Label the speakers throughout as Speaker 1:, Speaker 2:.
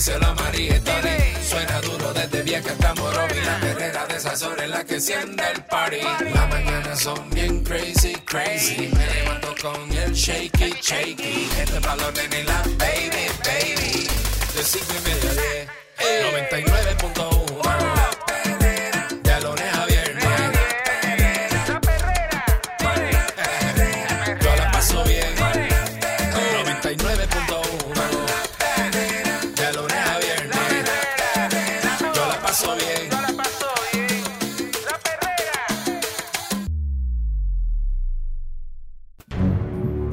Speaker 1: díselo María. Suena duro desde vieja hasta Morovi. La perrera de esas horas en la que enciende el party. Las mañanas son bien crazy, crazy. Me levanto con el shaky, shaky. Este balón en la baby, baby. De cinco y media a diez. 99.1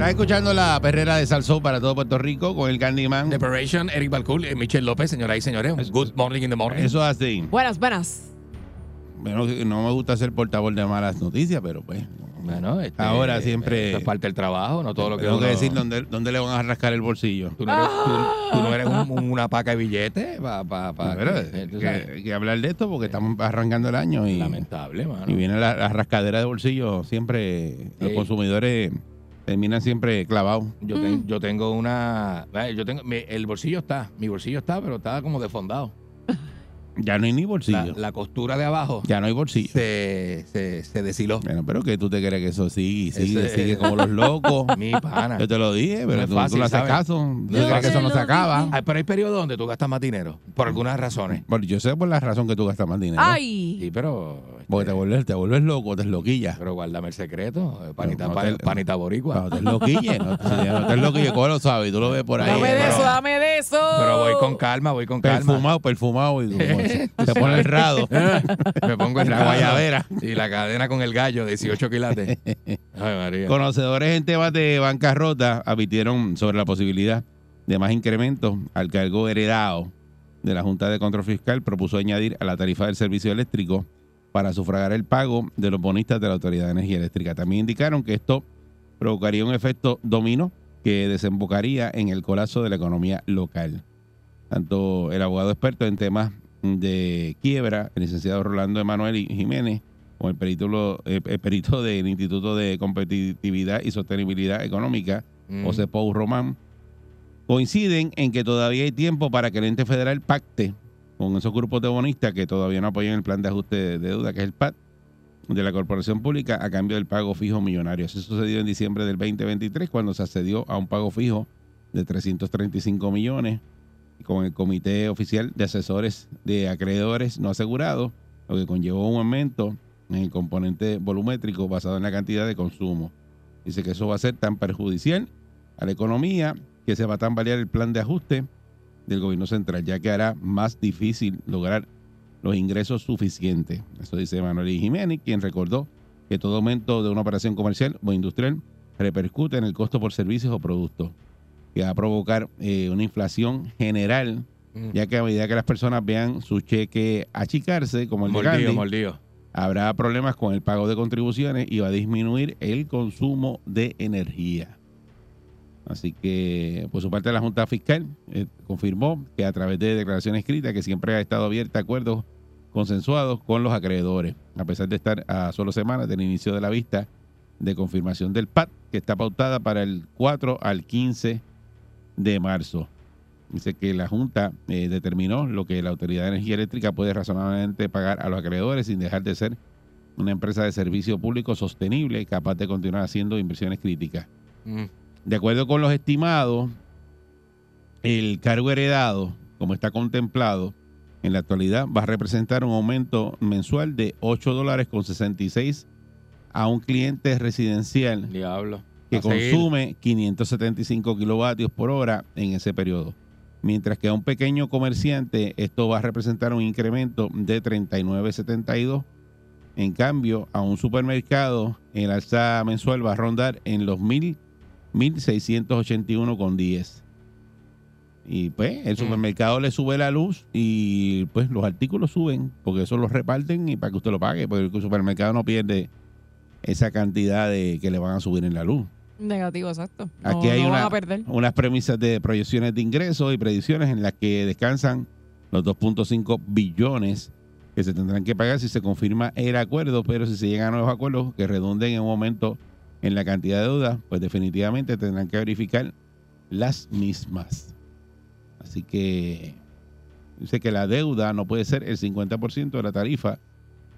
Speaker 2: Estás escuchando la perrera de Salsó para todo Puerto Rico con el Candyman.
Speaker 3: Deperation, Eric Balcour, eh, Michelle López, señoras y señores. Good morning in the morning.
Speaker 2: Eso es así.
Speaker 4: Buenas, buenas.
Speaker 2: Bueno, no me gusta ser portavoz de malas noticias, pero pues
Speaker 3: Bueno, este,
Speaker 2: Ahora siempre-
Speaker 3: eso es parte del trabajo, no todo lo que
Speaker 2: tengo que decir dónde, dónde le van a rascar el bolsillo.
Speaker 3: Tú no eres, tú- tú no eres un- una paca de billetes pa, pa, pa-
Speaker 2: Pero,
Speaker 3: que-
Speaker 2: eh, que, hablar de esto porque estamos arrancando el año y,
Speaker 3: Lamentable, mano.
Speaker 2: y viene la, la rascadera de bolsillo. Siempre los consumidores terminan siempre clavados.
Speaker 3: Yo, ten- yo tengo una. Yo tengo, mi- el bolsillo está, mi bolsillo está, pero está como defondado.
Speaker 2: Ya no hay ni bolsillo.
Speaker 3: la costura de abajo
Speaker 2: Ya no hay bolsillo.
Speaker 3: se, se, se deshiló.
Speaker 2: Bueno, pero que tú te crees que eso sigue, sigue,
Speaker 3: Ese-
Speaker 2: sigue como los locos.
Speaker 3: Mi pana.
Speaker 2: Yo te lo dije, pero
Speaker 3: es
Speaker 2: tú,
Speaker 3: fácil,
Speaker 2: tú no haces
Speaker 3: ¿sabes?
Speaker 2: caso. Tú
Speaker 3: No es
Speaker 2: crees que
Speaker 3: fácil.
Speaker 2: eso no se acaba.
Speaker 3: Ah, pero hay periodos donde tú gastas más dinero, por algunas razones.
Speaker 2: Bueno, yo sé por la razón que tú gastas más dinero.
Speaker 4: Ay.
Speaker 3: Sí, pero.
Speaker 2: Porque te
Speaker 3: este,
Speaker 2: vuelves, te vuelves loco, te loquillas.
Speaker 3: Pero guárdame el secreto, eh, panita,
Speaker 2: no
Speaker 3: pa-
Speaker 2: te-
Speaker 3: panita boricua.
Speaker 2: No te loquilles, no, te- no te loquilles, ¿cómo lo sabes? Y tú lo ves por ahí.
Speaker 4: Dame de
Speaker 2: pero-
Speaker 4: eso, dame de eso.
Speaker 3: Pero voy con calma, voy con calma.
Speaker 2: Perfumado, perfumado. Y como se, pone el rado.
Speaker 3: Me pongo el
Speaker 2: La guayabera.
Speaker 3: Y la cadena con el gallo, 18 quilates. Ay, María.
Speaker 2: Conocedores en temas de bancarrota advirtieron sobre la posibilidad de más incrementos al cargo heredado de la Junta de Control Fiscal. Propuso añadir a la tarifa del servicio eléctrico para sufragar el pago de los bonistas de la Autoridad de Energía Eléctrica. También indicaron que esto provocaría un efecto dominó que desembocaría en el colapso de la economía local. Tanto el abogado experto en temas de quiebra, el licenciado Rolando Emanuel Jiménez, el perito, el perito del Instituto de Competitividad y Sostenibilidad Económica,
Speaker 3: Mm.
Speaker 2: José Pau Román, coinciden en que todavía hay tiempo para que el ente federal pacte con esos grupos de bonistas que todavía no apoyan el plan de ajuste de deuda, que es el PAT, de la corporación pública a cambio del pago fijo millonario. Eso sucedió en diciembre del 2023 cuando se accedió a un pago fijo de 335 millones con el Comité Oficial de Asesores de Acreedores No Asegurados, lo que conllevó un aumento en el componente volumétrico basado en la cantidad de consumo. Dice que eso va a ser tan perjudicial a la economía que se va a tambalear el plan de ajuste del gobierno central, ya que hará más difícil lograr los ingresos suficientes. Eso dice Manuel Jiménez, quien recordó que todo aumento de una operación comercial o industrial repercute en el costo por servicios o productos, que va a provocar eh, una inflación general,
Speaker 3: Mm.
Speaker 2: ya que a medida que las personas vean su cheque achicarse, como el de
Speaker 3: Mordido,
Speaker 2: Candy,
Speaker 3: mordido.
Speaker 2: habrá problemas con el pago de contribuciones y va a disminuir el consumo de energía. Así que, por su parte, la Junta Fiscal eh, confirmó que a través de declaraciones escritas que siempre ha estado abierta a acuerdos consensuados con los acreedores, a pesar de estar a solo semanas del inicio de la vista de confirmación del PAT, que está pautada para el 4 al 15 de marzo. Dice que la Junta eh, determinó lo que la Autoridad de Energía Eléctrica puede razonablemente pagar a los acreedores sin dejar de ser una empresa de servicio público sostenible capaz de continuar haciendo inversiones críticas.
Speaker 3: Mm.
Speaker 2: De acuerdo con los estimados, el cargo heredado, como está contemplado en la actualidad, va a representar un aumento mensual de 8 dólares con 66 a un cliente residencial
Speaker 3: Diablo.
Speaker 2: Que consume 575 kilovatios por hora en ese periodo. Mientras que a un pequeño comerciante esto va a representar un incremento de 39.72. En cambio, a un supermercado el alza mensual va a rondar en los 1.000 1.681,10. Y pues el supermercado le sube la luz y pues los artículos suben porque eso los reparten y para que usted lo pague, porque el supermercado no pierde esa cantidad de que le van a subir en la luz.
Speaker 4: Negativo, exacto. No,
Speaker 2: Aquí hay
Speaker 4: no
Speaker 2: una- unas premisas de proyecciones de ingresos y predicciones en las que descansan los 2.5 billones que se tendrán que pagar si se confirma el acuerdo, pero si se llegan a nuevos acuerdos que redunden en un momento en la cantidad de deuda, pues definitivamente tendrán que verificar las mismas. Así que dice que la deuda no puede ser el 50% de la tarifa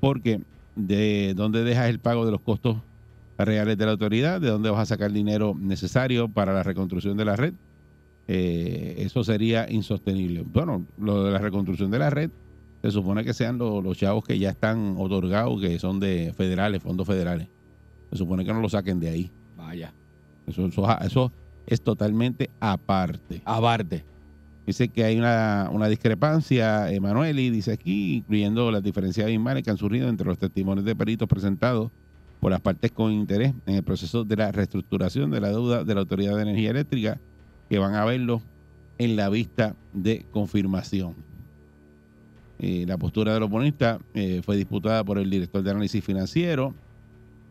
Speaker 2: porque de dónde dejas el pago de los costos reales de la autoridad, de dónde vas a sacar el dinero necesario para la reconstrucción de la red. Eh, eso sería insostenible. Bueno, lo de la reconstrucción de la red se supone que sean los, los chavos que ya están otorgados, que son de federales, fondos federales. Se supone que no lo saquen de ahí.
Speaker 5: Vaya.
Speaker 2: Eso, eso, eso es totalmente aparte.
Speaker 5: Aparte.
Speaker 2: Dice que hay una, una discrepancia, Emanueli dice aquí, incluyendo las diferencias abismales que han surgido entre los testimonios de peritos presentados por las partes con interés en el proceso de la reestructuración de la deuda de la Autoridad de Energía Eléctrica, que van a verlo en la vista de confirmación. Eh, la postura del oponista eh, fue disputada por el director de análisis financiero.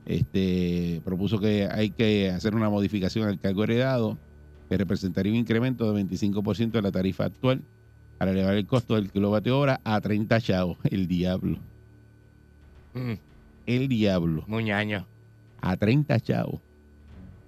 Speaker 2: Este propuso que hay que hacer una modificación al cargo heredado que representaría un incremento de 25% de la tarifa actual al elevar el costo del kilovatio hora a 30 chavos. El diablo.
Speaker 5: Mm,
Speaker 2: El diablo.
Speaker 5: muñaño.
Speaker 2: A 30 chavos.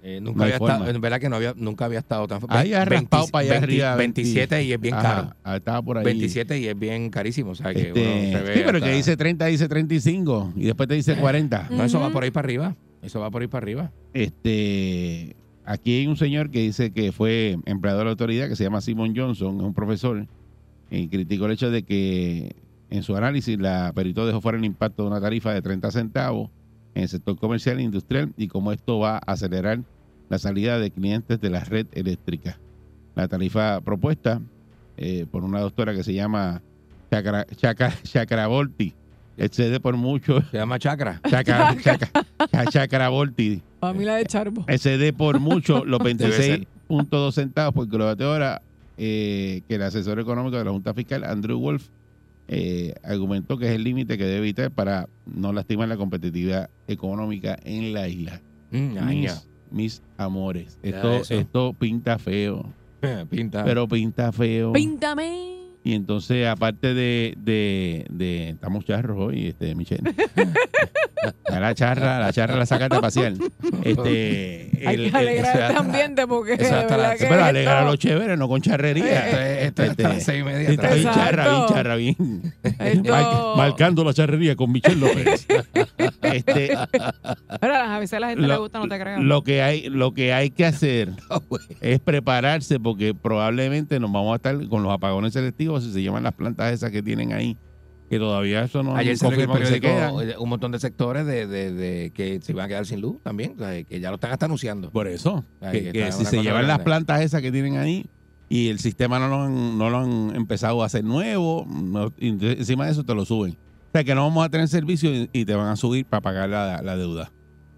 Speaker 5: Eh, nunca había
Speaker 2: forma.
Speaker 5: estado, en verdad que no había, nunca había estado tan
Speaker 2: Ahí ha raspado para allá
Speaker 5: 20
Speaker 2: arriba.
Speaker 5: 27 y es bien
Speaker 2: Ajá,
Speaker 5: caro.
Speaker 2: Estaba por ahí.
Speaker 5: 27 y es bien carísimo. O sea que
Speaker 2: Este,
Speaker 5: uno se ve
Speaker 2: sí, pero
Speaker 5: hasta-
Speaker 2: que dice 30, dice 35 y después te dice 40.
Speaker 5: No, eso va por ahí para arriba. Eso va por ahí para arriba.
Speaker 2: Este, aquí hay un señor que dice que fue empleado de la autoridad que se llama Simon Johnson, es un profesor, y criticó el hecho de que en su análisis la perito dejó fuera el impacto de una tarifa de 30 centavos en el sector comercial e industrial y cómo esto va a acelerar la salida de clientes de la red eléctrica. La tarifa propuesta eh, por una doctora que se llama Chacra, Chakraborty excede por mucho
Speaker 5: Se llama chakra.
Speaker 2: Chacra, Chacra, Chakraborty
Speaker 4: Familia de Charbo.
Speaker 2: excede por mucho los
Speaker 5: Debe ser.
Speaker 2: 26.2 centavos por kilovatio hora eh, que el asesor económico de la Junta Fiscal, Andrew Wolf, eh, argumentó que es el límite que debe evitar para no lastimar la competitividad económica en la isla.
Speaker 5: Mm.
Speaker 2: Mis, mis amores, esto, esto pinta feo,
Speaker 5: Pinta.
Speaker 2: pero pinta feo.
Speaker 4: Píntame.
Speaker 2: Y entonces, aparte de, de, de estamos charros hoy, este, Michelle. Ya la charra, la charra la sacaste a pasear. Este,
Speaker 4: Hay
Speaker 2: el-
Speaker 4: que
Speaker 2: el-
Speaker 4: alegrar este ambiente porque de
Speaker 5: hasta la-
Speaker 4: que
Speaker 2: pero alegra a los chéveres, no con charrería.
Speaker 5: Esto es- las seis y media
Speaker 2: Está bien charra, bien charra, bien. Mar- marcando la charrería con Michelle López. este,
Speaker 4: Pero a veces a la gente le
Speaker 2: lo,
Speaker 4: gusta, no te creas.
Speaker 2: lo que hay, lo que hay que hacer es prepararse porque probablemente nos vamos a estar con los apagones selectivos si se llaman las plantas esas que tienen ahí, que todavía eso no
Speaker 5: Ayer el
Speaker 2: confirma que se quedan.
Speaker 5: un montón de sectores de, de- de que se van a quedar sin luz también, o sea, que ya lo están hasta anunciando.
Speaker 2: Por eso, que, si se llevan las plantas esas que tienen ahí y el sistema no lo han, no lo han empezado a hacer nuevo, no- encima de eso te lo suben. O sea que no vamos a tener servicio y, y te van a subir para pagar la, la deuda.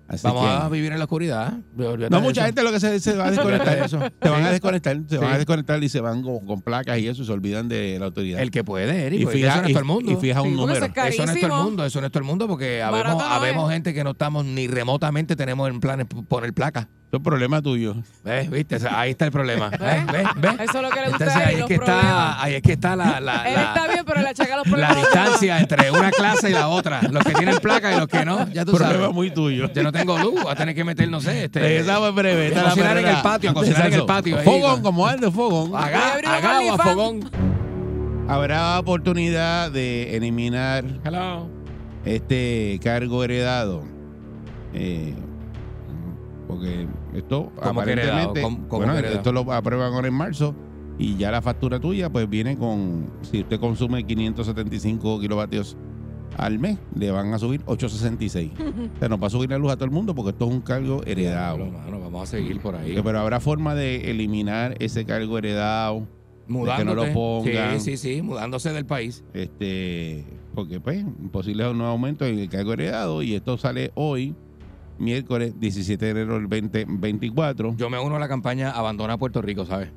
Speaker 2: Así
Speaker 5: Vamos
Speaker 2: que-
Speaker 5: a vivir en la oscuridad.
Speaker 2: No, mucha
Speaker 5: eso.
Speaker 2: gente lo que se, se va a
Speaker 5: de
Speaker 2: desconectar.
Speaker 5: eso.
Speaker 2: Se van a desconectar, se van a desconectar y se van con, con placas y eso y se olvidan de la autoridad.
Speaker 5: El que puede, Eric,
Speaker 2: y fija,
Speaker 5: eso no es
Speaker 2: y-
Speaker 5: todo el mundo.
Speaker 2: y fija un
Speaker 4: Sí,
Speaker 2: número.
Speaker 4: eso es
Speaker 5: Eso no es todo el mundo, eso no es todo el mundo, porque habemos,
Speaker 4: no
Speaker 5: habemos gente que no estamos ni remotamente tenemos en planes poner placa.
Speaker 2: Eso es problema tuyo.
Speaker 5: ¿Ves? ¿Viste? O sea, Ahí está el problema. ¿Ves?
Speaker 4: ¿Ves?
Speaker 5: ¿Ves?
Speaker 4: Eso es lo que le gusta
Speaker 5: Entonces
Speaker 4: a él,
Speaker 5: ahí es
Speaker 4: los
Speaker 5: que
Speaker 4: problemas.
Speaker 5: está, ahí es que está la, la,
Speaker 4: Él
Speaker 5: la-
Speaker 4: está bien, pero le achaca los
Speaker 5: la
Speaker 4: problemas.
Speaker 5: distancia entre una clase y la otra. Los que tienen placa y los que no, ya tú
Speaker 2: Problema
Speaker 5: sabes.
Speaker 2: muy tuyo.
Speaker 5: Yo no tengo luz, voy a tener que meter, no sé, este,
Speaker 2: Regresamos en breve.
Speaker 5: a
Speaker 2: la
Speaker 5: cocinar en el patio, a cocinar en el patio. ahí,
Speaker 2: Fogón,
Speaker 5: con-
Speaker 2: como ande fogón.
Speaker 5: Agá,
Speaker 4: Voy a
Speaker 5: fogón.
Speaker 2: Habrá oportunidad de eliminar
Speaker 5: Hello.
Speaker 2: este cargo heredado. Eh, porque esto aparentemente,
Speaker 5: ¿Cómo- cómo
Speaker 2: bueno, esto lo aprueban ahora en marzo y ya la factura tuya pues viene con, si usted consume 575 kilovatios al mes, le van a subir 866. o sea, nos va a subir la luz a todo el mundo porque esto es un cargo heredado.
Speaker 5: Diablo, mano, vamos a seguir por ahí.
Speaker 2: Pero habrá forma de eliminar ese cargo heredado.
Speaker 5: Mudándote.
Speaker 2: que no lo pongan.
Speaker 5: Sí, sí, sí, mudándose del país.
Speaker 2: este porque pues posible un nuevo aumento en el cargo heredado y esto sale hoy miércoles 17 de enero del 2024
Speaker 5: Yo me uno a la campaña Abandona Puerto Rico, ¿sabes?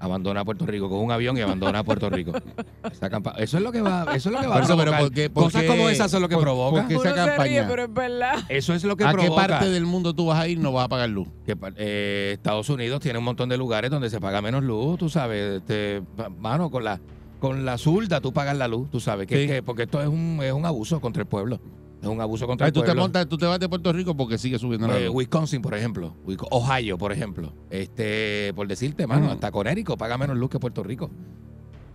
Speaker 5: Abandona Puerto Rico, con un avión y abandona Puerto Rico. Eso es lo que va, eso es lo que va a provocar.
Speaker 2: ¿por qué-
Speaker 5: Cosas
Speaker 2: qué-
Speaker 5: como esas son lo que
Speaker 2: por-
Speaker 5: provoca.
Speaker 2: qué esa
Speaker 4: se ríe,
Speaker 2: campaña?
Speaker 4: pero es verdad.
Speaker 5: Eso es lo que
Speaker 2: ¿A qué
Speaker 5: provoca.
Speaker 2: parte del mundo tú vas a ir no vas a pagar luz?
Speaker 5: que eh, Estados Unidos tiene un montón de lugares donde se paga menos luz, tú sabes, este, mano, con la con la zurda tú pagas la luz, tú sabes, que,
Speaker 2: Sí.
Speaker 5: que- porque esto es un, es un abuso contra el pueblo, es un abuso contra
Speaker 2: Ay,
Speaker 5: el
Speaker 2: tú te montas, tú te vas de Puerto Rico porque sigue subiendo la
Speaker 5: Eh,
Speaker 2: luz.
Speaker 5: Wisconsin, por ejemplo, Ohio, por ejemplo, este, por decirte, mano,
Speaker 2: Ujú.
Speaker 5: hasta Conérico paga menos luz que Puerto Rico.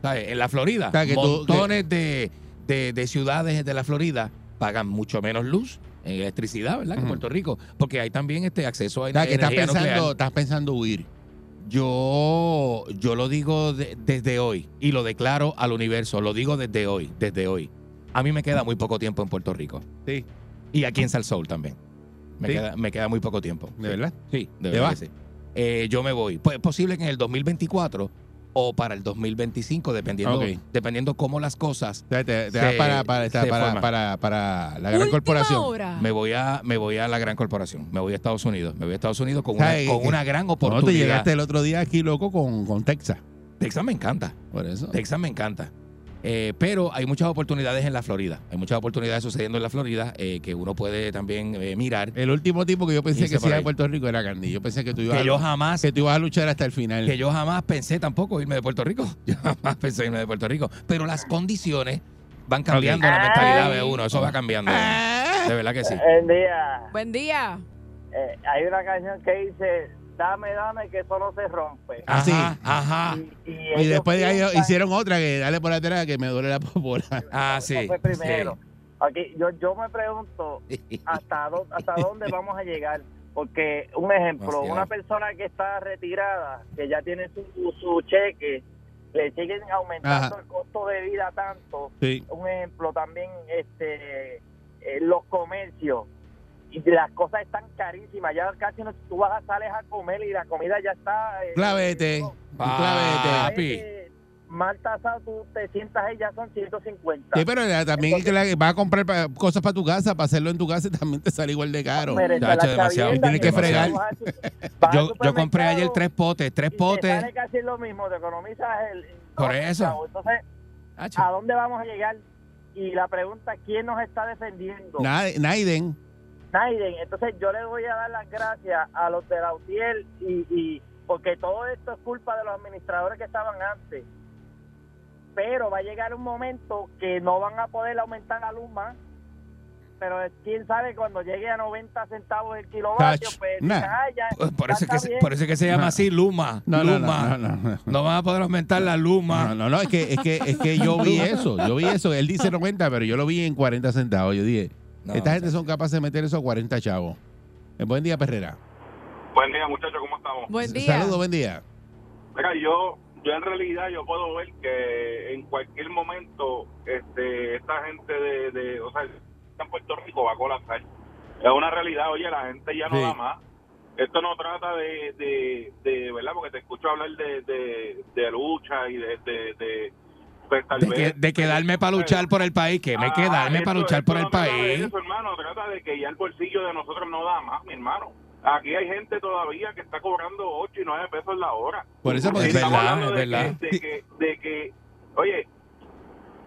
Speaker 5: ¿Sabes? En la Florida,
Speaker 2: O sea, que tú-
Speaker 5: montones de, de- de ciudades de la Florida pagan mucho menos luz en electricidad, ¿verdad? Que
Speaker 2: Ujú.
Speaker 5: Puerto Rico, porque hay también este acceso a
Speaker 2: O sea, que estás
Speaker 5: energía nuclear.
Speaker 2: pensando, estás pensando huir.
Speaker 5: Yo, yo lo digo de- desde hoy y lo declaro al universo, lo digo desde hoy, desde hoy. A mí me queda muy poco tiempo en Puerto Rico.
Speaker 2: Sí.
Speaker 5: Y aquí en Salsoul también. Me,
Speaker 2: Sí.
Speaker 5: queda, me queda muy poco tiempo.
Speaker 2: ¿De
Speaker 5: Sí.
Speaker 2: verdad?
Speaker 5: Sí, de
Speaker 2: ¿Te
Speaker 5: verdad
Speaker 2: vas?
Speaker 5: que sí. Eh, yo me voy. Pues es posible que en el 2024 o para el 2025, dependiendo,
Speaker 2: Ok.
Speaker 5: dependiendo cómo las cosas.
Speaker 2: Te, te
Speaker 5: Se-
Speaker 2: para, para, esta-
Speaker 5: se
Speaker 2: para,
Speaker 5: forma.
Speaker 2: para, para la gran
Speaker 4: Última
Speaker 2: corporación.
Speaker 4: hora.
Speaker 5: Me voy a me voy a la gran corporación, me voy a Estados Unidos, me voy a Estados Unidos con una,
Speaker 2: ¿Sabes
Speaker 5: con
Speaker 2: que-
Speaker 5: una gran
Speaker 2: No, te
Speaker 5: oportunidad.
Speaker 2: llegaste el otro día aquí, loco, con, con Texas.
Speaker 5: Texas me encanta.
Speaker 2: Por eso.
Speaker 5: Texas me encanta. Eh, pero hay muchas oportunidades en la Florida. Hay muchas oportunidades sucediendo en la Florida eh, que uno puede también eh, mirar.
Speaker 2: El último tipo que yo pensé que se iba a Puerto Rico era Candy. Yo pensé que tú ibas,
Speaker 5: Que
Speaker 2: a,
Speaker 5: yo jamás,
Speaker 2: que tú ibas a luchar hasta el final.
Speaker 5: que yo jamás pensé tampoco irme de Puerto Rico. Yo jamás pensé irme de Puerto Rico. Pero las condiciones van cambiando la mentalidad de uno. Eso va cambiando. De verdad que sí.
Speaker 3: Buen día.
Speaker 4: Buen día.
Speaker 3: Eh, hay una canción que dice, dame, dame, que eso no se rompe.
Speaker 2: Ah, sí.
Speaker 5: Ajá, ajá.
Speaker 3: Y, y
Speaker 2: Y
Speaker 3: ellos
Speaker 2: después de ahí
Speaker 3: piensan-
Speaker 2: hicieron otra que dale por atrás que me duele la popola.
Speaker 5: Ah,
Speaker 3: eso
Speaker 5: sí.
Speaker 3: fue primero.
Speaker 5: sí.
Speaker 3: Aquí, yo, yo me pregunto hasta, dó- hasta dónde vamos a llegar. Porque, un ejemplo, una persona que está retirada, que ya tiene su, su cheque, le siguen aumentando
Speaker 2: Ajá.
Speaker 3: el costo de vida tanto.
Speaker 2: Sí.
Speaker 3: Un ejemplo también, este, eh, los comercios. Y las cosas están carísimas. Ya casi no, tú vas a sales a comer y la comida ya está. eh,
Speaker 2: Clavete.
Speaker 3: no,
Speaker 2: Un clavete.
Speaker 5: Papi.
Speaker 3: eh, mal tasado, tú te sientas ahí, ya son 150.
Speaker 2: Sí, pero ya también que la- vas a comprar pa- cosas para tu casa, para hacerlo en tu casa, también te sale igual de caro.
Speaker 5: Chacho, demasiado.
Speaker 2: Tienes que fregar.
Speaker 5: Yo, yo compré ayer tres potes, tres
Speaker 3: y te
Speaker 5: potes.
Speaker 3: sale casi lo mismo, te economizas el.
Speaker 5: Por eso.
Speaker 3: Entonces,
Speaker 5: Chacho.
Speaker 3: ¿a dónde vamos a llegar? Y la pregunta, ¿quién nos está defendiendo?
Speaker 2: Nad- Naiden.
Speaker 3: Naiden. Entonces, yo le voy a dar las gracias a los de la UTIEL y, y porque todo esto es culpa de los administradores que estaban antes. Pero va a llegar un momento que no van a poder aumentar la luz más. Pero quién sabe cuando llegue a 90 centavos el kilovatio,
Speaker 2: Tacho,
Speaker 3: pues
Speaker 2: nah.
Speaker 3: "Ah, ya, ya
Speaker 5: que, se-
Speaker 3: bien".
Speaker 5: por eso es que se llama así Luma.
Speaker 2: No, no,
Speaker 5: Luma.
Speaker 2: no, no, no,
Speaker 5: No van a poder aumentar la Luma.
Speaker 2: No, no, no, es que, es que, es que yo vi eso, yo vi eso, él dice 90, pero yo lo vi en 40 centavos, yo dije,
Speaker 5: No,
Speaker 2: esta gente son capaces de meter eso a 40 chavos. Eh, Buen día, Perrera.
Speaker 6: Buen día, muchachos, ¿cómo estamos?
Speaker 4: Buen día.
Speaker 2: Saludos, buen día.
Speaker 6: Mira, yo, yo en realidad yo puedo ver que en cualquier momento este, esta gente de, de, o sea, en Puerto Rico va a colapsar. Es una realidad, oye, la gente ya no
Speaker 2: Sí.
Speaker 6: da más. Esto no trata de, de, de, ¿verdad? Porque te escucho hablar de, de, de lucha y de, de, de pues, tal
Speaker 5: De,
Speaker 6: vez-
Speaker 5: que- de quedarme para luchar por el país, que me
Speaker 6: Ah,
Speaker 5: quedarme para luchar por el país.
Speaker 6: eso, hermano, trata de que ya el bolsillo de nosotros no da más, mi hermano. Aquí hay gente todavía que está cobrando 8 y 9 pesos la hora.
Speaker 2: Por eso, porque
Speaker 5: Es verdad, es
Speaker 6: de
Speaker 5: verdad.
Speaker 6: Que, de, que, de que, oye,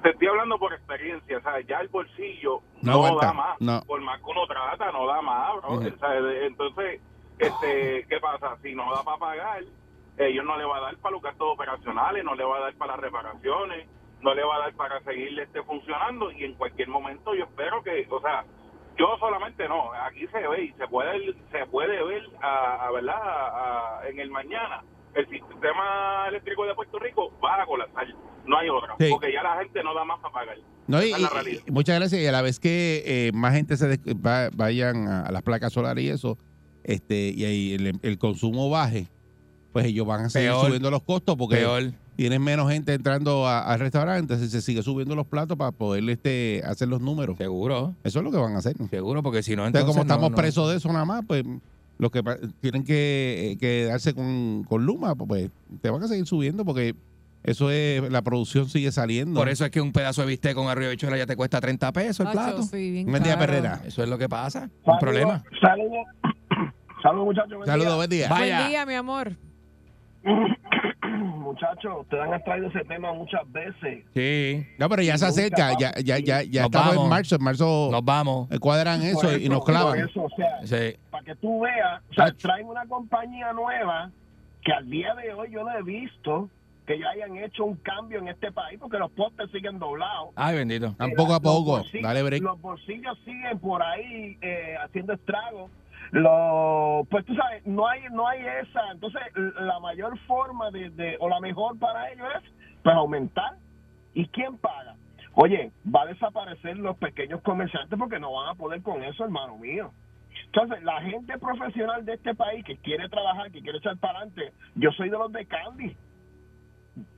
Speaker 6: te estoy hablando por experiencia, o sea, ya el bolsillo
Speaker 2: No
Speaker 6: no,
Speaker 2: aguanta,
Speaker 6: da más.
Speaker 2: no.
Speaker 6: Por más que uno trata, no da más, bro. O sea, Entonces, este, ¿qué pasa? Si no da para pagar, ellos no le va a dar para los gastos operacionales, no le va a dar para las reparaciones, no le va a dar para seguir este, funcionando y en cualquier momento yo espero que, o sea, yo solamente no, aquí se ve y se puede se puede ver a, a, verdad A- a- en el mañana el sistema eléctrico de Puerto Rico va a colapsar, no hay otra,
Speaker 2: Sí.
Speaker 6: porque ya la gente no da más para pagar.
Speaker 2: No, y, muchas gracias. Y a la vez que eh, más gente se va- vayan a, a las placas solares y eso, este y ahí el, el consumo baje, pues ellos van a seguir
Speaker 5: Peor.
Speaker 2: subiendo los costos porque
Speaker 5: Peor.
Speaker 2: tienen menos gente entrando al restaurante, entonces se sigue subiendo los platos para poder este hacer los números.
Speaker 5: Seguro,
Speaker 2: Eso es lo que van a hacer.
Speaker 5: seguro, porque si no,
Speaker 2: Entonces,
Speaker 5: entonces.
Speaker 2: como
Speaker 5: no-
Speaker 2: estamos
Speaker 5: no.
Speaker 2: presos de eso nada más, pues los que tienen que, que darse con, con Luma, pues te van a seguir subiendo porque eso es, la producción sigue saliendo.
Speaker 5: Por eso es que un pedazo de bistec con de bichuela ya te cuesta 30 pesos el plato.
Speaker 4: sí,
Speaker 2: Buen día. Perrera.
Speaker 5: Eso es lo que pasa. Un problema.
Speaker 3: Saludos, saludos muchachos. buen
Speaker 2: Saludos,
Speaker 3: día.
Speaker 2: buen día.
Speaker 5: Vaya.
Speaker 4: Buen día, mi amor.
Speaker 7: muchachos, ustedes han traído ese tema muchas veces.
Speaker 5: Sí.
Speaker 2: No, pero ya se acerca, ya, ya, ya, ya estamos
Speaker 5: vamos.
Speaker 2: en marzo, en marzo
Speaker 5: Nos vamos.
Speaker 2: eh, cuadran eso y nos clavan.
Speaker 7: eso, o sea,
Speaker 5: Sí.
Speaker 7: para que tú veas, o sea,
Speaker 5: Ach.
Speaker 7: traen una compañía nueva que al día de hoy yo no he visto que ya hayan hecho un cambio en este país porque los postes siguen doblados.
Speaker 5: Ay, bendito.
Speaker 7: Eh,
Speaker 2: poco a poco, dale break.
Speaker 7: Los bolsillos siguen por ahí eh, haciendo estragos. Lo, pues tú sabes, no hay no hay esa. Entonces, la mayor forma de, de- o la mejor para ellos es pues aumentar. ¿Y quién paga? Oye, va a desaparecer los pequeños comerciantes porque no van a poder con eso, hermano mío. Entonces, la gente profesional de este país que quiere trabajar, que quiere echar para adelante, yo soy de los de Candy.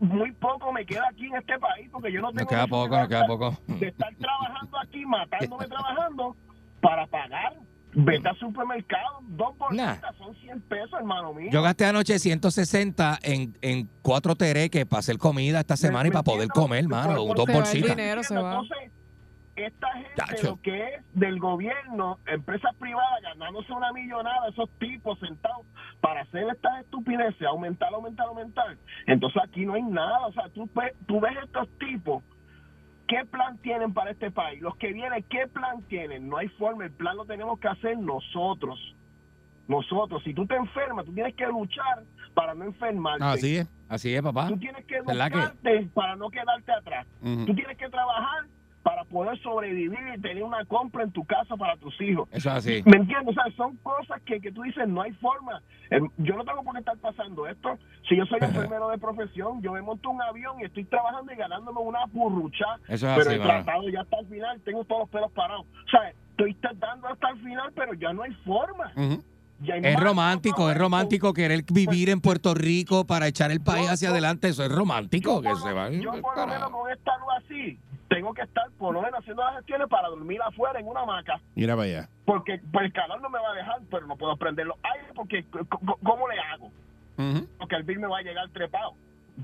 Speaker 7: Muy poco me queda aquí en este país porque yo no tengo
Speaker 5: Nos queda poco, nos queda poco.
Speaker 7: de estar trabajando aquí, matándome trabajando para pagar. Vete al supermercado, dos bolsitas son 100 pesos, hermano mío.
Speaker 5: Yo gasté anoche 160 en, en cuatro tereques para hacer comida esta semana y para poder comer, mano.
Speaker 7: Por-
Speaker 5: Dos
Speaker 4: se va el
Speaker 5: bolsitas.
Speaker 4: dinero, se va.
Speaker 7: Entonces, esta gente,
Speaker 5: Chacho.
Speaker 7: lo que es del gobierno, empresas privadas, ganándose una millonada, esos tipos sentados para hacer estas estupideces, aumentar, aumentar, aumentar. Entonces aquí no hay nada. O sea, tú, tú ves estos tipos, ¿qué plan tienen para este país? Los que vienen, ¿qué plan tienen? No hay forma, el plan lo tenemos que hacer nosotros. Nosotros, si tú te enfermas, tú tienes que luchar para no enfermarte.
Speaker 2: Así es.
Speaker 5: Así es, papá.
Speaker 7: Tú tienes que educarte para no quedarte atrás.
Speaker 2: Ujú.
Speaker 7: Tú tienes que trabajar para poder sobrevivir y tener una compra en tu casa para tus hijos.
Speaker 5: Eso es así.
Speaker 7: ¿Me entiendes? O sea, son cosas que, que tú dices, no hay forma. Em, Yo no tengo por qué estar pasando esto. Si yo soy enfermero de profesión, yo me monto un avión y estoy trabajando y ganándome una burrucha.
Speaker 5: Eso es
Speaker 7: pero
Speaker 5: así,
Speaker 7: he
Speaker 5: mano.
Speaker 7: tratado ya hasta el final, tengo todos los pelos parados. O sea, estoy tratando hasta el final, pero ya no hay forma.
Speaker 5: Es romántico, es romántico querer vivir en Puerto Rico para echar el país hacia adelante. Eso es romántico,
Speaker 7: Yo
Speaker 5: que
Speaker 7: por
Speaker 5: se va.
Speaker 7: Yo por lo menos con esta luz así, tengo que estar por lo menos haciendo las gestiones para dormir afuera en una hamaca.
Speaker 2: Mira para allá.
Speaker 7: Porque pues, el calor no me va a dejar, pero no puedo prender los aires porque ¿cómo le hago? Porque el bill me va a llegar trepado.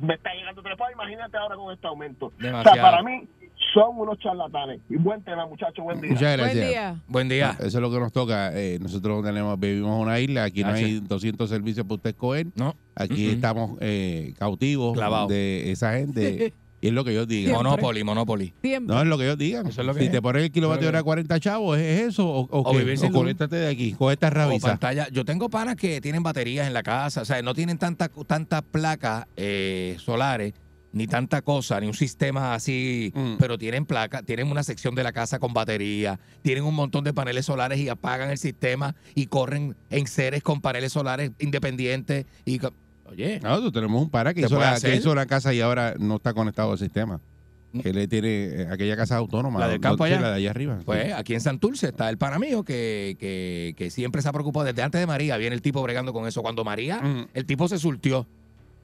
Speaker 7: Me está llegando trepado, imagínate ahora con este aumento. O
Speaker 5: Demasiado.
Speaker 7: sea, para mí son unos charlatanes. Y buen tema, muchachos, buen día.
Speaker 2: Muchas
Speaker 4: Buen
Speaker 2: gracias.
Speaker 4: día.
Speaker 5: Buen día.
Speaker 2: Eso es lo que nos toca. Eh, nosotros tenemos, vivimos en una isla, aquí no hay 200 servicios para usted escoger.
Speaker 5: No.
Speaker 2: Aquí estamos eh, cautivos
Speaker 5: Clavados.
Speaker 2: de esa gente. y es lo que ellos digan.
Speaker 4: Siempre.
Speaker 5: Monopoly, Monopoly.
Speaker 4: Siempre.
Speaker 2: No es lo que ellos digan.
Speaker 5: Eso es lo que
Speaker 2: si
Speaker 5: es.
Speaker 2: te ponen el kilovatio hora a 40 chavos, ¿es eso? ¿O, o,
Speaker 5: O
Speaker 2: qué?
Speaker 5: vivir sin
Speaker 2: O
Speaker 5: luz.
Speaker 2: conéctate de aquí, con esta rabiza.
Speaker 5: pantalla. Yo tengo panas que tienen baterías en la casa, o sea, no tienen tantas tantas placas eh, solares, ni tanta cosa, ni un sistema así,
Speaker 2: Mm.
Speaker 5: pero tienen placas, tienen una sección de la casa con batería, tienen un montón de paneles solares y apagan el sistema y corren en seres con paneles solares independientes y oye,
Speaker 2: Nosotros tenemos un para que
Speaker 5: ¿Se
Speaker 2: hizo, la,
Speaker 5: hacer?
Speaker 2: que hizo la casa y ahora no está conectado al sistema.
Speaker 5: Mm.
Speaker 2: Que le tiene eh, aquella casa autónoma.
Speaker 5: La del campo allá.
Speaker 2: La de allá arriba.
Speaker 5: pues
Speaker 2: sí.
Speaker 5: aquí en Santurce está el pana mío que, que, que siempre se ha preocupado desde antes de María, viene el tipo bregando con eso. Cuando María,
Speaker 2: Ujú.
Speaker 5: el tipo se surtió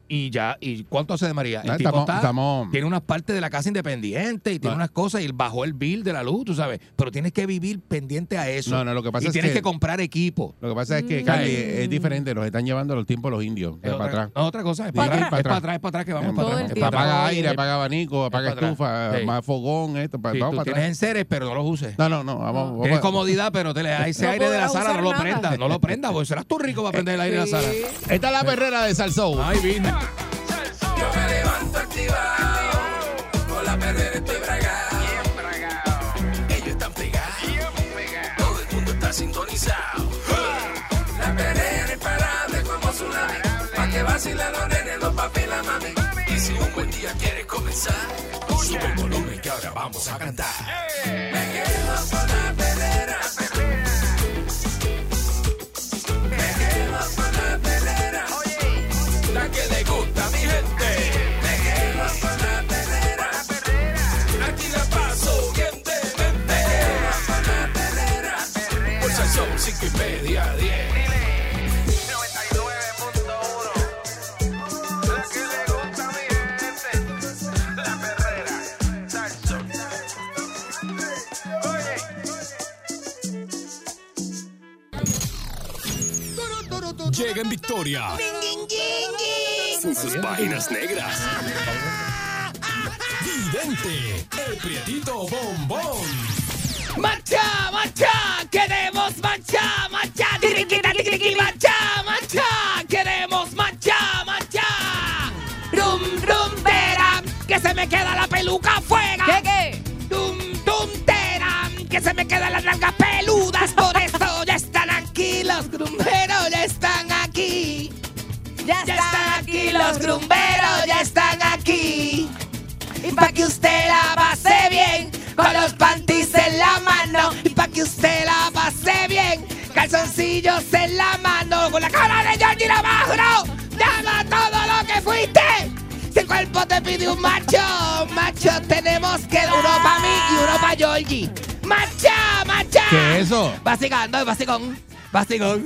Speaker 5: y ya, ¿y cuánto hace de María? El tipo
Speaker 2: estamos-
Speaker 5: está-
Speaker 2: estamos-
Speaker 5: tiene unas partes de la casa independiente y tiene
Speaker 2: No.
Speaker 5: unas cosas y bajó el bill de la luz, tú sabes. Pero tienes que vivir pendiente a eso.
Speaker 2: No, no, lo que pasa
Speaker 5: y
Speaker 2: es
Speaker 5: tienes
Speaker 2: que-
Speaker 5: que, comprar equipo.
Speaker 2: Lo que pasa es que,
Speaker 4: Mm.
Speaker 2: Es diferente. Los están llevando los tiempos los indios.
Speaker 5: Es
Speaker 2: para
Speaker 5: otra,
Speaker 2: atrás.
Speaker 5: no, otra cosa, es para atrás,
Speaker 2: para
Speaker 5: es para
Speaker 2: atrás.
Speaker 5: atrás, es para atrás que vamos para atrás.
Speaker 4: tiempo.
Speaker 5: Es para
Speaker 2: Apaga aire,
Speaker 5: Es-
Speaker 2: apaga abanico, apaga
Speaker 5: para atrás.
Speaker 2: estufa,
Speaker 5: Sí.
Speaker 2: más fogón, esto. Para,
Speaker 5: Sí,
Speaker 2: vamos
Speaker 5: tú
Speaker 2: para
Speaker 5: tienes enseres, pero no los uses.
Speaker 2: No, no, no. Vamos, vamos
Speaker 5: Tienes comodidad, pero te le, ese aire de la sala no lo
Speaker 4: nada.
Speaker 5: prenda, no lo prenda, porque serás tú rico para prender el aire de la sala.
Speaker 2: Esta es la perrera de Salsou.
Speaker 5: Ay, vine.
Speaker 1: Yo me levanto activado, con la perrera estoy bragado. Ellos están pegados, todo el mundo está sintonizado. La perrera imparable como tsunami, pa' que vacilan los nenes, los papi y la mami. Y si un buen día quieres comenzar, sube el volumen que ahora vamos a cantar. Me quedo con la llega en victoria. En sus páginas negras. Vidente, el prietito bombón. ¡Mancha, mancha! ¡Queremos mancha, mancha! ¡Tiriquita, tiriqui, mancha, mancha! ¡Queremos mancha, mancha!
Speaker 8: ¡Rum, rum, ¡Que se me queda la
Speaker 9: peluca fuera! ¿Qué, qué? ¡Dum, dum, terán!
Speaker 5: ¡Que se me quedan las nalgas peludas! Por eso ya están aquí los grumberos, ya están los grumberos, ya están aquí. Y pa' que usted la pase bien, con los panties en la mano. Y pa' que usted la pase bien, calzoncillos en la mano. Con la cara de Georgie Navarro, llama todo lo que fuiste. Si el cuerpo te pide un macho, macho, tenemos que uno para mí y uno para Georgie. ¡Macha, macha!
Speaker 2: ¿Qué es eso?
Speaker 5: Basicando, basicón. Basicón.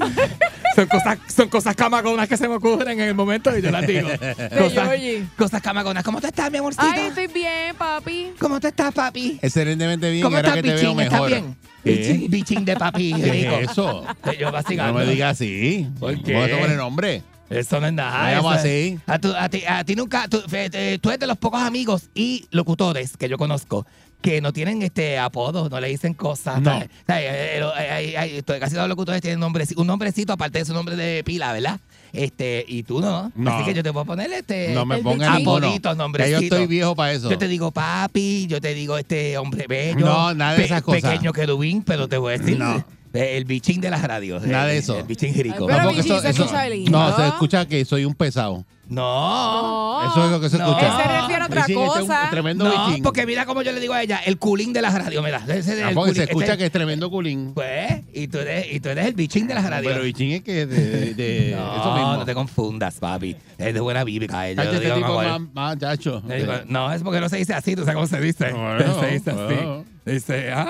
Speaker 5: son cosas, son cosas camaconas que se me ocurren en el momento y yo las digo. cosas, cosas camaconas. ¿Cómo tú estás, mi amorcito?
Speaker 4: Ay, estoy bien, papi.
Speaker 5: ¿Cómo tú estás, papi?
Speaker 2: Excelentemente bien,
Speaker 5: ¿Cómo
Speaker 2: ahora
Speaker 5: estás,
Speaker 2: que te veo
Speaker 5: bichín? ¿Estás
Speaker 2: mejor.
Speaker 5: bien?
Speaker 2: ¿Qué?
Speaker 5: Bichín, bichín de papi.
Speaker 2: ¿Qué
Speaker 5: rico.
Speaker 2: es eso?
Speaker 5: Yo.
Speaker 2: No me digas así.
Speaker 5: ¿Por qué?
Speaker 2: ¿Cómo es el nombre?
Speaker 5: Eso no es nada.
Speaker 2: Me llamo
Speaker 5: eso es-
Speaker 2: así.
Speaker 5: A, tu- a ti, a ti nunca. Tú, eh, tú eres de los pocos amigos y locutores que yo conozco que no tienen este apodos, no le dicen cosas.
Speaker 2: No.
Speaker 5: Eh, eh, eh, eh, eh, Casi todos los locutores tienen nombres, un nombrecito aparte de su nombre de pila, ¿verdad? Este, y tú no.
Speaker 2: No.
Speaker 5: Así que yo te puedo poner este.
Speaker 2: No me ninguno.
Speaker 5: apoditos,
Speaker 2: Ya yo estoy viejo para eso.
Speaker 5: Yo te digo papi, yo te digo este hombre bello.
Speaker 2: No, nada de esas cosas.
Speaker 5: Pequeño querubín, pero te voy a decir.
Speaker 2: No.
Speaker 5: Eh, El bichín de las radios.
Speaker 2: Nada de
Speaker 5: el-
Speaker 2: eso.
Speaker 5: El bichín jirico.
Speaker 4: Pero
Speaker 2: porque
Speaker 4: Bichín se escucha lindo.
Speaker 2: no, se escucha que soy un pesado.
Speaker 5: No.
Speaker 2: Eso es lo que se
Speaker 5: No.
Speaker 2: escucha.
Speaker 5: Él se
Speaker 4: refiere a otra
Speaker 2: Bichín, este es un
Speaker 4: cosa.
Speaker 2: tremendo
Speaker 5: No,
Speaker 2: bichín.
Speaker 5: porque mira como yo le digo a ella, el culín de las radios, mira. Ese es
Speaker 2: Ah,
Speaker 5: el
Speaker 2: porque se
Speaker 5: culín,
Speaker 2: escucha
Speaker 5: este-
Speaker 2: que es tremendo culín.
Speaker 5: Pues, y tú eres, y tú eres el bichín de las radios.
Speaker 2: Pero bichín es que de, de- de
Speaker 5: no,
Speaker 2: eso mismo.
Speaker 5: no te confundas, papi. Es de buena bíblica. eh, yo
Speaker 2: Cacho,
Speaker 5: lo
Speaker 2: este
Speaker 5: digo
Speaker 2: tipo
Speaker 5: como
Speaker 2: más, más chacho.
Speaker 5: Le digo, no, es porque no se dice así, tú sabes cómo se dice.
Speaker 2: Bueno,
Speaker 5: se dice así.
Speaker 2: bueno.
Speaker 5: Dice, ay,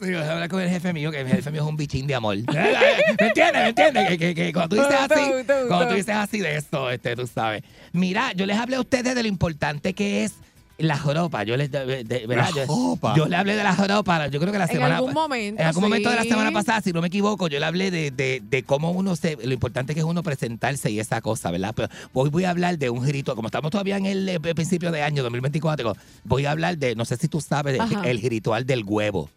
Speaker 5: voy a hablar con el jefe mío, que el jefe mío es un bichín de amor. ¿Me entiendes? ¿Me entiendes? Que, que, que cuando tú dices
Speaker 4: Tú,
Speaker 5: así, cuando
Speaker 4: tú.
Speaker 5: dices así de esto, este, tú sabes. Mira, yo les hablé a ustedes de lo importante que es la joropa. Yo les, de, de- ¿verdad?
Speaker 2: La joropa.
Speaker 5: Yo, le hablé de la joropa, yo creo que la
Speaker 4: En
Speaker 5: semana
Speaker 4: algún momento,
Speaker 5: En algún momento de la semana pasada, si no me equivoco, yo le hablé de, cómo uno se, lo importante que es uno presentarse y esa cosa, ¿verdad? Pero hoy voy a hablar de un girito, como estamos todavía en el, eh, principio de año 2024, voy a hablar de, no sé si tú sabes,
Speaker 4: Ajá.
Speaker 5: el ritual del huevo.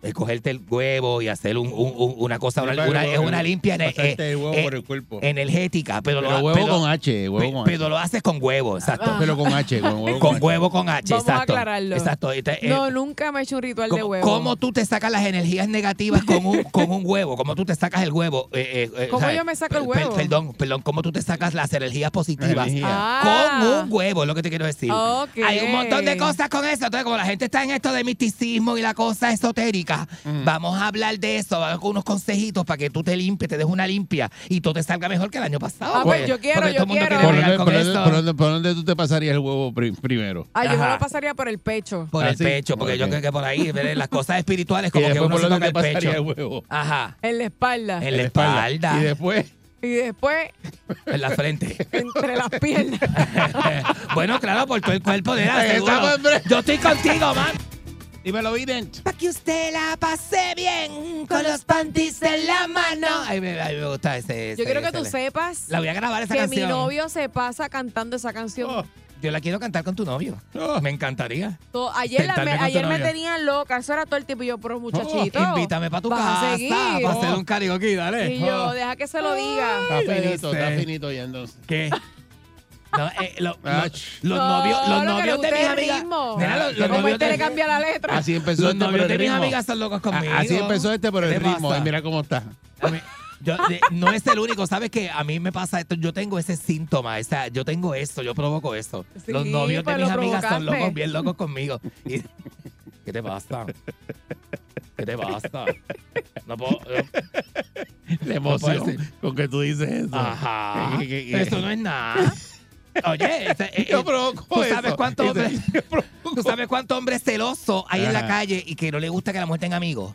Speaker 5: Es cogerte el huevo y hacer un- un- un- una cosa, una, una- es una limpia
Speaker 2: Pasarte el huevo
Speaker 5: eh,
Speaker 2: por el cuerpo.
Speaker 5: energética, pero,
Speaker 2: Pero
Speaker 5: lo,
Speaker 2: huevo
Speaker 5: pero-
Speaker 2: con H, huevo con H.
Speaker 5: pero lo haces con huevo, exacto.
Speaker 2: Pero con H, con huevo
Speaker 5: Con
Speaker 2: H.
Speaker 5: huevo con H,
Speaker 4: Vamos a
Speaker 5: exacto.
Speaker 4: aclararlo.
Speaker 5: Exacto. eh,
Speaker 4: No, nunca me he hecho un ritual de
Speaker 5: ¿Cómo,
Speaker 4: huevo.
Speaker 5: cómo tú te sacas las energías negativas con un, con un huevo? ¿Cómo tú te sacas el huevo? Eh, eh, eh,
Speaker 4: ¿Cómo
Speaker 5: ¿sabes?
Speaker 4: yo me saco el
Speaker 5: Per-
Speaker 4: huevo?
Speaker 5: perdón, perdón. ¿Cómo tú te sacas las energías positivas
Speaker 2: Energía.
Speaker 4: Ah.
Speaker 5: con un huevo? Es lo que te quiero decir.
Speaker 4: Ok.
Speaker 5: Hay un montón de cosas con eso. Entonces, como la gente está en esto de misticismo y la cosa esotérica, vamos a hablar de eso. Vamos con unos consejitos para que tú te limpies, te des una limpia y todo te salga mejor que el año pasado.
Speaker 4: Ah, pues, yo quiero, yo
Speaker 5: todo el mundo
Speaker 4: quiero.
Speaker 2: ¿Por dónde, por dónde- por dónde- por dónde tú te pasarías el huevo pri- primero?
Speaker 4: Ah, yo me lo pasaría por el pecho.
Speaker 5: Por
Speaker 2: ¿Ah,
Speaker 5: el
Speaker 2: sí?
Speaker 5: pecho, porque yo creo que por ahí, ¿verdad? las cosas espirituales, como que uno
Speaker 2: por
Speaker 5: se toca el
Speaker 2: pasaría el
Speaker 5: pecho.
Speaker 2: huevo.
Speaker 5: Ajá.
Speaker 4: En la espalda.
Speaker 5: En la espalda.
Speaker 2: Y después,
Speaker 4: Y después,
Speaker 5: En la frente.
Speaker 4: entre las piernas.
Speaker 5: bueno, claro, por todo el cuerpo de
Speaker 2: breve.
Speaker 5: Yo estoy contigo, man.
Speaker 2: Dímelo, Vident.
Speaker 5: Para que usted la pase bien con los panties en la mano. Ay, me, ay, me gusta ese.
Speaker 4: Yo quiero que tú sepas
Speaker 5: La voy a grabar esa
Speaker 4: que
Speaker 5: canción.
Speaker 4: mi novio se pasa cantando esa canción.
Speaker 2: Oh,
Speaker 5: Yo la quiero cantar con tu novio.
Speaker 2: oh.
Speaker 5: Me encantaría.
Speaker 4: Ayer la-
Speaker 5: Sentarme
Speaker 4: me,
Speaker 5: con tu
Speaker 4: ayer me
Speaker 5: novio.
Speaker 4: tenían loca, eso era todo el tiempo. Y yo, pero muchachito.
Speaker 5: Invítame para tu
Speaker 4: vas a
Speaker 5: casa
Speaker 4: seguir.
Speaker 5: para hacer un karaoke, dale.
Speaker 4: Y yo, deja que se lo diga.
Speaker 2: Está
Speaker 5: Ay, yo
Speaker 2: finito, está finito ya entonces.
Speaker 5: ¿Qué? No, eh, lo- lo-
Speaker 2: Ach.
Speaker 5: los
Speaker 4: No,
Speaker 5: novios, los
Speaker 4: lo que le
Speaker 5: novios de mis amigas. Mira, los, los novios
Speaker 4: este
Speaker 5: de,
Speaker 4: le cambia la letra.
Speaker 2: Así empezó
Speaker 5: los
Speaker 2: este por
Speaker 5: novios
Speaker 2: el
Speaker 5: de mis amigas son locos
Speaker 2: A-
Speaker 5: conmigo.
Speaker 2: Así empezó este por
Speaker 5: ¿Qué
Speaker 2: el ritmo. Y mira cómo está.
Speaker 5: Yo, de- no es el único, ¿sabes qué? A mí me pasa esto, yo tengo ese síntoma, esa, yo tengo esto, yo provoco esto.
Speaker 4: Sí,
Speaker 5: Los novios de
Speaker 4: pues
Speaker 5: mis
Speaker 4: lo
Speaker 5: amigas son locos, bien locos conmigo. Y- ¿Qué te pasa? ¿Qué te pasa? No puedo...
Speaker 2: La
Speaker 5: puede
Speaker 2: emoción
Speaker 5: ser.
Speaker 2: con que tú dices eso.
Speaker 5: Ajá.
Speaker 2: Que- que- que-
Speaker 5: Eso no es nada. Oye, eh,
Speaker 2: Yo
Speaker 5: eh,
Speaker 2: provoco
Speaker 5: ¿tú sabes
Speaker 2: eso.
Speaker 5: cuántos hombres, tú sabes cuántos hombres celosos hay en la calle y que no le gusta que la mujer tenga amigos?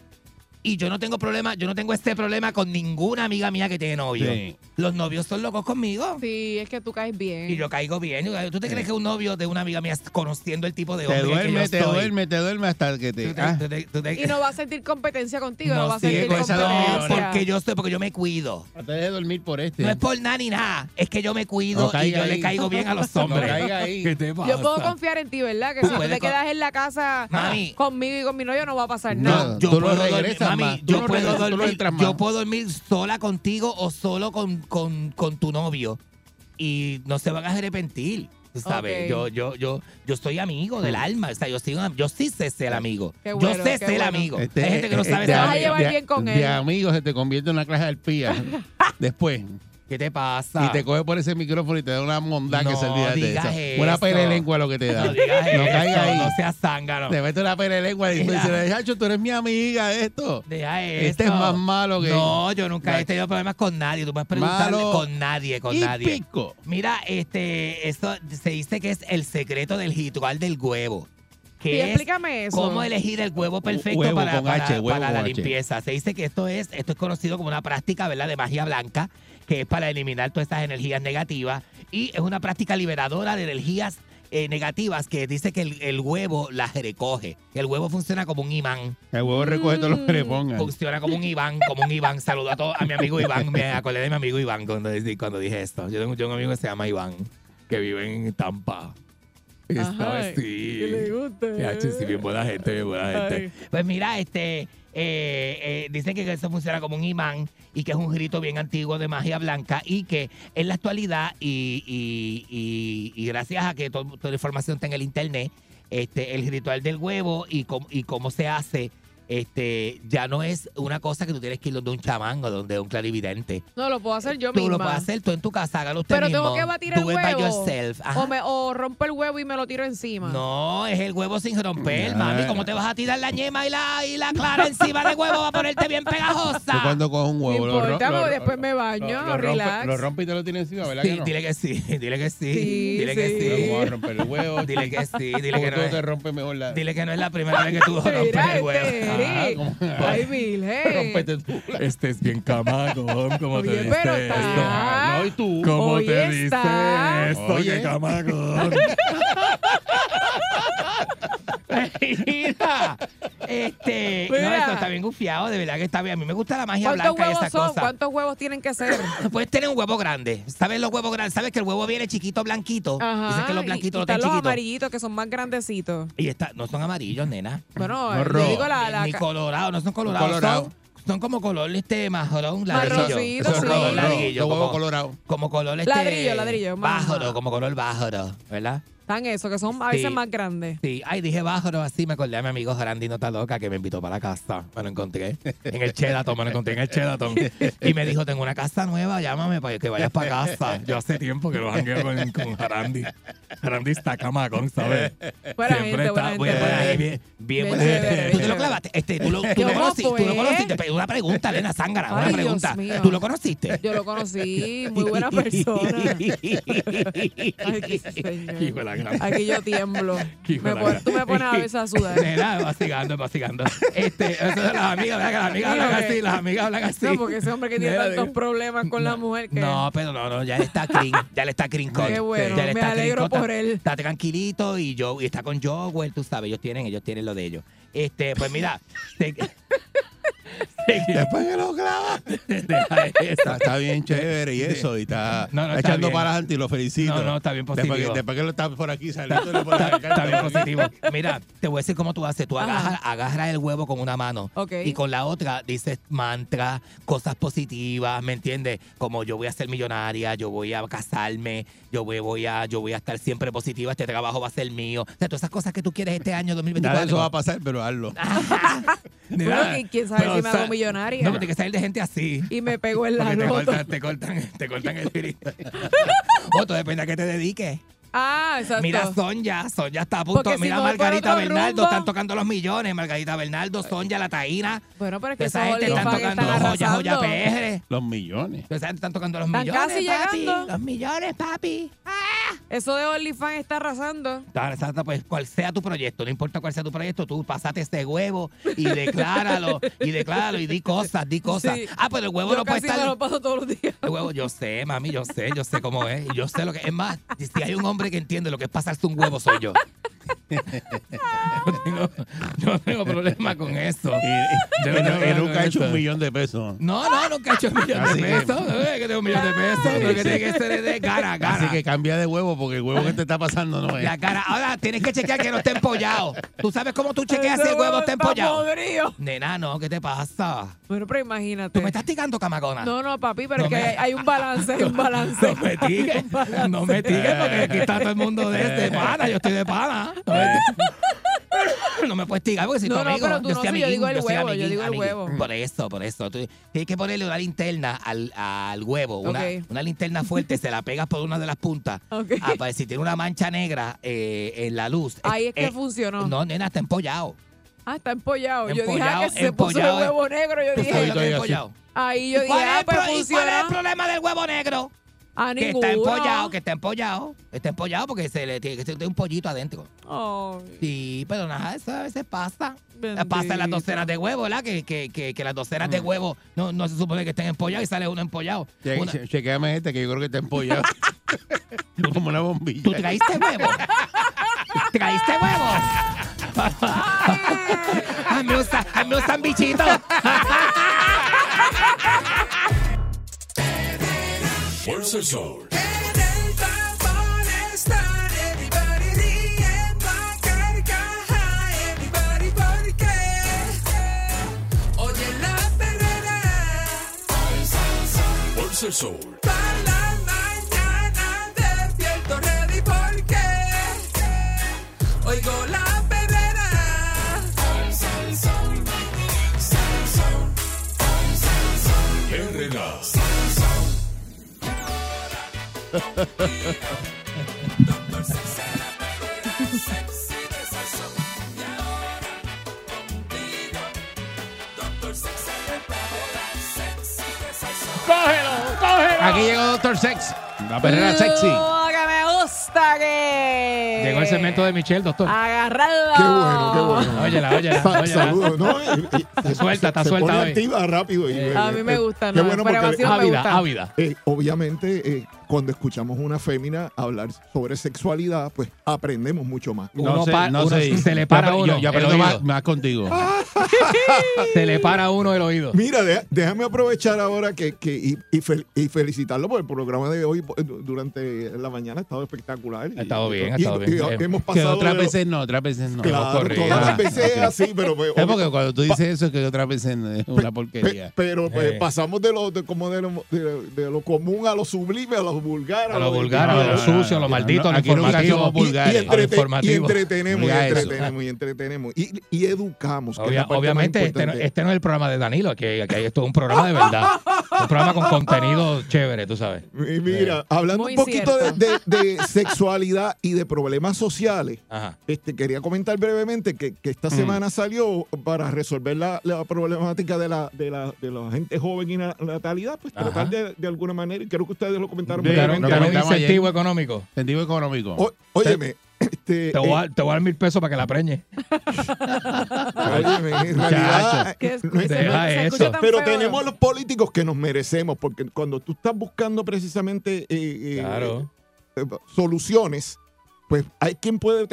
Speaker 5: Y yo no tengo problema, yo no tengo este problema con ninguna amiga mía que tiene novio.
Speaker 2: Sí.
Speaker 5: Los novios son locos conmigo.
Speaker 4: Sí, es que tú caes bien.
Speaker 5: Y yo caigo bien. ¿Tú te crees que un novio de una amiga mía, conociendo el tipo de
Speaker 2: Te
Speaker 5: hombre que yo
Speaker 2: duerme, te duerme, te duerme hasta que
Speaker 5: tú
Speaker 2: te.
Speaker 5: te-
Speaker 2: ah,
Speaker 5: tú te- tú te-
Speaker 4: Y no va a sentir competencia contigo, no,
Speaker 5: no
Speaker 4: va a sentir competencia.
Speaker 5: no, porque yo estoy, porque yo me cuido.
Speaker 2: te dejes dormir por este.
Speaker 5: No es por nada ni nada, es que yo me cuido
Speaker 2: No
Speaker 5: y yo le caigo bien a los hombres.
Speaker 2: caiga ahí.
Speaker 5: ¿Qué te pasa?
Speaker 4: Yo puedo confiar en ti, ¿verdad? Que
Speaker 5: Tú
Speaker 4: si tú te quedas en la casa
Speaker 5: Mami.
Speaker 4: conmigo y con mi novio no va a pasar
Speaker 2: No,
Speaker 4: nada.
Speaker 5: yo
Speaker 2: tú no
Speaker 5: puedo
Speaker 2: regresas
Speaker 5: mami, yo
Speaker 2: no
Speaker 5: puedo
Speaker 2: no
Speaker 5: dormir,
Speaker 2: entras
Speaker 5: yo puedo dormir sola contigo o solo con, con, con tu novio y no se van a arrepentir. Sabes, yo, yo, yo, yo soy amigo del alma. O sea, yo, soy yo sí sé ser amigo. Yo sé ser
Speaker 4: bueno.
Speaker 5: amigo.
Speaker 2: Este-
Speaker 5: Hay gente que no sabe
Speaker 2: este
Speaker 5: ser
Speaker 4: Te vas a
Speaker 2: ami-
Speaker 5: amigo.
Speaker 4: llevar
Speaker 2: de-
Speaker 4: bien con
Speaker 2: De
Speaker 4: él.
Speaker 2: amigos se te convierte en una clase de arpía. Después.
Speaker 5: ¿Qué te pasa?
Speaker 2: Y te coge por ese micrófono y te da una mondá que
Speaker 5: No
Speaker 2: se olvida de eso. Una
Speaker 5: eso.
Speaker 2: pere lengua lo que te da.
Speaker 5: No digas
Speaker 2: No
Speaker 5: eso,
Speaker 2: caiga ahí.
Speaker 5: no seas zángano.
Speaker 2: Te mete una pere lengua y tú
Speaker 5: Mira.
Speaker 2: dices, Chacho, tú eres mi amiga, esto.
Speaker 5: Deja eso.
Speaker 2: Este es más malo que.
Speaker 5: No, yo nunca he tenido problemas con nadie. Tú puedes preguntarle
Speaker 2: Malo
Speaker 5: con nadie, con
Speaker 2: y
Speaker 5: nadie.
Speaker 2: pico.
Speaker 5: Mira, este, esto se dice que es el secreto del ritual del huevo.
Speaker 4: Sí,
Speaker 5: Que es
Speaker 4: explícame eso.
Speaker 5: cómo elegir el huevo perfecto
Speaker 2: Huevo
Speaker 5: para,
Speaker 2: con
Speaker 5: para-
Speaker 2: H, huevo
Speaker 5: para la
Speaker 2: H.
Speaker 5: limpieza. Se dice que esto es, esto es conocido como una práctica, ¿verdad? De magia blanca, que es para eliminar todas estas energías negativas. Y es una práctica liberadora de energías eh, negativas que dice que el, el huevo las recoge. El huevo funciona como un imán.
Speaker 2: El huevo recoge todo lo que le pongan.
Speaker 5: Funciona como un Iván, como un Iván. Saludo a, todo, a mi amigo Iván. Me acordé de mi amigo Iván cuando, cuando dije esto. Yo tengo, yo tengo un amigo que se llama Iván, que vive en Tampa. Y
Speaker 4: Ajá,
Speaker 5: estaba
Speaker 4: que le
Speaker 5: así.
Speaker 4: gusta.
Speaker 5: Ya, che, sí, bien buena gente, bien buena gente.
Speaker 4: Ay.
Speaker 5: Pues mira, este, eh, eh, dicen que eso funciona como un imán y que es un rito bien antiguo de magia blanca y que en la actualidad y, y- y- gracias a que to- toda la información está en el internet, este, el ritual del huevo y, y cómo se hace, este, ya no es una cosa que tú tienes que ir donde un chamán o donde un clarividente.
Speaker 4: No, lo puedo hacer yo
Speaker 5: tú
Speaker 4: misma.
Speaker 5: lo puedes hacer tú en tu casa, hágalo usted
Speaker 4: Pero
Speaker 5: mismo.
Speaker 4: tengo que batir el
Speaker 5: Do
Speaker 4: huevo. O, me, o rompo el huevo y me lo tiro encima.
Speaker 5: No, es el huevo sin romper, mami. ¿Cómo te vas a tirar la ñema y la, y la clara encima del huevo? Va a ponerte bien
Speaker 2: Tú
Speaker 5: pegajosa.
Speaker 2: cuando coges un huevo, lo,
Speaker 4: importa,
Speaker 2: lo-
Speaker 4: porque después me baño,
Speaker 2: lo- lo
Speaker 4: relax.
Speaker 2: rompe, lo rompe y te lo tiene encima, ¿verdad
Speaker 5: Sí,
Speaker 2: que no?
Speaker 5: dile que sí, dile que sí,
Speaker 4: Sí,
Speaker 5: dile que
Speaker 4: sí.
Speaker 5: sí.
Speaker 2: ¿Cómo vas a romper el huevo?
Speaker 5: Dile que sí, dile
Speaker 2: ¿Cómo
Speaker 5: que
Speaker 2: tú
Speaker 5: no
Speaker 2: te
Speaker 5: es,
Speaker 2: rompes mejor la...
Speaker 5: dile que no es la primera vez que tú rompes el huevo.
Speaker 4: Este, Eric. Ay, Virgen.
Speaker 5: Este es bien camagón, como
Speaker 4: Oye, pero está-
Speaker 2: No, y tú.
Speaker 5: ¿Cómo te dice
Speaker 4: está.
Speaker 5: esto?
Speaker 2: Oye.
Speaker 5: ¡Qué camagón! Mira, este, no, esto está bien gufiado, de verdad que está bien. A mí me gusta la magia
Speaker 4: ¿Cuántos
Speaker 5: blanca y esas
Speaker 4: son?
Speaker 5: cosas.
Speaker 4: ¿Cuántos huevos tienen que ser?
Speaker 5: Puedes tener un huevo grande. ¿Sabes los huevos grandes? ¿Sabes que el huevo viene chiquito, blanquito? Dicen que los blanquitos
Speaker 4: y
Speaker 5: lo
Speaker 4: están
Speaker 5: tienen
Speaker 4: los
Speaker 5: chiquitos.
Speaker 4: amarillitos que son más grandecitos.
Speaker 5: Y está, no son amarillos, nena.
Speaker 4: Bueno,
Speaker 2: No, rojo.
Speaker 4: digo la... la
Speaker 5: Ni colorados, no son colorados.
Speaker 2: Colorado.
Speaker 5: Son, son como color este marrón, ladrillo.
Speaker 4: Marroncito, sí.
Speaker 2: rojo.
Speaker 5: ladrillo, como,
Speaker 2: colorados.
Speaker 5: como color este...
Speaker 4: Ladrillo, ladrillo,
Speaker 5: Bájaro, como color bájaro, ¿verdad?
Speaker 4: Están esos, que son a veces
Speaker 5: Sí.
Speaker 4: más grandes.
Speaker 5: Sí, ay, dije bájaro así, me acordé a mi amigo Randy Nota Loca que me invitó para la casa. Me lo encontré en el Sheraton, me lo encontré en el Sheraton. Y me dijo, tengo una casa nueva, llámame para que vayas para casa. Yo hace tiempo que lo jangueo con, con Randy. Randy está camagón, ¿sabes?
Speaker 4: Buena gente, buena gente.
Speaker 5: bien, buena gente, bien, bien
Speaker 4: Bien
Speaker 5: buena gente.
Speaker 4: bien
Speaker 5: ¿Tú te lo clavaste? Este, tú lo, tú
Speaker 4: ¿Qué
Speaker 5: lo conociste, tú lo conociste. Una pregunta, Lena Zángara, una pregunta. ¿Tú lo conociste?
Speaker 4: Yo lo conocí, muy buena persona. Ay, qué señor. Aquí yo tiemblo. Me pon- tú me pones a veces a sudar.
Speaker 5: Nena, vacilando, vacilando. Este, eso de las amigas, ¿verdad? Que las amigas hablan así, las amigas hablan así.
Speaker 4: No, porque ese hombre que tiene tantos problemas con la mujer que...
Speaker 5: No, pero no, no, ya le está clean, ya le está clean.
Speaker 4: Qué bueno, me alegro por él.
Speaker 5: Está tranquilito y yo y está con Jowell, tú sabes, ellos tienen, ellos tienen lo de ellos. Este, pues mira,
Speaker 2: Después que lo clava. Está, está bien chévere y eso. Y está,
Speaker 5: No, no,
Speaker 2: está
Speaker 5: está
Speaker 2: echando
Speaker 5: bien.
Speaker 2: para adelante y lo felicito.
Speaker 5: No, no, está bien
Speaker 2: Después que,
Speaker 5: positivo.
Speaker 2: después que lo está por aquí saliendo. por
Speaker 5: Está, está bien positivo. Mira, te voy a decir cómo tú haces. Tú agarras, agarras el huevo con una mano y con la otra dices mantra, cosas positivas, ¿me entiendes? Como yo voy a ser millonaria, yo voy a casarme, yo voy, voy a, yo voy a estar siempre positiva, este trabajo va a ser mío. O sea, todas esas cosas que tú quieres este año 2024.
Speaker 2: Nada eso va a pasar, pero hazlo.
Speaker 4: Bueno. ¿quién- quién sabe
Speaker 5: Pero,
Speaker 4: si me hago millonaria?
Speaker 5: No, pero tiene que salir de gente así.
Speaker 4: Y me pegó en la
Speaker 5: Porque te cortan, te cortan, te cortan el grito. o todo depende a qué te dediques.
Speaker 4: Ah, exacto.
Speaker 5: Mira, Sonja, Sonja está a punto.
Speaker 4: Porque
Speaker 5: Mira, Margarita
Speaker 4: otro
Speaker 5: Bernaldo,
Speaker 4: rumbo-
Speaker 5: están tocando los millones. Margarita Bernaldo, Sonja, la taína.
Speaker 4: Bueno, pero es que
Speaker 5: Esa gente están tocando
Speaker 4: están
Speaker 5: joya, joya. PR.
Speaker 2: Los millones.
Speaker 5: Esa gente están tocando los
Speaker 4: Están
Speaker 5: millones,
Speaker 4: casi
Speaker 5: papi.
Speaker 4: llegando.
Speaker 5: Los millones, papi.
Speaker 4: Eso de OnlyFans está arrasando.
Speaker 5: Claro, exacto, pues cual sea tu proyecto, no importa cuál sea tu proyecto, tú pasate este huevo y decláralo, y decláralo, y di cosas, di cosas.
Speaker 4: Sí.
Speaker 5: Ah, pero el huevo
Speaker 4: Yo
Speaker 5: no puede estar...
Speaker 4: me lo paso todos los días.
Speaker 5: El huevo, yo sé, mami, yo sé, yo sé cómo es. y Yo sé lo que es más. Si hay un hombre que entiende lo que es pasarse un huevo, soy yo. yo, tengo, yo tengo problema con eso.
Speaker 2: Y, nunca ha hecho un millón de pesos.
Speaker 5: No, no, nunca he hecho un millón
Speaker 2: Así
Speaker 5: de
Speaker 2: que-
Speaker 5: pesos. No es que tengo un millón de pesos. Lo que tiene que ser es de cara a cara.
Speaker 2: Así que cambia de huevo porque el huevo que te está pasando no es.
Speaker 5: La cara. Ahora tienes que chequear que no esté empollado. ¿Tú sabes cómo tú chequeas si el huevo está empollado?
Speaker 4: podrido.
Speaker 5: Nena, no, ¿qué te pasa?
Speaker 4: Bueno, pero imagínate.
Speaker 5: ¿Tú me estás ticando, camagona?
Speaker 4: No, no, papi, pero
Speaker 5: No
Speaker 4: es que
Speaker 5: me-
Speaker 4: hay, hay un balance, hay un balance.
Speaker 5: No me tigues, no me tigues porque aquí está todo el mundo de, de pana, yo estoy de pana. No me, no me puedes tigar porque si
Speaker 4: No,
Speaker 5: tu
Speaker 4: no,
Speaker 5: amigo,
Speaker 4: pero tú
Speaker 5: yo
Speaker 4: no,
Speaker 5: soy
Speaker 4: yo digo el huevo, yo digo el
Speaker 5: amiguín.
Speaker 4: huevo.
Speaker 5: Por eso, por eso. Tú tienes que ponerle una linterna al, al huevo, una, una linterna fuerte, se la pegas por una de las puntas. Ah, para si tiene una mancha negra eh, en la luz.
Speaker 4: Ahí
Speaker 5: eh,
Speaker 4: es que
Speaker 5: eh,
Speaker 4: funcionó.
Speaker 5: No, nena, está empollado.
Speaker 4: Ah, está empollado. Yo dije, ah,
Speaker 5: Empollado,
Speaker 4: que se puso el
Speaker 5: empollado.
Speaker 4: huevo negro. Yo
Speaker 5: ¿Tú
Speaker 4: dije,
Speaker 5: empollado?
Speaker 4: ahí yo
Speaker 5: ¿Y
Speaker 4: dije,
Speaker 5: cuál, es
Speaker 4: ah,
Speaker 5: el
Speaker 4: pues
Speaker 5: cuál es problema del huevo negro?
Speaker 4: A
Speaker 5: Que está empollado, que está empollado. Está empollado porque se le tiene que tener un pollito adentro.
Speaker 4: Ay,
Speaker 5: Sí, pero nada, eso a veces pasa.
Speaker 4: Bendito.
Speaker 5: Pasa en las docenas de huevos, ¿verdad? Que, que, que, que las docenas de huevos no, no se supone que estén empollados y sale uno empollado.
Speaker 2: Che-
Speaker 5: Una-
Speaker 2: che- chequéame este que yo creo que está empollado. Como una bombilla.
Speaker 5: ¿Tú traíste huevo? ¿Traíste huevo? a mí me gusta- a mí me gustan bichitos.
Speaker 10: Fuerza el sol.
Speaker 1: En el tapón están everybody riendo a carcaja, everybody porque oye la perrera
Speaker 10: Fuerza el sol.
Speaker 2: Aquí llegó Doctor Sex. La perrera sexy.
Speaker 4: Lo que me gusta que...
Speaker 5: Llegó el segmento de Michelle, doctor.
Speaker 4: Agarrarlo.
Speaker 11: Qué bueno, qué bueno.
Speaker 5: Óyela, óyela,
Speaker 11: Sa-
Speaker 5: óyela.
Speaker 11: Saludos, ¿no? Y- y-
Speaker 5: Está suelta, está
Speaker 11: se
Speaker 5: suelta
Speaker 11: pone
Speaker 5: hoy.
Speaker 11: activa rápido. y,
Speaker 5: Eh,
Speaker 4: A mí me
Speaker 11: eh,
Speaker 4: gusta,
Speaker 11: Qué
Speaker 4: ¿no?
Speaker 11: bueno
Speaker 4: Pero
Speaker 11: porque
Speaker 4: evasión me
Speaker 5: Ávida,
Speaker 4: gusta.
Speaker 5: ávida.
Speaker 11: eh, obviamente eh, cuando escuchamos una fémina hablar sobre sexualidad, pues aprendemos mucho más.
Speaker 5: Uno pa- uno- se le para
Speaker 2: Yo-
Speaker 5: uno
Speaker 2: Yo, yo aprendo más, contigo.
Speaker 5: Se le para uno el oído.
Speaker 11: Mira, de- déjame aprovechar ahora que, que- y, y fel- y felicitarlo por el programa de hoy. Durante la mañana ha estado espectacular.
Speaker 5: Ha estado bien, ha
Speaker 11: y-
Speaker 5: estado bien.
Speaker 11: y hemos
Speaker 2: Que otras veces no, otras veces no.
Speaker 11: Claro,
Speaker 5: corrido.
Speaker 11: todas las
Speaker 5: Ah,
Speaker 11: veces es
Speaker 5: ok.
Speaker 11: así, pero pues,
Speaker 2: Es porque cuando tú dices eso, es que otras veces no es una
Speaker 11: Pe-
Speaker 2: porquería.
Speaker 11: pero pues,
Speaker 5: Eh.
Speaker 11: pasamos de lo, de, como de, lo, de, de lo común a lo sublime, a lo vulgar.
Speaker 5: A lo vulgar, a lo
Speaker 11: y-
Speaker 5: sucio, a lo maldito, a
Speaker 2: somos
Speaker 11: y,
Speaker 5: a
Speaker 11: entretenemos, y entretenemos, y entretenemos. Y, y educamos.
Speaker 5: obviamente, este no, este no es el programa de Danilo, aquí, esto es un programa de verdad. un programa con contenido chévere, tú sabes.
Speaker 11: Y mira, hablando
Speaker 4: Muy
Speaker 11: un poquito de,
Speaker 4: cierto.
Speaker 11: de- de sexualidad y de problemas sociales, este, quería comentar brevemente que, que esta semana salió para resolver la, la problemática de la, de, la, de la gente joven y la natalidad, pues
Speaker 5: Ajá.
Speaker 11: tratar de, de alguna manera, y creo que ustedes lo comentaron
Speaker 2: Sí,
Speaker 11: brevemente.
Speaker 5: claro, un incentivo
Speaker 2: ayer.
Speaker 5: económico.
Speaker 2: Incentivo económico.
Speaker 11: O- óyeme, este,
Speaker 5: Te voy, a,
Speaker 11: eh,
Speaker 5: te voy a dar mil pesos para que la preñe.
Speaker 11: óyeme, en realidad, eh,
Speaker 4: es-
Speaker 11: no es-
Speaker 4: se-
Speaker 5: Deja
Speaker 4: se
Speaker 5: eso.
Speaker 11: pero
Speaker 4: feo.
Speaker 11: tenemos los políticos que nos merecemos, porque cuando tú estás buscando precisamente eh, eh,
Speaker 5: Claro.
Speaker 11: eh, soluciones, pues hay quien puede,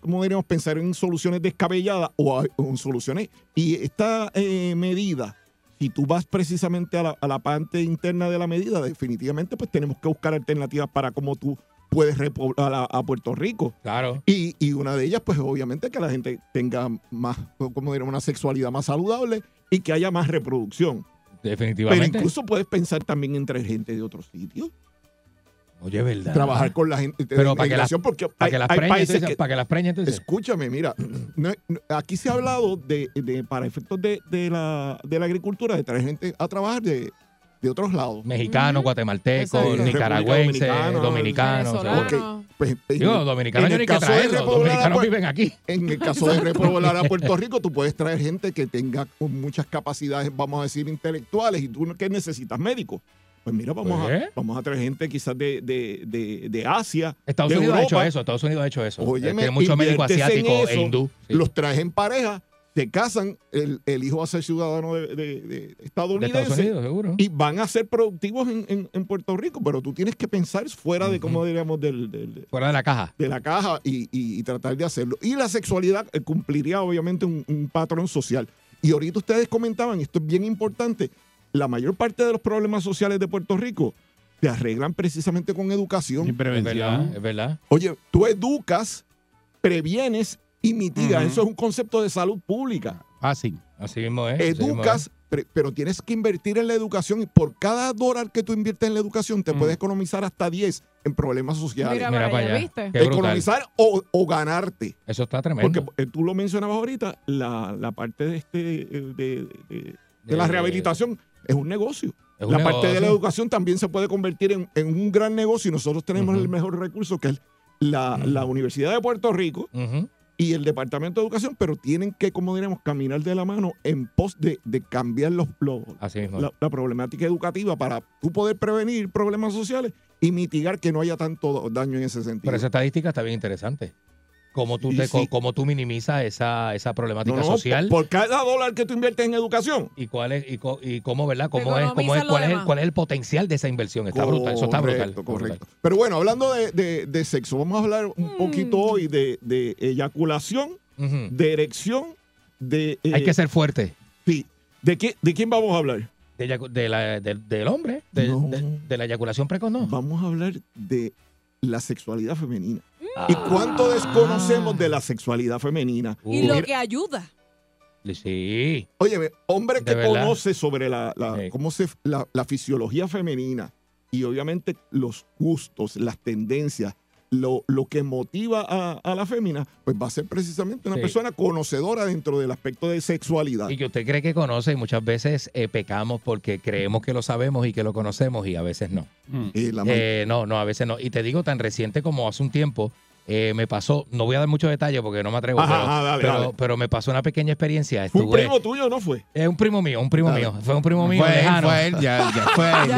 Speaker 11: como diríamos, pensar en soluciones descabelladas o, en soluciones. Y esta eh, medida, si tú vas precisamente a la, a la parte interna de la medida, definitivamente pues tenemos que buscar alternativas para cómo tú puedes repoblar a, a Puerto Rico.
Speaker 5: Claro.
Speaker 11: Y, y una de ellas, pues obviamente que la gente tenga más, como diríamos, una sexualidad más saludable y que haya más reproducción. Pero
Speaker 5: Definitivamente.
Speaker 11: incluso puedes pensar también entre gente de otros sitios.
Speaker 5: Oye, ¿verdad?
Speaker 11: Trabajar con la gente de
Speaker 5: Pero para que
Speaker 11: porque
Speaker 5: Para
Speaker 11: hay,
Speaker 5: que las
Speaker 11: hay
Speaker 5: preñe,
Speaker 11: países
Speaker 5: entonces,
Speaker 11: que...
Speaker 5: para que las preñe, entonces.
Speaker 11: Escúchame, mira, no- no- aquí se ha hablado de, de- para efectos de, de la, de la agricultura, de traer gente a trabajar de, de otros lados.
Speaker 5: Mexicano, guatemalteco,
Speaker 4: Exacto.
Speaker 5: nicaragüense,
Speaker 11: República
Speaker 5: dominicano.
Speaker 4: Venezolano.
Speaker 5: seguro.
Speaker 11: Ok, pues,
Speaker 5: Digo, dominicanos
Speaker 11: en el
Speaker 5: que
Speaker 11: de
Speaker 5: Dominicanos viven aquí.
Speaker 11: En el caso de repoblar a Puerto Rico, tú puedes traer gente que tenga muchas capacidades, vamos a decir, intelectuales, y tú que necesitas médicos. Pues mira, vamos,
Speaker 5: Pues.
Speaker 11: a, vamos a traer gente quizás de, de, de, de Asia.
Speaker 5: Estados
Speaker 11: de
Speaker 5: Unidos ha hecho eso. Estados Unidos ha hecho eso. Tiene mucho médico asiático
Speaker 11: eso,
Speaker 5: e hindú. Sí.
Speaker 11: Los traes en pareja, se casan, el, el hijo va a ser ciudadano de, de- estadounidense
Speaker 5: Estados Unidos, seguro.
Speaker 11: y van a ser productivos en, en- en Puerto Rico, pero tú tienes que pensar fuera de, como diríamos, del, del-
Speaker 5: Fuera de la caja.
Speaker 11: de la caja y, y- y tratar de hacerlo. Y la sexualidad eh, cumpliría obviamente un, un patrón social. Y ahorita ustedes comentaban, esto es bien importante, la mayor parte de los problemas sociales de Puerto Rico se arreglan precisamente con educación.
Speaker 2: Y
Speaker 5: Es verdad,
Speaker 2: prevención.
Speaker 5: es verdad.
Speaker 11: Oye, tú educas, previenes y mitigas. Eso es un concepto de salud pública.
Speaker 2: Fácil.
Speaker 5: Así mismo es. mismo
Speaker 11: Educas, pre- pero tienes que invertir en la educación y por cada dólar que tú inviertes en la educación te puedes economizar hasta 10 en problemas sociales.
Speaker 4: Mira,
Speaker 5: Mira
Speaker 4: para allá.
Speaker 11: Economizar o, o ganarte.
Speaker 5: Eso está tremendo.
Speaker 11: Porque eh, tú lo mencionabas ahorita, la, la parte de, este, eh, de, de- de la
Speaker 5: De-
Speaker 11: rehabilitación es un negocio.
Speaker 5: Es un
Speaker 11: la parte de la educación también se puede convertir en, en un gran negocio y nosotros tenemos el mejor recurso que es la, la Universidad de Puerto Rico y el Departamento de Educación, pero tienen que, como diremos, caminar de la mano en pos de, de cambiar los, la, la problemática educativa para tú poder prevenir problemas sociales y mitigar que no haya tanto daño en ese sentido.
Speaker 5: Pero esa estadística está bien interesante. Cómo tú, te,
Speaker 11: sí.
Speaker 5: cómo tú minimizas esa, esa problemática
Speaker 11: No, no,
Speaker 5: social.
Speaker 11: Por, por cada dólar que tú inviertes en educación.
Speaker 5: y cuál es y, co- y cómo verdad cómo es cómo es cuál es el, cuál es el potencial de esa inversión está brutal eso está brutal,
Speaker 11: Correcto,
Speaker 5: brutal.
Speaker 11: correcto. Pero bueno, hablando de, de- de sexo, vamos a hablar un
Speaker 4: Mm.
Speaker 11: poquito hoy de, de eyaculación, de erección, de... eh,
Speaker 5: hay que ser fuerte
Speaker 11: Sí. ¿De, qué, ¿De quién vamos a hablar?
Speaker 5: de la- del- del hombre de,
Speaker 11: No.
Speaker 5: de- de la eyaculación precoz no
Speaker 11: Vamos a hablar de la sexualidad femenina. ¿Y cuánto desconocemos de la sexualidad femenina?
Speaker 4: Y lo que ayuda.
Speaker 5: sí
Speaker 11: Oye, hombre que conoce sobre la, la-
Speaker 5: Sí.
Speaker 11: cómo se, la, la fisiología femenina y obviamente los gustos, las tendencias, lo, lo que motiva a, a la fémina, pues va a ser precisamente una
Speaker 5: Sí.
Speaker 11: persona conocedora dentro del aspecto de sexualidad.
Speaker 5: y que usted cree que conoce y muchas veces eh, pecamos porque creemos que lo sabemos y que lo conocemos y a veces no
Speaker 2: Mm.
Speaker 11: Eh, la
Speaker 5: Eh, no, no, a veces no. Y te digo tan reciente como hace un tiempo, eh, me pasó, no voy a dar muchos detalles porque no me atrevo,
Speaker 11: Ajá,
Speaker 5: pero,
Speaker 11: ajá, dale,
Speaker 5: pero,
Speaker 11: dale.
Speaker 5: pero me pasó una pequeña experiencia.
Speaker 11: ¿Fue un
Speaker 5: Estuve,
Speaker 11: primo tuyo o no fue?
Speaker 5: es un primo mío, un primo
Speaker 11: Dale.
Speaker 5: mío. Fue un primo mío
Speaker 2: Fue él, fue él, ya, ya fue él.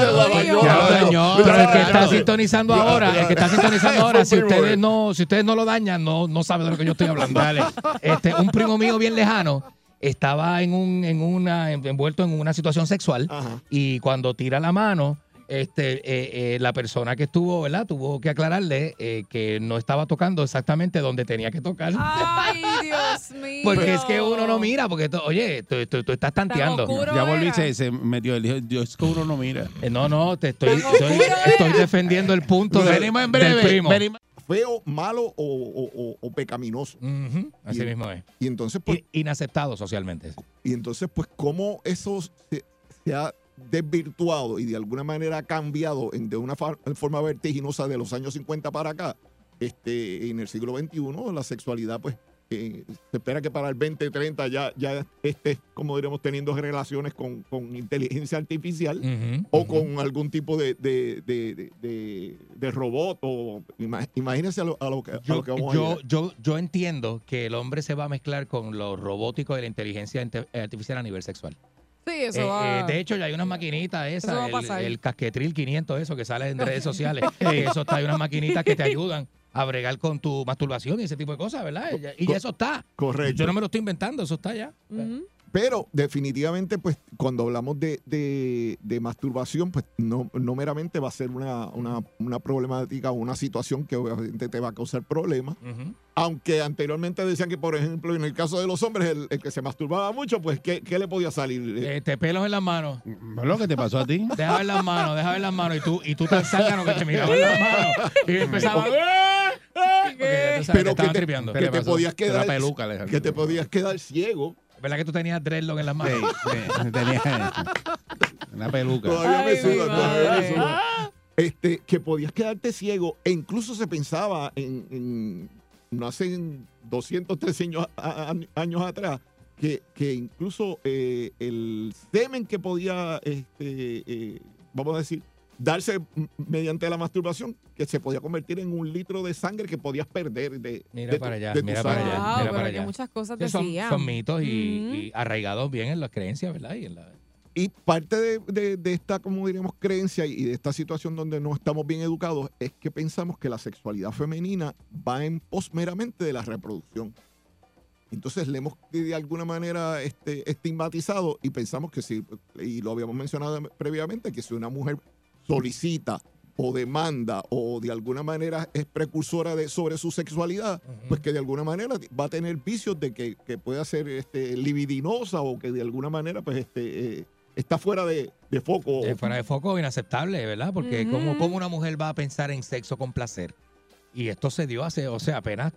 Speaker 5: Pero el que está sintonizando ahora, el que está sintonizando ahora, si ustedes no, si ustedes no lo dañan, no, no saben de lo que yo estoy hablando. Dale. Este, un primo mío bien lejano estaba en un, en una, envuelto en una situación sexual
Speaker 11: Ajá.
Speaker 5: y cuando tira la mano, este, eh, eh, la persona que estuvo, ¿verdad? Tuvo que aclararle eh, que no estaba tocando exactamente donde tenía que tocar.
Speaker 4: Ay, Dios mío.
Speaker 5: Porque es que uno no mira, porque tú- oye, tú, tú- tú estás tanteando.
Speaker 2: Ya volví, se, se metió. Él dijo, Dios, que uno no mira.
Speaker 5: No, no, te estoy, estoy, defendiendo el punto de-
Speaker 2: Venimos en
Speaker 5: del
Speaker 2: breve.
Speaker 5: primo.
Speaker 2: venimos.
Speaker 11: Feo, malo o, o- o- o pecaminoso.
Speaker 5: Ujú, Así
Speaker 11: Y-
Speaker 5: mismo es.
Speaker 11: Y entonces, pues,
Speaker 5: Inaceptado socialmente.
Speaker 11: Y entonces, pues, cómo eso se, se ha desvirtuado y de alguna manera cambiado en, de una forma vertiginosa de los años 50 para acá, este, en el siglo XXI, la sexualidad, pues, eh, se espera que para el 2030 ya, ya esté, como diremos, teniendo relaciones con, con inteligencia artificial o con algún tipo de, de, de, de- de- de robot. o ima- Imagínense a lo, a lo que, a
Speaker 5: Yo,
Speaker 11: lo que vamos a llegar.
Speaker 5: yo, yo entiendo que el hombre se va a mezclar con lo robótico y la inteligencia inte- artificial a nivel sexual.
Speaker 4: Sí, eso
Speaker 5: Eh,
Speaker 4: va.
Speaker 5: eh, de hecho, ya hay unas maquinitas esas, el, el casquetril 500, eso que sale en redes sociales. que eso está, hay unas maquinitas que te ayudan a bregar con tu masturbación y ese tipo de cosas, ¿verdad? Y ya eso está.
Speaker 11: Correcto.
Speaker 5: Yo no me lo estoy inventando, eso está ya.
Speaker 4: Ujú.
Speaker 11: Pero definitivamente, pues, cuando hablamos de, de- de masturbación, pues no, no meramente va a ser una, una, una problemática o una situación que obviamente te va a causar problemas. Aunque anteriormente decían que, por ejemplo, en el caso de los hombres, el, el que se masturbaba mucho, pues, ¿qué, qué le podía salir? Eh,
Speaker 5: Este, pelos en las manos.
Speaker 2: ¿Lo que te pasó a ti?
Speaker 5: Deja ver las manos, deja ver las manos. Y tú, y tú tan zángano que te mirabas en las manos. Y empezaba. tú sabes, te
Speaker 11: Pero que te, que
Speaker 2: ¿Qué
Speaker 11: te podías
Speaker 2: Te la
Speaker 11: quedar que te podías quedar ciego.
Speaker 5: ¿Verdad que tú tenías dreadlock en las manos?
Speaker 2: Sí, sí, tenía una peluca.
Speaker 11: Todavía me suda, todavía me suda. Este, que podías quedarte ciego e incluso se pensaba en, en- no hace 200, 300 años, años atrás que, que incluso eh, el semen que podía, este, eh, vamos a decir, darse mediante la masturbación, que se podía convertir en un litro de sangre que podías perder de,
Speaker 5: Mira
Speaker 11: de tu-
Speaker 5: para allá,
Speaker 11: de
Speaker 5: mira para allá.
Speaker 4: Wow,
Speaker 5: mira para allá.
Speaker 4: muchas cosas
Speaker 5: Sí, son, son mitos y, arraigados bien en las creencias, ¿verdad? Y en la,
Speaker 11: Y parte de, de- de esta, como diríamos, creencia y de esta situación donde no estamos bien educados es que pensamos que la sexualidad femenina va en pos meramente de la reproducción. Entonces le hemos de alguna manera este, estigmatizado y pensamos que si, y lo habíamos mencionado previamente, que si una mujer solicita o demanda o de alguna manera es precursora de, sobre su sexualidad, pues que de alguna manera va a tener vicios de que, que pueda ser este, libidinosa o que de alguna manera pues este, eh, está fuera de, de foco.
Speaker 5: Eh, fuera de foco inaceptable, ¿verdad? Porque
Speaker 4: Ujú.
Speaker 5: ¿cómo, cómo una mujer va a pensar en sexo con placer? Y esto se dio hace, o sea, apenas,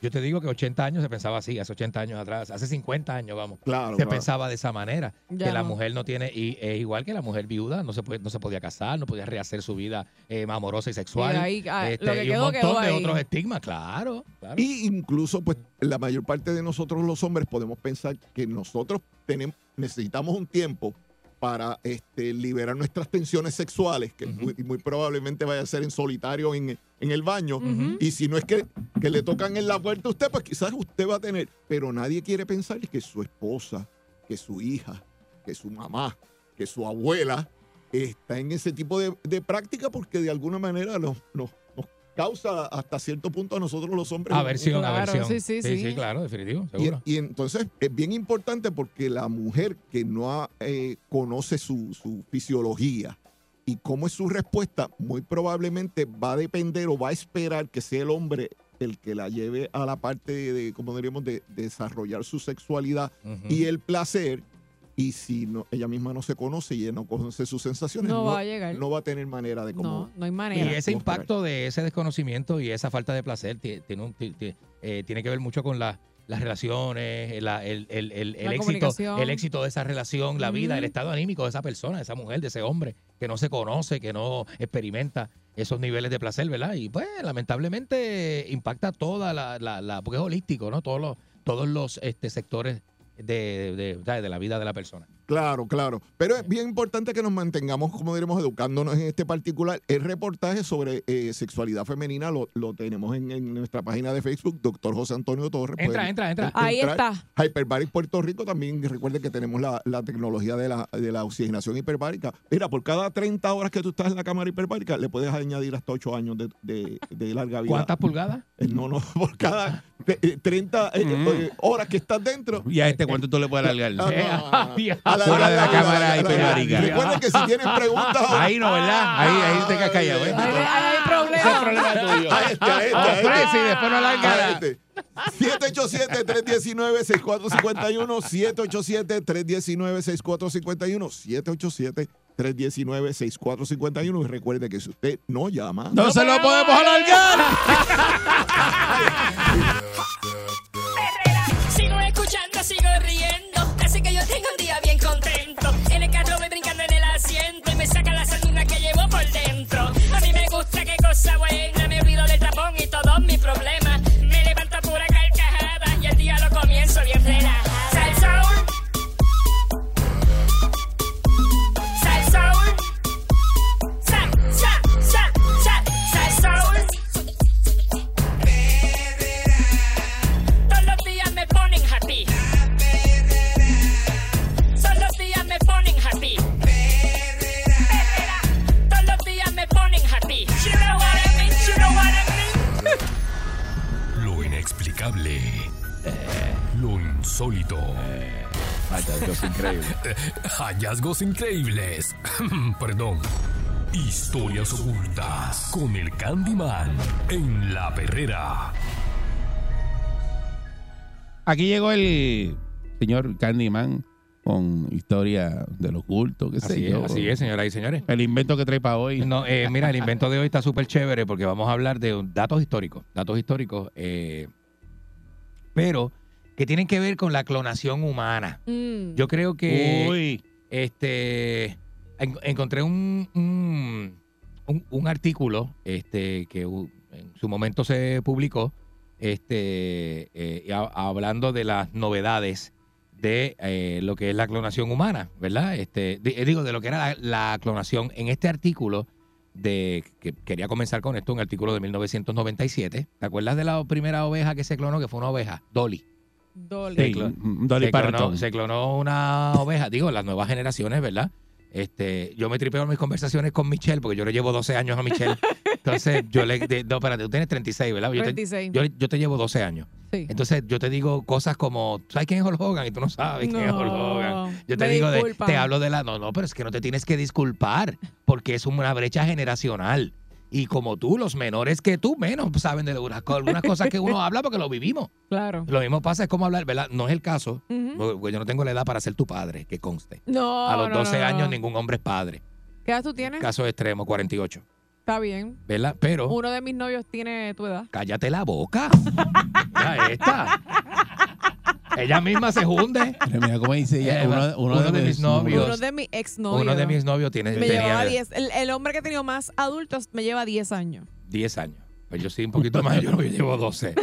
Speaker 5: yo te digo que 80 años se pensaba así, hace 80 años atrás, hace 50 años, vamos.
Speaker 11: Claro,
Speaker 5: se
Speaker 11: claro.
Speaker 5: pensaba de esa manera,
Speaker 4: Ya
Speaker 5: que la mujer no tiene, y es igual que la mujer viuda, no se, puede, no se podía casar, no podía rehacer su vida eh, amorosa y sexual.
Speaker 4: Y ahí, ah,
Speaker 5: este,
Speaker 4: lo que
Speaker 5: y un montón
Speaker 4: quedó
Speaker 5: de
Speaker 4: ahí.
Speaker 5: otros estigmas, claro. claro.
Speaker 11: Y incluso, pues, la mayor parte de nosotros los hombres podemos pensar que nosotros tenemos, necesitamos un tiempo para este, liberar nuestras tensiones sexuales, que muy, muy probablemente vaya a ser en solitario en, en el baño. Y si no es que, que le tocan en la puerta a usted, pues quizás usted va a tener. Pero nadie quiere pensar que su esposa, que su hija, que su mamá, que su abuela está en ese tipo de, de práctica porque de alguna manera nos, nos causa hasta cierto punto a nosotros los hombres.
Speaker 5: Aversión,
Speaker 4: Claro,
Speaker 5: aversión.
Speaker 4: sí, sí, sí.
Speaker 5: claro, definitivo,
Speaker 11: Y,
Speaker 5: seguro.
Speaker 11: y entonces es bien importante porque la mujer que no ha, eh, conoce su, su fisiología y cómo es su respuesta, muy probablemente va a depender o va a esperar que sea el hombre el que la lleve a la parte de, de, como diríamos, de, desarrollar su sexualidad y el placer. Y si no, ella misma no se conoce y ella no conoce sus sensaciones,
Speaker 4: No
Speaker 11: no,
Speaker 4: va a llegar.
Speaker 11: no va a tener manera de cómo.
Speaker 4: No, no hay
Speaker 5: Y
Speaker 4: manera.
Speaker 5: ese
Speaker 11: por ahí.
Speaker 5: impacto de ese desconocimiento y esa falta de placer ti- tiene, un- eh, tiene que ver mucho con la- las relaciones, la- el, el- el- el
Speaker 4: La
Speaker 5: éxito, el éxito de esa relación, la vida, el estado anímico de esa persona, de esa mujer, de ese hombre que no se conoce, que no experimenta esos niveles de placer, ¿verdad? Y pues lamentablemente impacta toda la, la- la- porque es holístico, ¿no? Todos los, todos los este, sectores de, de- de- la vida de la persona.
Speaker 11: Claro, claro. Pero es bien importante que nos mantengamos, como diremos, educándonos en este particular. El reportaje sobre eh, sexualidad femenina lo, lo tenemos en, en nuestra página de Facebook, doctor José Antonio Torres.
Speaker 5: Entra,
Speaker 11: Pueden
Speaker 5: entra, entra.
Speaker 4: Ahí
Speaker 11: entrar.
Speaker 4: está.
Speaker 11: Hyperbaric Puerto Rico también recuerden que tenemos la, la tecnología de la, de la oxigenación hiperbárica. Mira, por cada 30 horas que tú estás en la cámara hiperbárica, le puedes añadir hasta 8 años de, de- de larga vida.
Speaker 5: ¿Cuántas pulgadas?
Speaker 11: Eh, No, no, por cada eh, eh, 30 eh,
Speaker 2: Mm.
Speaker 11: horas que estás dentro.
Speaker 2: ¿Y a este cuánto tú le puedes alargar?
Speaker 11: Ah, no, no, no.
Speaker 5: Ya.
Speaker 11: A la-
Speaker 2: Fuera de la cámara hiperbárica.
Speaker 11: Recuerden que si tienen preguntas.
Speaker 2: Ahí no, ¿verdad? Ahí, ahí te quedas callado, ¿eh?
Speaker 4: Ahí, ahí hay
Speaker 2: Ese es
Speaker 4: problema.
Speaker 2: problema tuyo.
Speaker 11: A este, a este, a este.
Speaker 5: Ofrece y después no larga
Speaker 11: A
Speaker 5: la-
Speaker 11: este. 787-319-6451. 787-319-6451. 787-319-6451. Y recuerde que si usted no llama.
Speaker 2: No se lo podemos alargar.
Speaker 12: Sigo escuchando, sigo riendo.
Speaker 10: Insólito. Hallazgos increíbles. Perdón. Historias ocultas con el Candyman en la perrera.
Speaker 2: Aquí llegó el señor Candyman con historia del oculto, qué sé
Speaker 5: Así es,
Speaker 2: yo.
Speaker 5: así es, señoras y señores.
Speaker 2: El invento que trae para hoy.
Speaker 5: No, eh, mira, el invento de hoy está súper chévere porque vamos a hablar de datos históricos. Datos históricos, eh, pero que tienen que ver con la clonación humana.
Speaker 4: Mm.
Speaker 5: Yo creo que
Speaker 2: Uy.
Speaker 5: este en- encontré un, un, un- un artículo este, que u- en su momento se publicó este, eh, a- hablando de las novedades de eh, lo que es la clonación humana, ¿verdad? Este, eh, digo, de lo que era la, la clonación. En este artículo, de que quería comenzar con esto, un artículo de 1997. ¿Te acuerdas de la primera oveja que se clonó? Que fue una oveja, Dolly.
Speaker 4: Dolly.
Speaker 2: Sí, Dolly
Speaker 5: se clonó, se clonó una oveja, digo, las nuevas generaciones, ¿verdad? Este, yo me tripeo en mis conversaciones con Michelle, porque yo le llevo 12 años a Michelle. Entonces, yo le. de- no, espérate, tú tienes 36, ¿verdad? Yo te,
Speaker 4: 36.
Speaker 5: yo, yo te llevo 12 años.
Speaker 4: Sí.
Speaker 5: Entonces, yo te digo cosas como, ¿sabes quién es Hulk Hogan? Y tú no sabes quién es Hulk Hogan. Yo te digo, de, te hablo de la. No, no, pero es que no te tienes que disculpar, porque es una brecha generacional. Y como tú, los menores que tú, menos saben de algunas, co- algunas cosas que uno habla porque lo vivimos.
Speaker 4: Claro.
Speaker 5: Lo mismo pasa, es como hablar, ¿verdad? No es el caso.
Speaker 4: Ujú.
Speaker 5: porque Yo no tengo la edad para ser tu padre, que conste.
Speaker 4: No.
Speaker 5: A los
Speaker 4: no,
Speaker 5: 12
Speaker 4: no,
Speaker 5: años ningún hombre es padre.
Speaker 4: ¿Qué edad tú tienes?
Speaker 5: Caso extremo, 48.
Speaker 4: Está bien.
Speaker 5: ¿Verdad? Pero
Speaker 4: Uno de mis novios tiene tu edad.
Speaker 5: cállate la boca. Mira esta. Ella misma se hunde.
Speaker 2: Pero mira cómo dice ella, uno, uno
Speaker 5: uno de mis novios.
Speaker 4: Uno de mis ex novios.
Speaker 5: Uno de mis novios tiene,
Speaker 4: Me
Speaker 5: tenía
Speaker 4: llevaba 10. El, el hombre que he tenido más adultos me lleva 10 años.
Speaker 5: 10 años. Pues yo soy un poquito mayor, yo llevo 12.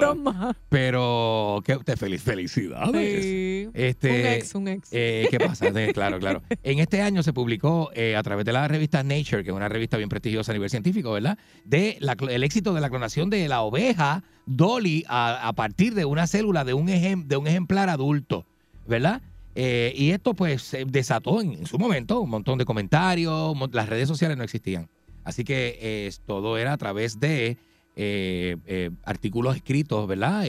Speaker 4: Dos más.
Speaker 5: Pero, ¿qué? Te feliz, felicidades.
Speaker 4: Sí.
Speaker 5: Este,
Speaker 4: un ex, un ex.
Speaker 5: Eh, ¿Qué pasa? Claro, claro. En este año se publicó eh, a través de la revista Nature, que es una revista bien prestigiosa a nivel científico, ¿verdad? De la cl- el éxito de la clonación de la oveja Dolly a, partir de una célula de un, ejem- de un ejemplar adulto, ¿verdad? Eh, y esto pues desató en, su momento un montón de comentarios, las redes sociales no existían. Así que eh, todo era a través de eh, artículos escritos, ¿verdad?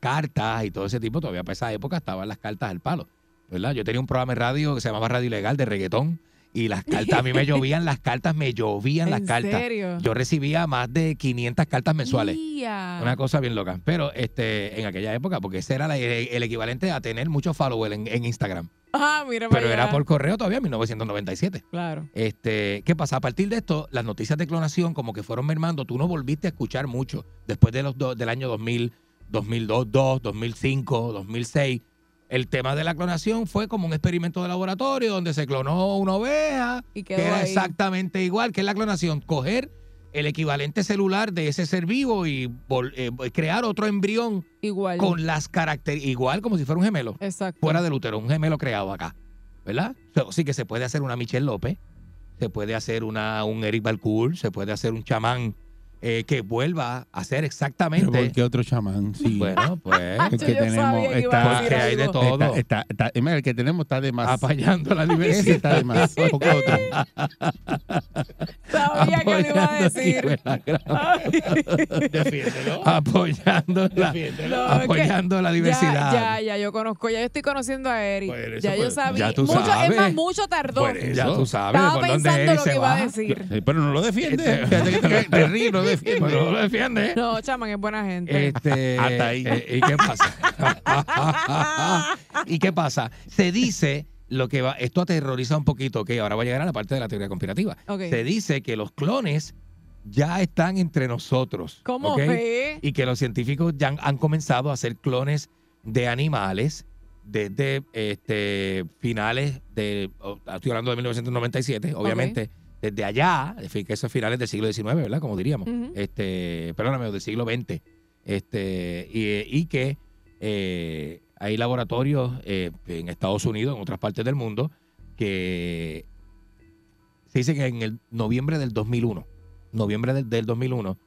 Speaker 5: Cartas y todo ese tipo. Todavía para esa época estaban las cartas al palo, ¿verdad? Yo tenía un programa de radio que se llamaba Radio Ilegal de reggaetón y las cartas, a mí me llovían las cartas, me llovían las
Speaker 4: ¿En
Speaker 5: cartas.
Speaker 4: serio?
Speaker 5: Yo recibía más de 500 cartas mensuales. Una cosa bien loca. Pero este en aquella época, porque ese era la- el equivalente a tener muchos followers en, en Instagram.
Speaker 4: Ah, mira
Speaker 5: Pero era por correo todavía en 1997.
Speaker 4: Claro.
Speaker 5: Este, ¿Qué pasa? A partir de esto, las noticias de clonación como que fueron mermando. Tú no volviste a escuchar mucho después de los do- del año 2000, 2002, 2, 2005, 2006. El tema de la clonación fue como un experimento de laboratorio donde se clonó una oveja
Speaker 4: Y
Speaker 5: que era
Speaker 4: ahí.
Speaker 5: exactamente igual que la clonación. Coger el equivalente celular de ese ser vivo y vol- eh, crear otro embrión
Speaker 4: Igual.
Speaker 5: con las características, igual como si fuera un gemelo
Speaker 4: Exacto.
Speaker 5: fuera del útero, un gemelo creado acá, ¿verdad? Sí que se puede hacer una Michelle López, se puede hacer una, un Eric Balcour, se puede hacer un chamán eh, que vuelva a hacer
Speaker 2: Pero
Speaker 5: exactamente.
Speaker 2: ¿Por qué otro chamán? Sí.
Speaker 5: Bueno, pues.
Speaker 2: el que
Speaker 4: Yo
Speaker 2: tenemos
Speaker 4: que
Speaker 2: está,
Speaker 5: Porque hay de todo.
Speaker 2: está, está- está- es más, el que tenemos está de más.
Speaker 5: Apañando la
Speaker 2: Ese
Speaker 5: diversidad.
Speaker 2: está de más. ¿Por qué otro?
Speaker 4: Sabía que lo iba a decir.
Speaker 2: Defiéndelo.
Speaker 5: apoyando la,
Speaker 4: que
Speaker 5: apoyando la diversidad.
Speaker 4: Ya, ya, ya, yo conozco, ya yo estoy conociendo a Eric.
Speaker 2: Por eso,
Speaker 4: ya yo
Speaker 2: pues,
Speaker 4: sabía.
Speaker 5: ya tú
Speaker 4: mucho,
Speaker 5: sabes.
Speaker 4: Es más, mucho tardó.
Speaker 2: Por eso.
Speaker 5: Ya tú sabes
Speaker 4: Estaba pensando lo que iba
Speaker 5: va.
Speaker 4: a decir.
Speaker 2: Pero no lo defiende.
Speaker 5: Este-
Speaker 2: No defiende.
Speaker 5: Bueno, no lo defiende.
Speaker 4: No, chaman, es buena gente.
Speaker 5: Este,
Speaker 2: Hasta ahí.
Speaker 5: eh, ¿Y qué pasa? ¿Y qué pasa? Se dice lo que va, esto aterroriza un poquito, que ahora va a llegar a la parte de la teoría conspirativa. Se dice que los clones ya están entre nosotros.
Speaker 4: ¿Cómo.
Speaker 5: Y que los científicos ya han, han comenzado a hacer clones de animales desde este, finales de, oh, estoy hablando de 1997, obviamente, desde allá, que esos finales del siglo XIX, ¿verdad? Como diríamos,
Speaker 4: Ujú.
Speaker 5: este, perdóname, del siglo XX, este, y, y que eh, hay laboratorios eh, en Estados Unidos, en otras partes del mundo, que se dice que en el noviembre del 2001, noviembre del, del 2001,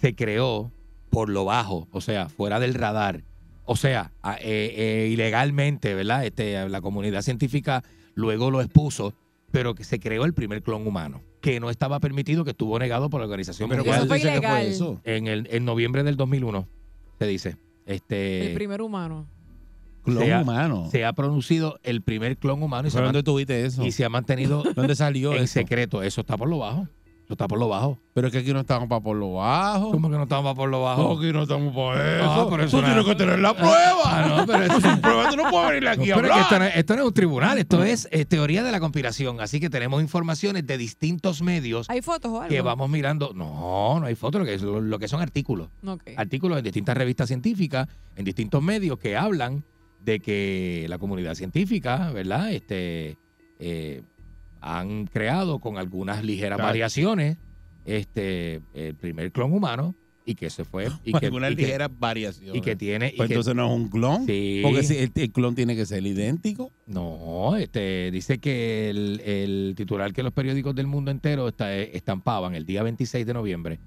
Speaker 5: se creó por lo bajo, o sea, fuera del radar, o sea, eh, ilegalmente, ¿verdad? Este, la comunidad científica luego lo expuso, pero que se creó el primer clon humano, que no estaba permitido, que estuvo negado por la Organización
Speaker 2: Pero
Speaker 4: Eso
Speaker 5: Mundial
Speaker 4: fue
Speaker 2: ¿cuál dice que fue eso?
Speaker 5: en el en noviembre del 2001, se dice. Este,
Speaker 4: El primer humano.
Speaker 2: Clon
Speaker 5: se ha-
Speaker 2: humano.
Speaker 5: se ha producido el primer clon humano y se, ha,
Speaker 2: ¿Pero
Speaker 5: man-
Speaker 2: ¿Dónde tuviste eso?
Speaker 5: y se ha mantenido
Speaker 2: ¿Dónde salió
Speaker 5: en
Speaker 2: eso?
Speaker 5: secreto. Eso está por lo bajo. Eso está por lo bajo.
Speaker 2: Pero es que aquí no estamos para por lo bajo.
Speaker 5: ¿Cómo que no estamos por lo bajo?
Speaker 2: Aquí no estamos para eso.
Speaker 5: Ah, pero eso
Speaker 2: Tú
Speaker 5: no-
Speaker 2: tienes que tener la prueba.
Speaker 5: Ah, no, pero eso-
Speaker 2: Sin prueba tú no puedes venir aquí a
Speaker 5: Pero es que
Speaker 2: hablar.
Speaker 5: esto, no, es- esto no es un tribunal, esto es eh, teoría de la conspiración. Así que tenemos informaciones de distintos medios
Speaker 4: ¿Hay fotos o algo?
Speaker 5: que vamos mirando. No, no hay fotos, lo que, lo, lo que son artículos.
Speaker 4: Ok.
Speaker 5: Artículos en distintas revistas científicas, en distintos medios que hablan de que la comunidad científica, ¿verdad? Este, eh, han creado con algunas ligeras
Speaker 2: Claro.
Speaker 5: variaciones este, el primer clon humano y que se fue. Y que,
Speaker 2: Algunas ligeras variaciones.
Speaker 5: y que tiene. y
Speaker 2: Pues
Speaker 5: que-
Speaker 2: entonces no es un clon.
Speaker 5: Sí.
Speaker 2: Porque si el, el clon tiene que ser idéntico.
Speaker 5: No, este, dice que el, el titular que los periódicos del mundo entero está- estampaban el día 26 de noviembre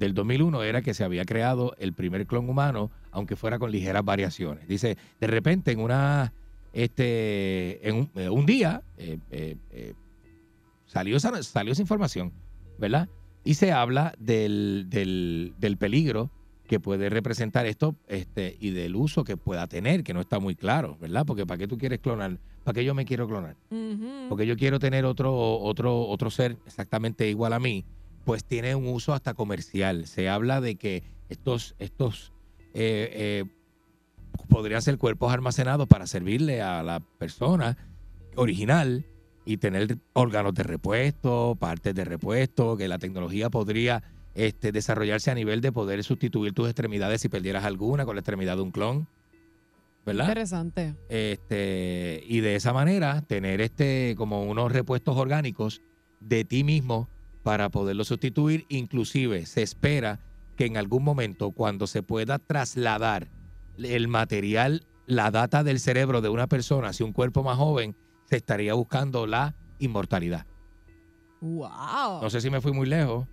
Speaker 5: del 2001 era que se había creado el primer clon humano, aunque fuera con ligeras variaciones. Dice, de repente en una, este, en un, eh, un día, eh, eh, eh, Salió esa, salió esa información, ¿verdad? Y se habla del, del, del peligro que puede representar esto este, y del uso que pueda tener, que no está muy claro, ¿verdad? Porque ¿para qué tú quieres clonar? ¿Para qué yo me quiero clonar? Porque yo quiero tener otro, otro, otro ser exactamente igual a mí, pues tiene un uso hasta comercial. Se habla de que estos, estos eh, eh, podrían ser cuerpos almacenados para servirle a la persona original y tener órganos de repuesto, partes de repuesto, que la tecnología podría este, desarrollarse a nivel de poder sustituir tus extremidades si perdieras alguna con la extremidad de un clon. ¿Verdad?
Speaker 4: Interesante.
Speaker 5: este y de esa manera tener este como unos repuestos orgánicos de ti mismo para poderlo sustituir inclusive se espera que en algún momento cuando se pueda trasladar el material la data del cerebro de una persona hacia un cuerpo más joven se estaría buscando la inmortalidad
Speaker 4: Wow.
Speaker 5: no sé si me fui muy lejos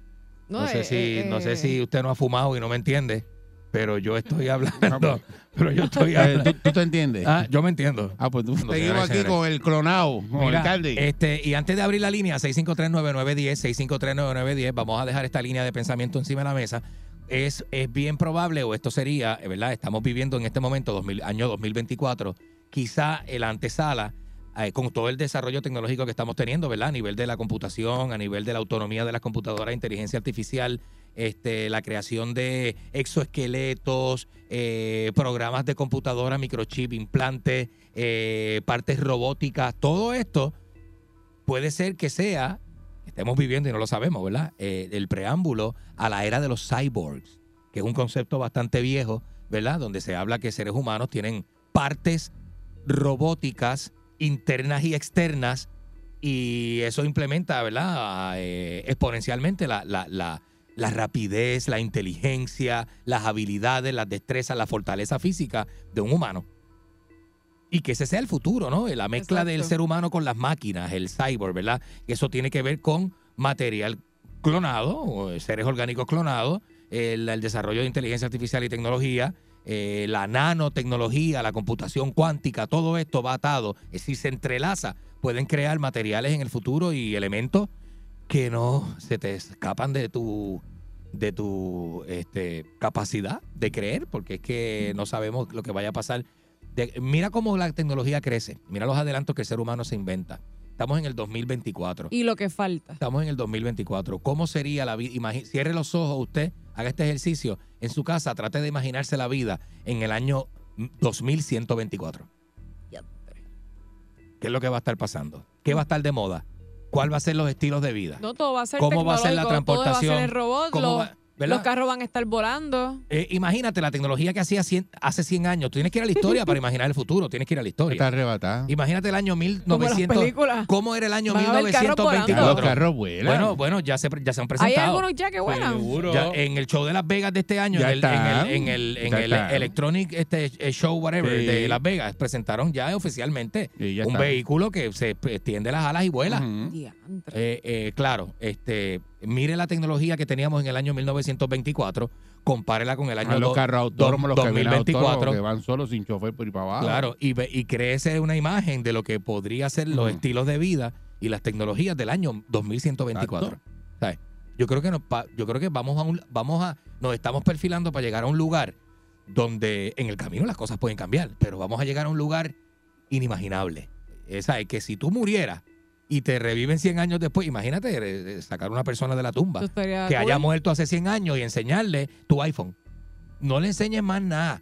Speaker 5: no,
Speaker 4: No,
Speaker 5: sé
Speaker 4: eh,
Speaker 5: si
Speaker 4: eh,
Speaker 5: no sé
Speaker 4: eh.
Speaker 5: si usted no ha fumado y no me entiende pero yo estoy hablando pero yo estoy
Speaker 2: Eh,
Speaker 5: hablando
Speaker 2: ¿tú, tú te entiendes?
Speaker 5: Ah, yo me entiendo.
Speaker 2: Ah, pues tú
Speaker 5: No,
Speaker 2: seguimos
Speaker 5: señoras y
Speaker 2: aquí
Speaker 5: señores.
Speaker 2: con el clonado, con el
Speaker 5: Mira,
Speaker 2: alcalde.
Speaker 5: este, y antes de abrir la línea 6539910, 6539910, vamos a dejar esta línea de pensamiento encima de la mesa. Es, es bien probable, o esto sería, eh, ¿verdad? Estamos viviendo en este momento, 2000, año 2024, quizá el antesala, eh, con todo el desarrollo tecnológico que estamos teniendo, ¿verdad? A nivel de la computación, a nivel de la autonomía de las computadoras, inteligencia artificial, este, la creación de exoesqueletos, eh, programas de computadora, microchip, implantes, eh, partes robóticas, todo esto puede ser que sea, estemos viviendo y no lo sabemos, ¿verdad? El preámbulo a la era de los cyborgs, que es un concepto bastante viejo, ¿verdad? Donde se habla que seres humanos tienen partes robóticas internas y externas y eso implementa, ¿verdad? Eh, exponencialmente la, la- la- la rapidez, la inteligencia, las habilidades, las destrezas, la fortaleza física de un humano. Y que ese sea el futuro, ¿no? La mezcla del ser humano con las máquinas, el cyborg, ¿verdad? Eso tiene que ver con material clonado, o seres orgánicos clonados, el, el desarrollo de inteligencia artificial y tecnología, eh, la nanotecnología, la computación cuántica, todo esto va atado, es decir, se entrelaza. Pueden crear materiales en el futuro y elementos que no se te escapan de tu de tu este, capacidad de creer, porque es que no sabemos lo que vaya a pasar. Mira cómo la tecnología crece, mira los adelantos que el ser humano se inventa. Estamos en el 2024.
Speaker 4: Y lo que falta.
Speaker 5: Estamos en el 2024. ¿Cómo sería la vida? Cierre los ojos usted, haga este ejercicio en su casa, trate de imaginarse la vida en el año 2124. ¿Qué es lo que va a estar pasando? ¿Qué va a estar de moda? ¿Cuál va a ser los estilos de vida?
Speaker 4: No, todo va a ser
Speaker 5: ¿Cómo va a ser la
Speaker 4: tecnológico, todo va a ser
Speaker 5: transportación?
Speaker 4: el robot,
Speaker 5: ¿Cómo
Speaker 4: los,
Speaker 5: va- verdad?
Speaker 4: los carros van a estar volando.
Speaker 5: Eh, imagínate la tecnología que hacía 100 hace 100 años. Tú tienes que ir a la historia para imaginar el futuro. Tienes que ir a la historia.
Speaker 2: Está arrebatada.
Speaker 5: Imagínate el año
Speaker 4: Como las
Speaker 5: 1900.
Speaker 4: películas.
Speaker 5: ¿Cómo era el año
Speaker 4: Van a haber carros
Speaker 5: 1924?
Speaker 4: volando.
Speaker 2: Los carros vuelan.
Speaker 5: Bueno, bueno, ya se, ya se han
Speaker 4: Hay
Speaker 5: presentado.
Speaker 4: algunos ya que vuelan.
Speaker 2: Seguro.
Speaker 5: Ya en el show de Las Vegas de este año,
Speaker 2: Ya
Speaker 5: en el, en el, en el, en
Speaker 2: Ya
Speaker 5: el
Speaker 2: están.
Speaker 5: Electronic este, eh, Show, whatever,
Speaker 2: Sí.
Speaker 5: de Las Vegas, presentaron ya oficialmente
Speaker 2: Sí, ya
Speaker 5: un
Speaker 2: están.
Speaker 5: vehículo que se extiende las alas y vuela.
Speaker 2: Ujú.
Speaker 4: Diantre.
Speaker 5: Eh, eh, claro, este, mire la tecnología que teníamos en el año 1924, compárela con el año
Speaker 2: los carros autónomos, los que vienen
Speaker 5: 2024.
Speaker 2: autónomos, que van solos sin chofer por ahí para abajo.
Speaker 5: Claro, y, y créese una imagen de lo que podría ser los estilos de vida y las tecnologías del año 2124. ¿Sabes? Yo creo que nos yo creo que vamos a un, vamos a nos estamos perfilando para llegar a un lugar donde en el camino las cosas pueden cambiar, pero vamos a llegar a un lugar inimaginable. Esa es que si tú murieras y te reviven 100 años después, imagínate eh, sacar una persona de la tumba que haya muerto hace 100 años y enseñarle tu iPhone. No le enseñes más nada.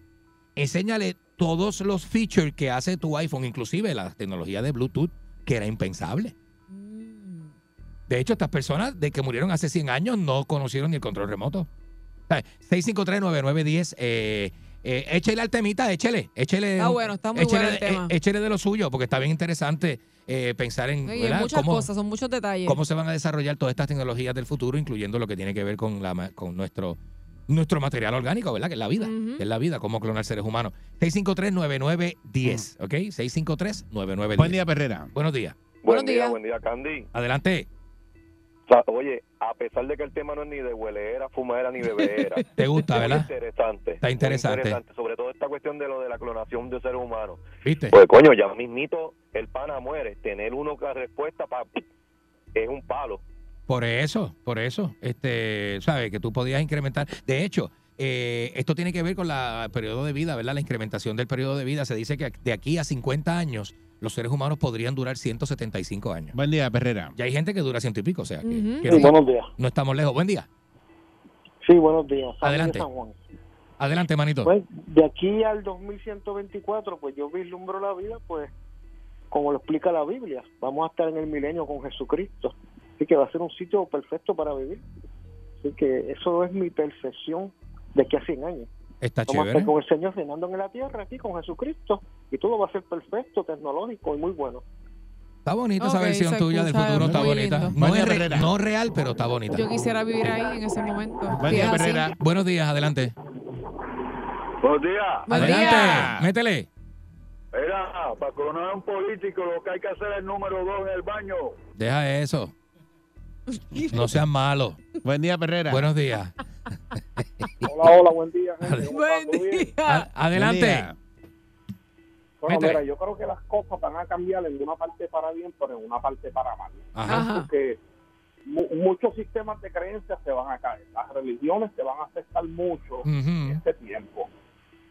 Speaker 5: Enséñale todos los features que hace tu iPhone, inclusive la tecnología de Bluetooth, que era impensable.
Speaker 4: Mm.
Speaker 5: De hecho, estas personas de que murieron hace 100 años no conocieron ni el control remoto. ¿Sabes? 653-9910. Eh, eh, échele al temita, échele. échele
Speaker 4: Está bueno, está muy
Speaker 5: échele,
Speaker 4: bueno el tema.
Speaker 5: eh, échele de lo suyo, porque está bien interesante eh, pensar en
Speaker 4: Sí, muchas
Speaker 5: cómo,
Speaker 4: cosas, son muchos detalles.
Speaker 5: cómo se van a desarrollar todas estas tecnologías del futuro, incluyendo lo que tiene que ver con, la, con nuestro, nuestro material orgánico, ¿verdad? Que es la vida. Que es la vida, cómo clonar seres humanos. 653-9910, ¿ok? 653-9910.
Speaker 2: Buen día, Perrera.
Speaker 5: Buenos días.
Speaker 4: Buenos
Speaker 6: Buen día,
Speaker 4: días.
Speaker 6: buen día, Candy.
Speaker 5: Adelante.
Speaker 6: O sea, oye, a pesar de que el tema no es ni de huelera, fumadera ni bebera.
Speaker 5: ¿Te gusta, verdad?
Speaker 6: interesante.
Speaker 5: Está interesante.
Speaker 6: Sobre todo esta cuestión de lo de la clonación de seres humanos.
Speaker 5: ¿Viste?
Speaker 6: Pues coño, ya mismito el pana muere. Tener uno que respuesta para
Speaker 13: es un palo.
Speaker 5: Por eso, por eso, este, ¿sabes? Que tú podías incrementar. De hecho, eh, esto tiene que ver con la- el periodo de vida, ¿verdad? La incrementación del periodo de vida. Se dice que de aquí a 50 años, los seres humanos podrían durar 175 años.
Speaker 2: Buen día, Perrera.
Speaker 5: Ya hay gente que dura ciento y pico, o sea, que,
Speaker 4: Ujú.
Speaker 5: que
Speaker 14: Sí,
Speaker 5: no,
Speaker 14: buenos días.
Speaker 5: no estamos lejos. Buen día.
Speaker 14: Sí, buenos días.
Speaker 5: Adelante.
Speaker 14: San Juan.
Speaker 5: Adelante, manito.
Speaker 14: Pues de aquí al 2124, pues yo vislumbro la vida, pues como lo explica la Biblia. Vamos a estar en el milenio con Jesucristo. Así que va a ser un sitio perfecto para vivir. Así que eso es mi percepción de que a 100 años.
Speaker 5: Está
Speaker 14: Vamos a
Speaker 5: chévere.
Speaker 14: estar con el Señor reinando en la tierra, aquí con Jesucristo. Y todo va a ser perfecto, tecnológico y muy bueno.
Speaker 5: Está bonita esa versión tuya del futuro, está bonita. No es re-
Speaker 2: Perrera.
Speaker 5: no real, pero está bonita.
Speaker 4: Yo quisiera vivir ahí en ese momento.
Speaker 2: Buen día. Perrera.
Speaker 5: Buenos días, adelante.
Speaker 13: Buenos días.
Speaker 4: Buen
Speaker 5: adelante,
Speaker 4: día.
Speaker 5: métele.
Speaker 13: Mira, para coronar a un político lo que hay que hacer es el número dos en el baño.
Speaker 5: Deja eso. No sean malos.
Speaker 2: Buen día, Perrera.
Speaker 5: Buenos días.
Speaker 14: Hola, hola, buen día. gente. ¿Cómo
Speaker 4: Buen día.
Speaker 2: Buen
Speaker 5: adelante.
Speaker 2: día.
Speaker 14: Bueno, mira, yo creo que las cosas van a cambiar en una parte para bien, pero en una parte para mal.
Speaker 5: Ajá.
Speaker 14: Porque mu- muchos sistemas de creencias se van a caer. Las religiones se van a afectar mucho en este tiempo.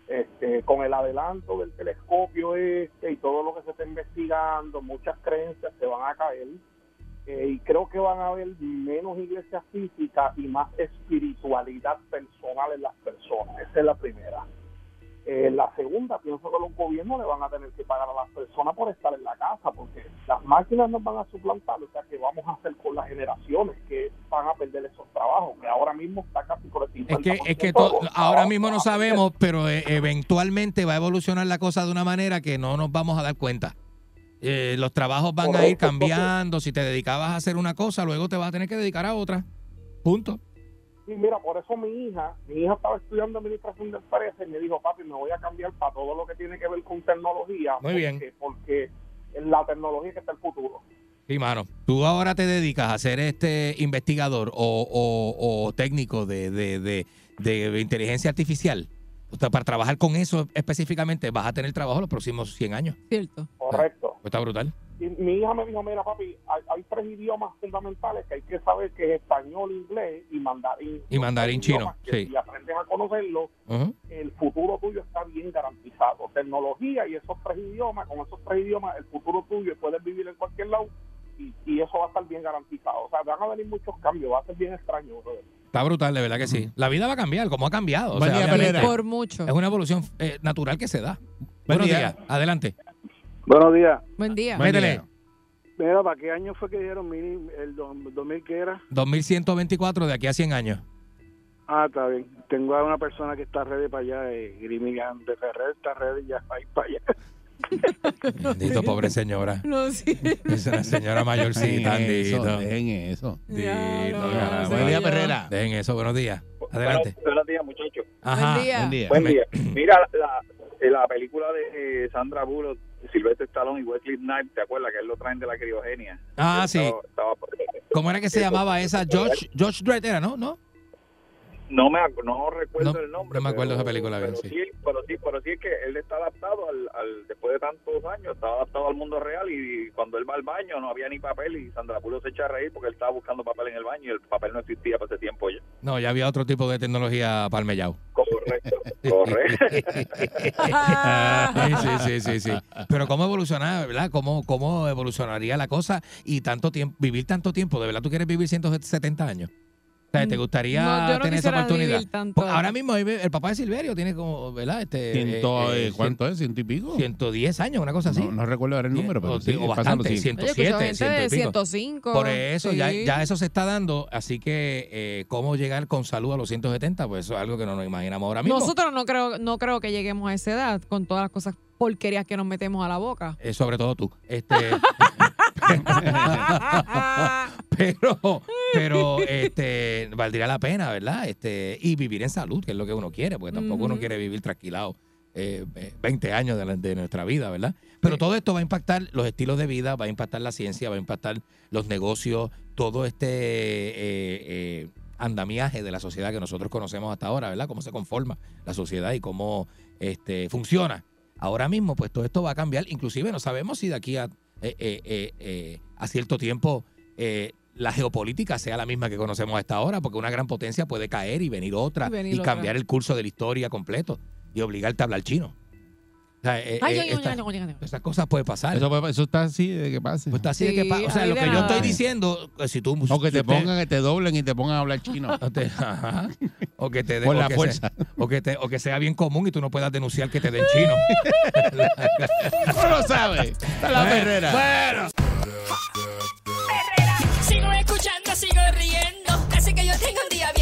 Speaker 14: Este, con el adelanto del telescopio este y todo lo que se está investigando, muchas creencias se van a caer. Eh, y creo que van a haber menos iglesias físicas y más espiritualidad personal en las personas. Esa es la primera. Eh, la segunda, pienso que los gobiernos le van a tener que pagar a las personas por estar en la casa, porque las máquinas nos van a suplantar, o sea, que vamos a hacer con las generaciones que van a perder esos trabajos, que ahora mismo está casi por el 50%.
Speaker 5: Es que, es ahora mismo no sabemos, pero eh, eventualmente va a evolucionar la cosa de una manera que no nos vamos a dar cuenta. Eh, los trabajos van a ir cambiando. Si te dedicabas a hacer una cosa, luego te vas a tener que dedicar a otra. Punto.
Speaker 14: Sí, mira, por eso mi hija, mi hija estaba estudiando administración de empresas y me dijo, papi, me voy a cambiar para todo lo que tiene que ver con tecnología.
Speaker 5: Muy bien.
Speaker 14: porque- Porque en la tecnología que está el futuro.
Speaker 5: Sí, mano. Tú ahora te dedicas a ser este investigador o, o- o técnico de, de- de- de inteligencia artificial. Para trabajar con eso específicamente, vas a tener trabajo los próximos 100 años.
Speaker 4: Cierto.
Speaker 14: Correcto.
Speaker 5: Pues está brutal.
Speaker 14: Y mi hija me dijo, mira, papi, hay, hay tres idiomas fundamentales que hay que saber, que es español, inglés y mandarín.
Speaker 5: Y mandarín chino, sí.
Speaker 14: Si aprendes a conocerlo, el futuro tuyo está bien garantizado. Tecnología y esos tres idiomas, con esos tres idiomas, el futuro tuyo puedes vivir en cualquier lado y, y eso va a estar bien garantizado. O sea, van a venir muchos cambios, va a ser bien extraño. brother.
Speaker 5: Está brutal, de verdad que sí. La vida va a cambiar, como ha cambiado. O
Speaker 2: Buen
Speaker 5: sea,
Speaker 2: día.
Speaker 4: Por mucho.
Speaker 5: es una evolución eh, natural que se da. Buenos
Speaker 2: día.
Speaker 5: días. Adelante.
Speaker 7: Buenos días.
Speaker 4: Buen día.
Speaker 2: Buen
Speaker 5: Métele.
Speaker 2: día.
Speaker 7: Mira, ¿para qué año fue que dijeron mini, el do- 2000 que era?
Speaker 5: 2124 de aquí a 100 años.
Speaker 7: Ah, está bien. Tengo a una persona que está ready para allá, eh, Grimilian de Ferrer, está ready ya para ir para allá.
Speaker 5: Bendito, pobre señora.
Speaker 4: No, sí.
Speaker 5: Es una señora mayorcita,
Speaker 2: Dejen eso,
Speaker 5: bendito.
Speaker 2: dejen eso.
Speaker 4: Ya, no,
Speaker 5: caramba.
Speaker 2: Buen día. Perrera.
Speaker 5: Dejen eso, buenos días. Adelante.
Speaker 13: Buenos, buenos días, muchachos.
Speaker 5: Ajá.
Speaker 4: Buen día.
Speaker 2: Buen día.
Speaker 13: Buen día. Mira, la, la película de eh, Sandra Bullock, Sylvester Stallone y Wesley Snipes, ¿te acuerdas que él lo traen de la criogenia?
Speaker 5: Ah, sí.
Speaker 13: estaba- estaba-
Speaker 5: ¿Cómo era que se llamaba esa? George, George Dredd era, ¿no? ¿No?
Speaker 13: No me no recuerdo
Speaker 5: No,
Speaker 13: el nombre.
Speaker 5: no me acuerdo
Speaker 13: pero-
Speaker 5: esa película bien,
Speaker 13: pero
Speaker 5: sí.
Speaker 13: sí. pero sí, pero sí es que él está adaptado al, al después de tantos años, está adaptado al mundo real y cuando él va al baño no había ni papel y Sandra Bullock se echa a reír porque él estaba buscando papel en el baño y el papel no existía para ese tiempo ya.
Speaker 5: No, ya había otro tipo de tecnología palmellao.
Speaker 13: Correcto, correcto.
Speaker 5: sí, sí, sí, sí. Pero cómo evolucionar, ¿verdad? ¿Cómo, ¿Cómo evolucionaría la cosa y tanto tiempo, vivir tanto tiempo? ¿De verdad tú quieres vivir 170 años? O sea, ¿te gustaría
Speaker 4: No, yo no
Speaker 5: tener esa oportunidad?
Speaker 4: tanto.
Speaker 5: Porque ahora mismo el papá de Silverio tiene como, ¿verdad? Este,
Speaker 2: Ciento,
Speaker 5: eh,
Speaker 2: eh,
Speaker 5: eh,
Speaker 2: ¿Cuánto es? ¿Ciento y pico?
Speaker 5: 110 años, una cosa así.
Speaker 2: No, no recuerdo ahora el número, pero
Speaker 5: o,
Speaker 2: sí,
Speaker 5: o bastante,
Speaker 2: cien.
Speaker 4: Oye, he escuchado
Speaker 5: 107,
Speaker 4: gente
Speaker 5: ciento y
Speaker 4: de
Speaker 5: pico.
Speaker 4: 105.
Speaker 5: Por eso, ya,
Speaker 4: sí.
Speaker 5: ya eso se está dando, así que eh, cómo llegar con salud a los 170, pues eso es algo que no nos imaginamos ahora mismo.
Speaker 4: Nosotros no creo, no creo que lleguemos a esa edad con todas las cosas porquerías que nos metemos a la boca.
Speaker 5: Eh, sobre todo tú. Este, pero, pero, este, valdría la pena, ¿verdad? Este, y vivir en salud, que es lo que uno quiere, porque tampoco uno quiere vivir tranquilado eh, eh, 20 años de, la- de nuestra vida, ¿verdad? Pero todo esto va a impactar los estilos de vida, va a impactar la ciencia, va a impactar los negocios, todo este eh, eh, andamiaje de la sociedad que nosotros conocemos hasta ahora, ¿verdad? Cómo se conforma la sociedad y cómo este, funciona. Ahora mismo, pues todo esto va a cambiar. Inclusive no sabemos si de aquí a, eh, eh, eh, eh, a cierto tiempo eh, la geopolítica sea la misma que conocemos hasta ahora, porque una gran potencia puede caer y venir otra
Speaker 4: Y venir
Speaker 5: y
Speaker 4: otra.
Speaker 5: cambiar el curso de la historia completo y obligarte a hablar chino. O sea, eh,
Speaker 4: Ay,
Speaker 5: eh,
Speaker 4: ay,
Speaker 5: esta-
Speaker 4: ay,
Speaker 5: esas cosas pueden pasar.
Speaker 2: Eso, está así de que pase.
Speaker 5: Pues está así de que
Speaker 4: Sí,
Speaker 5: pa- O sea, lo que yo estoy diciendo, si tú.
Speaker 2: o que
Speaker 5: si
Speaker 2: te
Speaker 5: usted-
Speaker 2: pongan, que te doblen y te pongan a hablar chino.
Speaker 5: o te- ajá, o que te den-
Speaker 2: la
Speaker 5: que
Speaker 2: fuerza.
Speaker 5: sea- o, que te- o que sea bien común y tú no puedas denunciar que te den chino.
Speaker 2: no lo sabe. Está la
Speaker 5: Bueno,
Speaker 2: perrera.
Speaker 5: Bueno.
Speaker 12: Sigo riendo. Así que yo tengo un día bien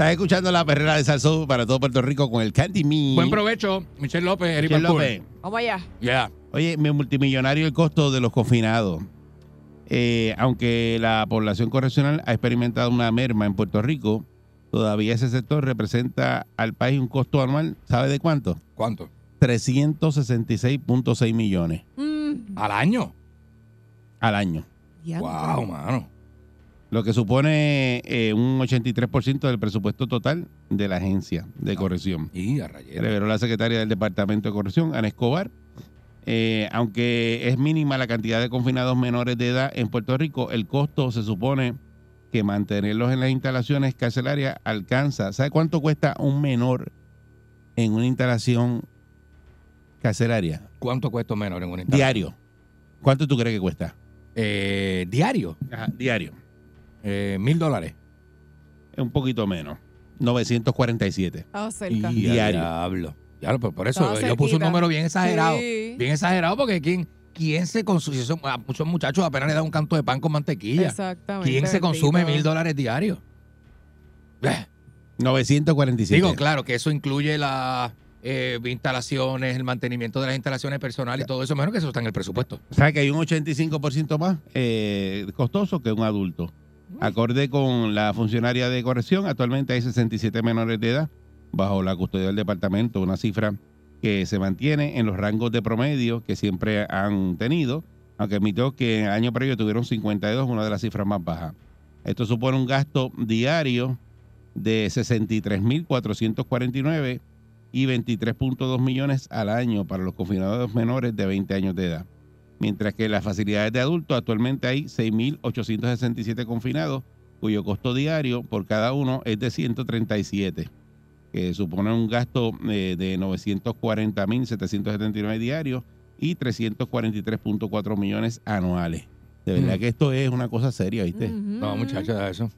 Speaker 2: Estás escuchando la perrera de Salsón para todo Puerto Rico con el Candy Me.
Speaker 5: Buen provecho, Michelle López, Eric
Speaker 2: Michelle
Speaker 5: Balcour.
Speaker 2: López.
Speaker 4: Vamos allá.
Speaker 5: Ya.
Speaker 2: Oye, mi multimillonario el costo de los confinados. Eh, aunque la población correccional ha experimentado una merma en Puerto Rico, todavía ese sector representa al país un costo anual, ¿sabe de cuánto?
Speaker 5: ¿Cuánto?
Speaker 2: 366.6 millones
Speaker 4: Mm,
Speaker 5: ¿Al año?
Speaker 2: al año.
Speaker 5: Wow, mano.
Speaker 2: Lo que supone eh, un 83% del presupuesto total de la agencia de corrección.
Speaker 5: Y a rayera.
Speaker 2: reveló la secretaria del Departamento de Corrección, Ana Escobar. Eh, aunque es mínima la cantidad de confinados menores de edad en Puerto Rico, el costo se supone que mantenerlos en las instalaciones carcelarias alcanza. ¿Sabe cuánto cuesta un menor en una instalación carcelaria?
Speaker 5: ¿Cuánto cuesta un menor en una instalación?
Speaker 2: Diario. ¿Cuánto tú crees que cuesta?
Speaker 5: Eh, diario.
Speaker 2: Ajá, diario.
Speaker 5: Eh, Mil dólares.
Speaker 2: Un poquito menos. 947.
Speaker 4: Estaba cerca.
Speaker 5: Y
Speaker 2: Diario.
Speaker 5: Diablo. Diablo, pero por eso
Speaker 4: Estaba
Speaker 5: yo puse un
Speaker 4: cerquita.
Speaker 5: número bien exagerado.
Speaker 4: Sí.
Speaker 5: Bien exagerado porque ¿quién, quién se consume? Son- a muchos muchachos apenas le da un canto de pan con mantequilla.
Speaker 4: Exactamente.
Speaker 5: ¿Quién se consume
Speaker 4: bendito.
Speaker 5: mil dólares diarios? Eh,
Speaker 2: 947.
Speaker 5: Digo, claro, que eso incluye las eh, instalaciones, el mantenimiento de las instalaciones personales y todo eso, menos que eso está en el presupuesto.
Speaker 2: ¿Sabe que hay un 85% más eh, costoso que un adulto? Acorde con la funcionaria de corrección, actualmente hay 67 menores de edad bajo la custodia del departamento, una cifra que se mantiene en los rangos de promedio que siempre han tenido, aunque admitió que en el año previo tuvieron 52, una de las cifras más bajas. Esto supone un gasto diario de 63.449 y 23.2 millones al año para los confinados menores de 20 años de edad. Mientras que en las facilidades de adultos actualmente hay 6.867 confinados, cuyo costo diario por cada uno es de 137, que supone un gasto eh, de 940.779 diarios y 343.4 millones anuales. De verdad
Speaker 5: Mm.
Speaker 2: que esto es una cosa seria, ¿viste?
Speaker 5: No, muchachos, eso.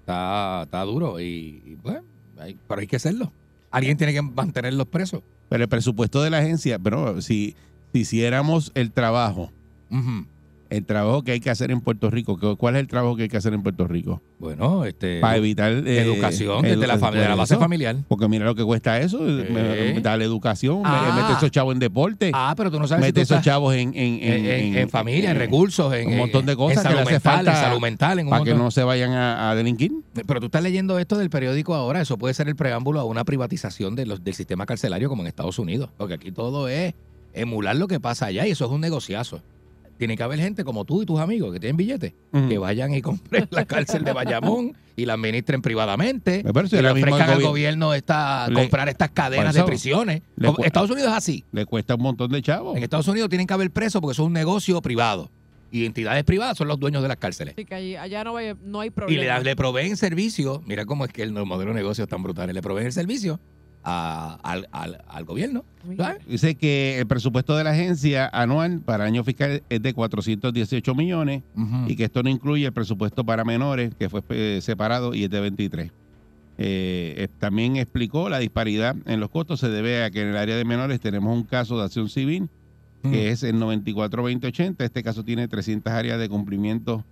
Speaker 5: Está, está duro y, y, pues, hay- pero hay que hacerlo. Alguien tiene que mantenerlos presos.
Speaker 2: Pero el presupuesto de la agencia, pero si hiciéramos el trabajo, el trabajo que hay que hacer en Puerto Rico, ¿qué- ¿cuál es el trabajo que hay que hacer en Puerto Rico?
Speaker 5: Bueno, este.
Speaker 2: Para evitar... eh,
Speaker 5: educación desde la,
Speaker 2: edu-
Speaker 5: familia, de la base
Speaker 2: eso.
Speaker 5: familiar.
Speaker 2: Porque mira lo que cuesta eso, me- darle educación, me-
Speaker 5: Ah.
Speaker 2: mete esos chavos en deporte,
Speaker 5: Ah, pero tú no sabes si
Speaker 2: mete
Speaker 5: tú
Speaker 2: esos
Speaker 5: estás
Speaker 2: chavos en, en,
Speaker 5: en, en- en familia, en recursos, en
Speaker 2: un montón de cosas que
Speaker 5: salud
Speaker 2: le hace
Speaker 5: mental,
Speaker 2: falta
Speaker 5: en salud mental, en un
Speaker 2: para que no se vayan a, a delinquir.
Speaker 5: Pero tú estás leyendo esto del periódico ahora, eso puede ser el preámbulo a una privatización de los, del sistema carcelario como en Estados Unidos, porque aquí todo es emular lo que pasa allá y eso es un negociazo. Tiene que haber gente como tú y tus amigos que tienen billetes, que vayan y compren la cárcel de Bayamón y la administren privadamente
Speaker 2: Me parece
Speaker 5: y
Speaker 2: que
Speaker 5: le ofrezcan
Speaker 2: el
Speaker 5: al
Speaker 2: gobi-
Speaker 5: gobierno esta,
Speaker 2: Le-
Speaker 5: comprar estas cadenas de prisiones. Como- Estados Unidos es así.
Speaker 2: Le cuesta un montón de chavos.
Speaker 5: En Estados Unidos tienen que haber presos porque eso es un negocio privado. Y entidades privadas son los dueños de las cárceles.
Speaker 4: Así que allí- allá no, hay- no hay
Speaker 5: Y
Speaker 4: problema.
Speaker 5: le, da- le proveen servicio, mira cómo es que el modelo de negocio es tan brutal, le proveen el servicio a- al, al- al gobierno. ¿sabes?
Speaker 2: Dice que el presupuesto de la agencia anual para año fiscal es de 418 millones y que esto no incluye el presupuesto para menores que fue eh, separado y es de 23. Eh, eh, también explicó la disparidad en los costos se debe a que en el área de menores tenemos un caso de acción civil que es el 94-2080. Este caso tiene 300 áreas de cumplimiento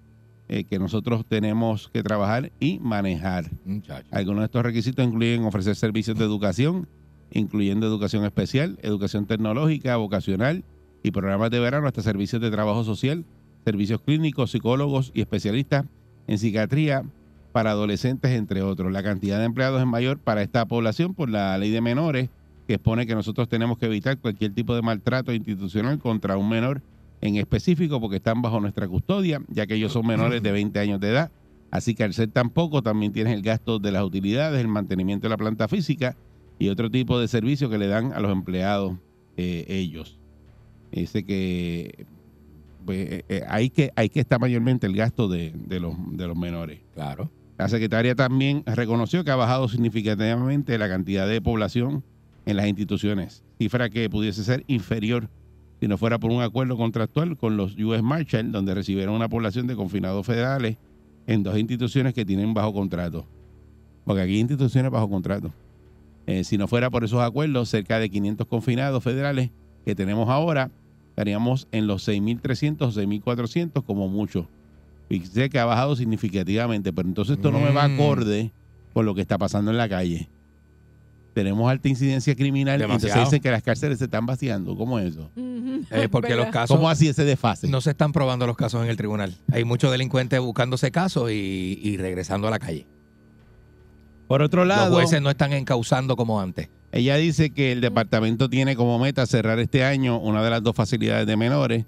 Speaker 2: eh, que nosotros tenemos que trabajar y manejar.
Speaker 5: Muchacho.
Speaker 2: Algunos de estos requisitos incluyen ofrecer servicios de educación, incluyendo educación especial, educación tecnológica, vocacional y programas de verano hasta servicios de trabajo social, servicios clínicos, psicólogos y especialistas en psiquiatría para adolescentes, entre otros. La cantidad de empleados es mayor para esta población por la ley de menores, que expone que nosotros tenemos que evitar cualquier tipo de maltrato institucional contra un menor en específico porque están bajo nuestra custodia, ya que ellos son menores de 20 años de edad. Así que al ser tan poco, también tienes el gasto de las utilidades, el mantenimiento de la planta física y otro tipo de servicios que le dan a los empleados eh, ellos. Dice que pues, eh, eh, ahí que ahí que está mayormente el gasto de, de los, de los menores.
Speaker 5: Claro.
Speaker 2: La secretaria también reconoció que ha bajado significativamente la cantidad de población en las instituciones, cifra que pudiese ser inferior si no fuera por un acuerdo contractual con los US Marshall, donde recibieron una población de confinados federales en dos instituciones que tienen bajo contrato. Porque aquí hay instituciones bajo contrato. Eh, si no fuera por esos acuerdos, cerca de 500 confinados federales que tenemos ahora, estaríamos en los 6.300 o 6.400 como mucho. Fíjese que ha bajado significativamente, pero entonces esto no me va
Speaker 5: Mm.
Speaker 2: acorde con lo que está pasando en la calle. Tenemos alta incidencia criminal y entonces
Speaker 5: Demasiado.
Speaker 2: dicen que las cárceles se están vaciando. ¿Cómo es eso?
Speaker 5: Eh, porque los casos.
Speaker 2: ¿Cómo así ese desfase?
Speaker 5: No se están probando los casos en el tribunal. Hay muchos delincuentes buscándose casos y, y regresando a la calle.
Speaker 2: Por otro lado,
Speaker 5: Los jueces no están encausando como antes.
Speaker 2: Ella dice que el departamento tiene como meta cerrar este año una de las dos facilidades de menores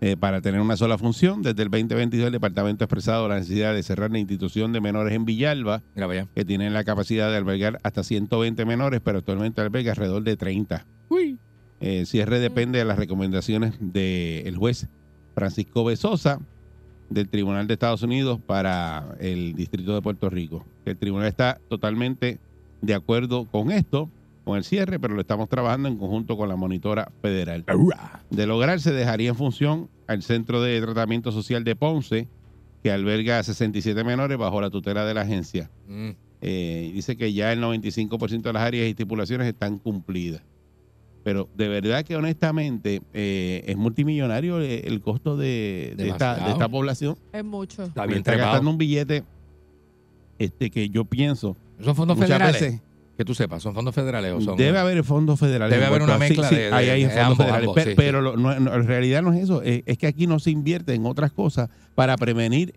Speaker 2: eh, para tener una sola función. Desde el 2022 el departamento ha expresado la necesidad de cerrar la institución de menores en Villalba,
Speaker 5: Mira, vaya.
Speaker 2: que tiene la capacidad de albergar hasta 120 menores, pero actualmente alberga alrededor de 30. El cierre depende de las recomendaciones del juez Francisco Besosa del Tribunal de Estados Unidos para el Distrito de Puerto Rico. El tribunal está totalmente de acuerdo con esto, con el cierre, pero lo estamos trabajando en conjunto con la monitora federal. De lograrse, dejaría en función al Centro de Tratamiento Social de Ponce, que alberga a 67 menores bajo la tutela de la agencia.
Speaker 5: Mm.
Speaker 2: Eh, dice que ya el 95% de las áreas y estipulaciones están cumplidas. Pero de verdad que honestamente eh, es multimillonario el, costo de, de esta,
Speaker 5: Demasiado.
Speaker 2: de esta población.
Speaker 4: Es mucho.
Speaker 5: Está bien
Speaker 2: Está gastando un billete este que yo pienso
Speaker 5: ¿Son fondos
Speaker 2: muchas
Speaker 5: federales?
Speaker 2: veces
Speaker 5: Que tú sepas, ¿son fondos federales o son...?
Speaker 2: debe haber fondos federales.
Speaker 5: Debe haber una mezcla
Speaker 2: Sí,
Speaker 5: de-
Speaker 2: sí, ahí hay fondos
Speaker 5: ambos,
Speaker 2: federales.
Speaker 5: ambos,
Speaker 2: Pe-
Speaker 5: sí,
Speaker 2: pero, lo- no- en realidad no es eso. Es, es que aquí no se invierte en otras cosas para prevenir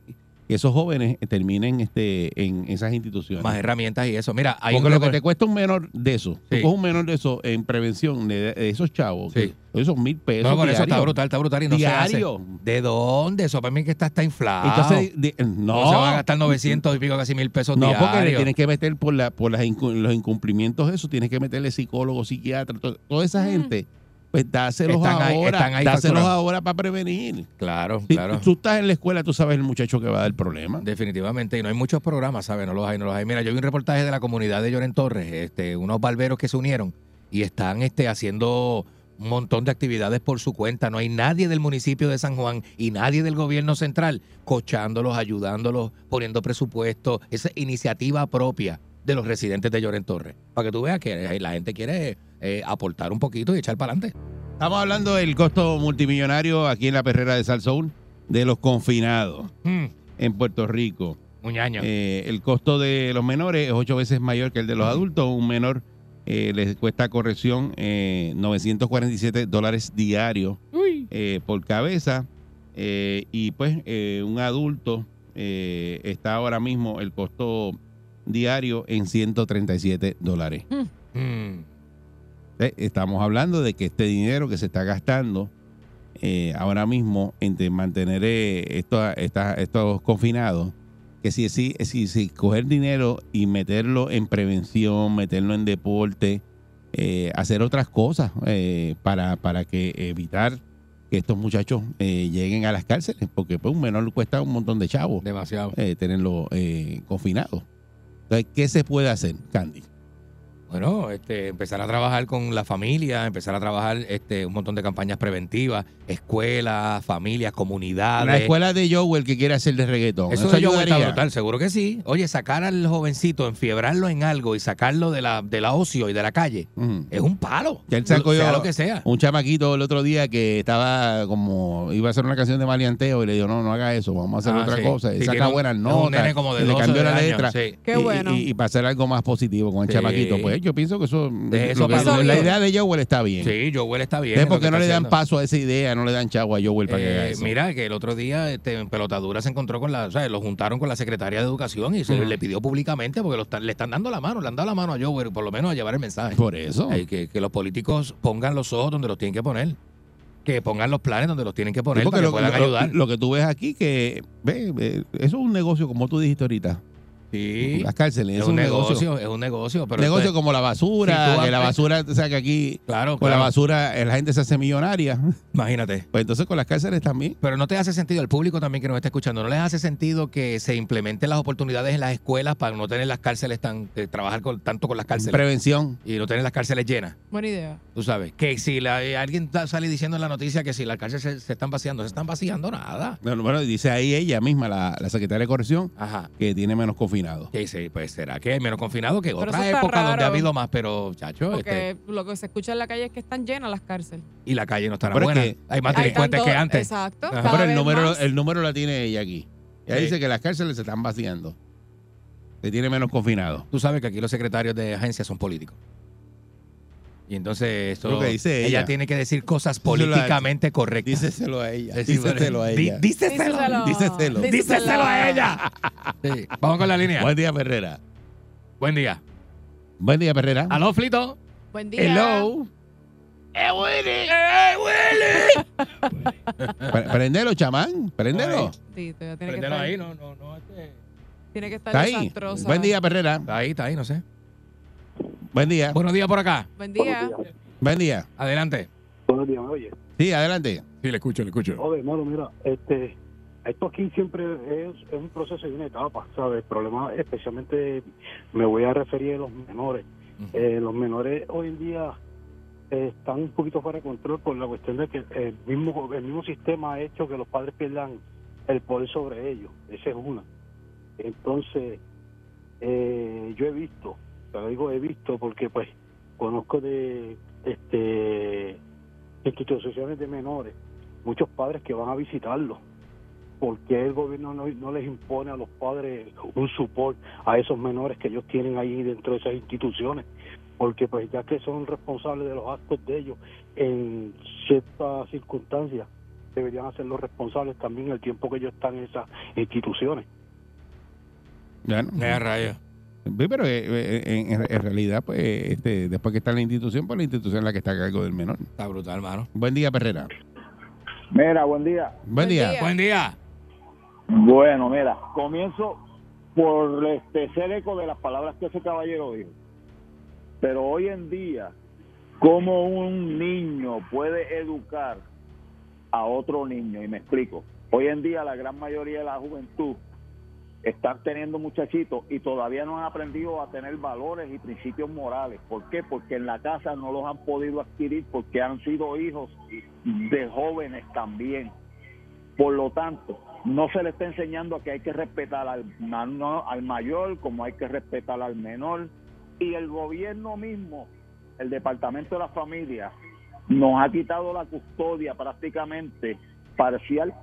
Speaker 2: esos jóvenes terminen este en esas instituciones.
Speaker 5: Más herramientas y eso. Mira, hay
Speaker 2: Porque
Speaker 5: un
Speaker 2: lo que te cuesta un menor de eso,
Speaker 5: Sí.
Speaker 2: tú coges un menor de eso en prevención de, de esos chavos,
Speaker 5: Sí.
Speaker 2: que esos mil pesos.
Speaker 5: No, por eso está brutal, está brutal y no
Speaker 2: Diario.
Speaker 5: se hace. ¿De dónde? Eso para mí que está, está inflado.
Speaker 2: Entonces, de- no.
Speaker 5: No se van a gastar 900 y pico, casi mil pesos
Speaker 2: No, porque le tienes que meter por, la, por las incu- los incumplimientos de eso, tienes que meterle psicólogo, psiquiatra, to- toda esa gente, pues dáselos
Speaker 5: Están ahí-
Speaker 2: ahora,
Speaker 5: están ahí
Speaker 2: dáselos
Speaker 5: facturando.
Speaker 2: ahora para prevenir.
Speaker 5: Claro,
Speaker 2: Si
Speaker 5: claro.
Speaker 2: tú estás en la escuela, tú sabes el muchacho que va a dar problemas.
Speaker 5: Definitivamente, y no hay muchos programas, ¿sabes? No los hay, no los hay. Mira, yo vi un reportaje de la comunidad de Lloren Torres, este, unos barberos que se unieron y están este, haciendo un montón de actividades por su cuenta. No hay nadie del municipio de San Juan y nadie del gobierno central cochándolos, ayudándolos, poniendo presupuesto. Esa iniciativa propia de los residentes de Lloren Torres. Para que tú veas que la gente quiere eh, aportar un poquito y echar para adelante.
Speaker 2: Estamos hablando del costo multimillonario aquí en la perrera de Salsoul de los confinados en Puerto Rico.
Speaker 5: Muñaño.
Speaker 2: Eh, el costo de los menores es ocho veces mayor que el de los adultos. Un menor eh, les cuesta corrección eh, 947 dólares diarios eh, por cabeza. Eh, y pues eh, un adulto eh, está ahora mismo el costo diario en 137 dólares.
Speaker 5: Mm.
Speaker 2: Eh, Estamos hablando de que este dinero que se está gastando eh, ahora mismo entre mantener eh, esto- esta- estos confinados, que si, si, si, si coger dinero y meterlo en prevención, meterlo en deporte, eh, hacer otras cosas eh, para, para que evitar que estos muchachos eh, lleguen a las cárceles, porque pues, un menor cuesta un montón de chavos
Speaker 5: Demasiado.
Speaker 2: eh, tenerlo eh, confinado. ¿Qué se puede hacer, Candy?
Speaker 5: Bueno, este, empezar a trabajar con la familia, empezar a trabajar este, un montón de campañas preventivas, escuelas, familias, comunidades.
Speaker 2: La escuela de Joel que quiere hacer de reggaetón.
Speaker 5: Eso, de Joel está brutal, seguro que sí. Oye, sacar al jovencito, enfiebrarlo en algo y sacarlo de la, de la ocio y de la calle, es un palo.
Speaker 2: Ya él sacó
Speaker 5: sea
Speaker 2: yo
Speaker 5: lo que sea.
Speaker 2: un chamaquito el otro día que estaba como, iba a hacer una canción de maleanteo y le dijo, no, no haga eso, vamos a hacer
Speaker 5: Ah,
Speaker 2: otra
Speaker 5: sí.
Speaker 2: cosa.
Speaker 5: Sí,
Speaker 2: Él saca buenas notas.
Speaker 5: nene como de
Speaker 2: y le
Speaker 5: 12
Speaker 2: cambió la
Speaker 5: años,
Speaker 2: letra.
Speaker 5: sí.
Speaker 4: Qué
Speaker 2: y,
Speaker 4: bueno.
Speaker 2: Y, y para hacer algo más positivo con el
Speaker 5: Sí.
Speaker 2: chamaquito. Pues Yo pienso que eso,
Speaker 5: De eso
Speaker 2: que-
Speaker 5: pasó
Speaker 2: la idea de Joel está bien.
Speaker 5: Sí, Joel está bien.
Speaker 2: ¿Ves
Speaker 5: en
Speaker 2: por
Speaker 5: lo
Speaker 2: qué
Speaker 5: que
Speaker 2: no le dan
Speaker 5: haciendo.
Speaker 2: paso a esa idea? No le dan chavo a Joel para que haga
Speaker 5: Eh,
Speaker 2: eso.
Speaker 5: mira, que el otro día este, en pelotadura se encontró con la, o sea, lo juntaron con la secretaria de Educación y se le pidió públicamente porque lo le están dando la mano, le han dado la mano a Joe, por lo menos a llevar el mensaje.
Speaker 2: Por eso.
Speaker 5: Eh, que, que los políticos pongan los ojos donde los tienen que poner. Que pongan los planes donde los tienen que poner
Speaker 2: Sí,
Speaker 5: para que
Speaker 2: lo,
Speaker 5: puedan
Speaker 2: lo-
Speaker 5: ayudar.
Speaker 2: lo que tú ves aquí, que ve, ve, eso es un negocio, como tú dijiste ahorita.
Speaker 5: Sí.
Speaker 2: Las cárceles,
Speaker 5: es un negocio, es un negocio. Pero
Speaker 2: negocio como la basura,
Speaker 5: Si
Speaker 2: que la basura, o sea que aquí
Speaker 5: Claro,
Speaker 2: con la basura eh, la gente se hace millonaria.
Speaker 5: Imagínate.
Speaker 2: Pues entonces con las cárceles también.
Speaker 5: Pero no te hace sentido, el público también que nos está escuchando, ¿no les hace sentido que se implementen las oportunidades en las escuelas para no tener las cárceles tan, que trabajar con, tanto con las cárceles?
Speaker 2: Prevención.
Speaker 5: Y no tener las cárceles llenas.
Speaker 4: Buena idea.
Speaker 5: Tú sabes, que si la, eh, alguien sale diciendo en la noticia que si las cárceles se, se están vaciando, se están vaciando nada.
Speaker 2: Bueno, bueno, dice ahí ella misma, la, la secretaria de corrección,
Speaker 5: Ajá.
Speaker 2: que tiene menos confinados.
Speaker 5: Que sí, pues será que hay menos confinado que
Speaker 4: Pero
Speaker 5: otra
Speaker 4: eso está
Speaker 5: época donde ha habido más, pero chacho,
Speaker 4: Porque
Speaker 5: este,
Speaker 4: lo que se escucha en la calle es que están llenas las cárceles.
Speaker 5: y la calle no estará
Speaker 2: Pero es
Speaker 5: buena.
Speaker 2: que-
Speaker 5: hay más delincuentes
Speaker 4: tanto-
Speaker 5: que antes.
Speaker 4: Exacto.
Speaker 5: Ajá.
Speaker 2: Pero el número,
Speaker 4: más.
Speaker 2: el número la tiene ella aquí. Ella
Speaker 5: Sí.
Speaker 2: dice que las cárceles se están vaciando. Que tiene menos confinados.
Speaker 5: Tú sabes que aquí los secretarios de agencias son políticos. Y entonces esto,
Speaker 2: Lo que dice ella.
Speaker 5: tiene que decir cosas
Speaker 2: Díselo
Speaker 5: políticamente correctas.
Speaker 2: Díceselo a ella. Díseselo a ella.
Speaker 5: díseselo.
Speaker 2: Díseselo.
Speaker 5: Díseselo a ella. Sí. Vamos con la línea.
Speaker 2: Buen día, Perrera.
Speaker 5: Buen día.
Speaker 2: Buen día, Perrera.
Speaker 5: Aló, Flito.
Speaker 4: Buen día.
Speaker 2: Hello.
Speaker 5: ¡Eh, Willy! ¡Eh, Willy!
Speaker 2: Pre- Prendelo, chamán. Prendelo.
Speaker 4: Sí, todavía tiene que
Speaker 5: Prendelo
Speaker 4: estar,
Speaker 5: ahí, no, no, no. Este...
Speaker 4: tiene que estar
Speaker 2: Está ahí.
Speaker 4: desastrosa.
Speaker 2: Buen día, Perrera.
Speaker 5: Está ahí, está ahí, no sé.
Speaker 2: Buen día.
Speaker 5: Buenos días por acá.
Speaker 4: Buen día.
Speaker 2: Buen día.
Speaker 5: Adelante.
Speaker 15: Buenos días, ¿me oye?
Speaker 2: Sí, adelante.
Speaker 5: Sí, le escucho, le escucho.
Speaker 15: Oye, hermano, mira, este, esto aquí siempre es, es un proceso y una etapa, ¿sabes? El problema, especialmente, me voy a referir a los menores. Eh, los menores hoy en día eh, están un poquito fuera de control por la cuestión de que el mismo, el mismo sistema ha hecho que los padres pierdan el poder sobre ellos. Esa es una. Entonces, eh, yo he visto, digo he visto porque pues conozco de este instituciones de menores, muchos padres que van a visitarlos, porque el gobierno no, no les impone a los padres un support a esos menores que ellos tienen ahí dentro de esas instituciones, porque pues ya que son responsables de los actos de ellos en ciertas circunstancias, deberían hacerlos responsables también el tiempo que ellos están en esas instituciones.
Speaker 2: Bueno.
Speaker 5: Eh, rayo.
Speaker 2: Sí, pero eh, eh, en, en- en realidad, pues, este, después que está en la institución, pues la institución es la que está a cargo del menor.
Speaker 5: Está brutal, hermano.
Speaker 2: Buen día, Perrera.
Speaker 16: Mira, buen día.
Speaker 2: Buen día.
Speaker 5: Buen día.
Speaker 16: Bueno, mira, comienzo por este, ser eco de las palabras que ese caballero dijo. Pero hoy en día, ¿cómo un niño puede educar a otro niño? Y me explico. Hoy en día la gran mayoría de la juventud están teniendo muchachitos y todavía no han aprendido a tener valores y principios morales. ¿Por qué? Porque en la casa no los han podido adquirir porque han sido hijos de jóvenes también. Por lo tanto, no se le está enseñando a que hay que respetar al, mayor como hay que respetar al menor. Y el gobierno mismo, el Departamento de la Familia, nos ha quitado la custodia prácticamente parcial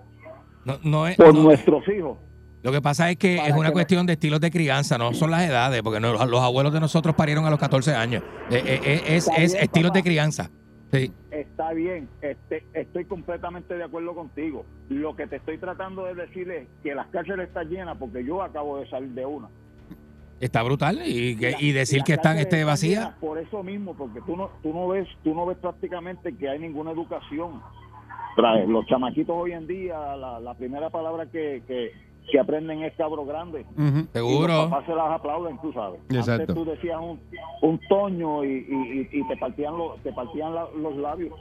Speaker 5: No, no es,
Speaker 16: por
Speaker 5: no-
Speaker 16: nuestros hijos.
Speaker 5: Lo que pasa es que
Speaker 16: Para
Speaker 5: es una
Speaker 16: que no-
Speaker 5: cuestión de estilos de crianza, no son las edades, porque no- los abuelos de nosotros parieron a los 14 años. Eh, eh, eh, es estilos
Speaker 16: papá.
Speaker 5: de crianza. Sí.
Speaker 16: Está bien, este, estoy completamente de acuerdo contigo. Lo que te estoy tratando de decir es que las cárceles están llenas porque yo acabo de salir de una.
Speaker 5: Está brutal. Y, que- y decir que están este, vacías.
Speaker 16: Por eso mismo, porque tú no, tú no ves, tú no ves prácticamente que hay ninguna educación. Trae, Los chamaquitos hoy en día, la, la primera palabra que, que, que aprenden es cabro grande.
Speaker 2: Ujú.
Speaker 16: Y los papás se las aplauden, tú sabes.
Speaker 2: Exacto.
Speaker 16: Antes tú decías un, un toño y, y, te partían, los, te partían la- los labios.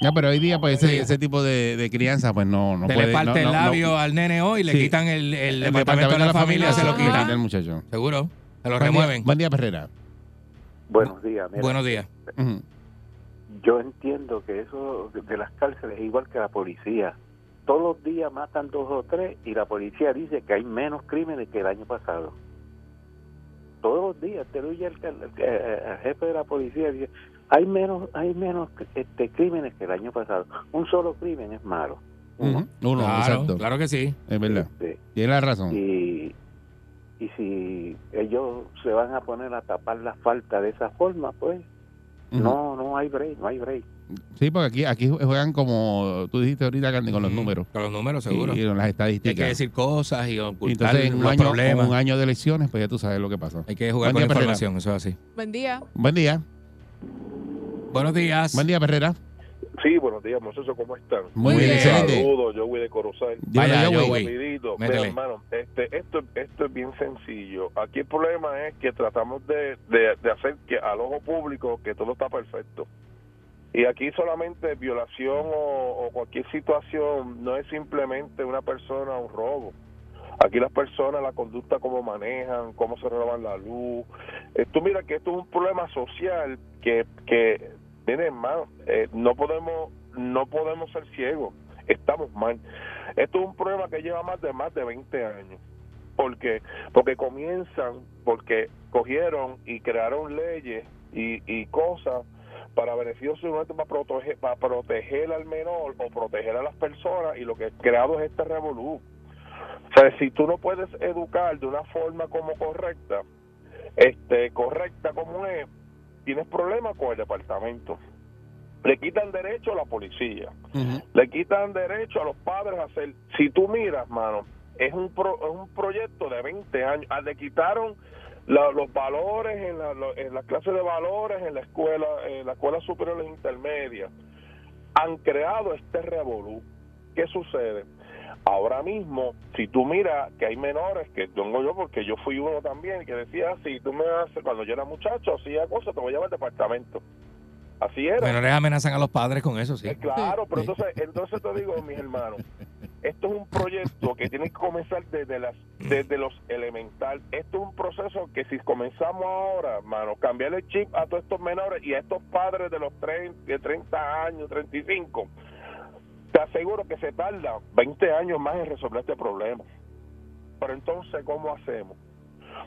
Speaker 2: Ya, pero hoy día, pues, ese, ese tipo de, de crianza, pues, no, no puede.
Speaker 5: le parte
Speaker 2: no,
Speaker 5: el
Speaker 2: no,
Speaker 5: labio
Speaker 2: no.
Speaker 5: al nene hoy y le
Speaker 2: Sí.
Speaker 5: quitan el, el
Speaker 2: El
Speaker 5: departamento de la familia, se lo quitan.
Speaker 2: el muchacho.
Speaker 5: Seguro. Se lo
Speaker 2: Buen día-
Speaker 5: remueven.
Speaker 2: Buen día, Perrera.
Speaker 17: Buenos días. mira,
Speaker 5: Buenos días.
Speaker 17: Yo entiendo que eso de las cárceles es igual que la policía. Todos los días matan dos o tres y la policía dice que hay menos crímenes que el año pasado. Todos los días te oye el, el- el- el jefe de la policía dice hay menos hay menos este, crímenes que el año pasado. Un solo crimen es malo.
Speaker 2: Uno,
Speaker 5: Claro,
Speaker 2: exacto.
Speaker 5: claro que sí.
Speaker 2: Es verdad.
Speaker 17: Sí.
Speaker 2: Tiene la razón.
Speaker 17: Y, Y si ellos se van a poner a tapar la falta de esa forma, pues no, no hay break, no hay break.
Speaker 2: Sí, porque aquí, aquí juegan como tú dijiste ahorita, Candy, con los números.
Speaker 5: Con los números, seguro.
Speaker 2: Y, con las
Speaker 5: Hay
Speaker 2: estadísticas.
Speaker 5: que decir cosas y ocultar
Speaker 2: entonces, en un
Speaker 5: los
Speaker 2: año,
Speaker 5: problemas.
Speaker 2: un año de elecciones, pues ya tú sabes lo que pasa.
Speaker 5: Hay que jugar
Speaker 2: Buen
Speaker 5: con la
Speaker 2: día, Perrera.
Speaker 5: información, eso es así.
Speaker 4: Buen día.
Speaker 2: Buen día.
Speaker 5: Buenos días.
Speaker 2: Buen día, Perrera.
Speaker 18: Sí, buenos días, muchachos, ¿cómo están?
Speaker 2: Muy bien, excelente.
Speaker 18: Saludos, yo voy de Corozal.
Speaker 2: Vaya,
Speaker 18: Yo.
Speaker 2: Métele.
Speaker 18: Mira, hermano, este, esto, esto es bien sencillo. Aquí el problema es que tratamos de, de, de hacer que al ojo público que todo está perfecto. Y aquí solamente violación o, cualquier situación no es simplemente una persona un robo. Aquí las personas, la conducta, cómo manejan, cómo se roban la luz. Eh, tú mira que esto es un problema social que, que miren, hermano, eh, no podemos no podemos ser ciegos. Estamos mal. Esto es un problema que lleva más de más de 20 años. ¿Por qué? Porque comienzan, porque cogieron y crearon leyes y, y cosas para beneficio para proteger, para proteger al menor o proteger a las personas y lo que ha creado es este revolú. O sea, si tú no puedes educar de una forma como correcta, este correcta como es, tienes problemas con el departamento. Le quitan derecho a la policía, le quitan derecho a los padres a hacer. Si tú miras, mano, es un pro- es un proyecto de 20 años. Ah, Le quitaron la- los valores en la, lo- en la clase de valores en la escuela, en la escuela superior e intermedia. Han creado este revolú. ¿Qué sucede? Ahora mismo, si tú miras que hay menores, que tengo yo porque yo fui uno también, que decía, si tú me haces, cuando yo era muchacho, hacía cosas, te voy a llevar al departamento. Así era.
Speaker 5: Menores amenazan a los padres con eso, sí.
Speaker 18: Eh, Claro, pero entonces, entonces te digo, mis hermanos, esto es un proyecto que tiene que comenzar desde las desde los elemental. Esto es un proceso que si comenzamos ahora, hermano, cambiar el chip a todos estos menores y a estos padres de los 30, de 30 años, 35, te aseguro que se tarda 20 años más en resolver este problema. Pero entonces, ¿cómo hacemos?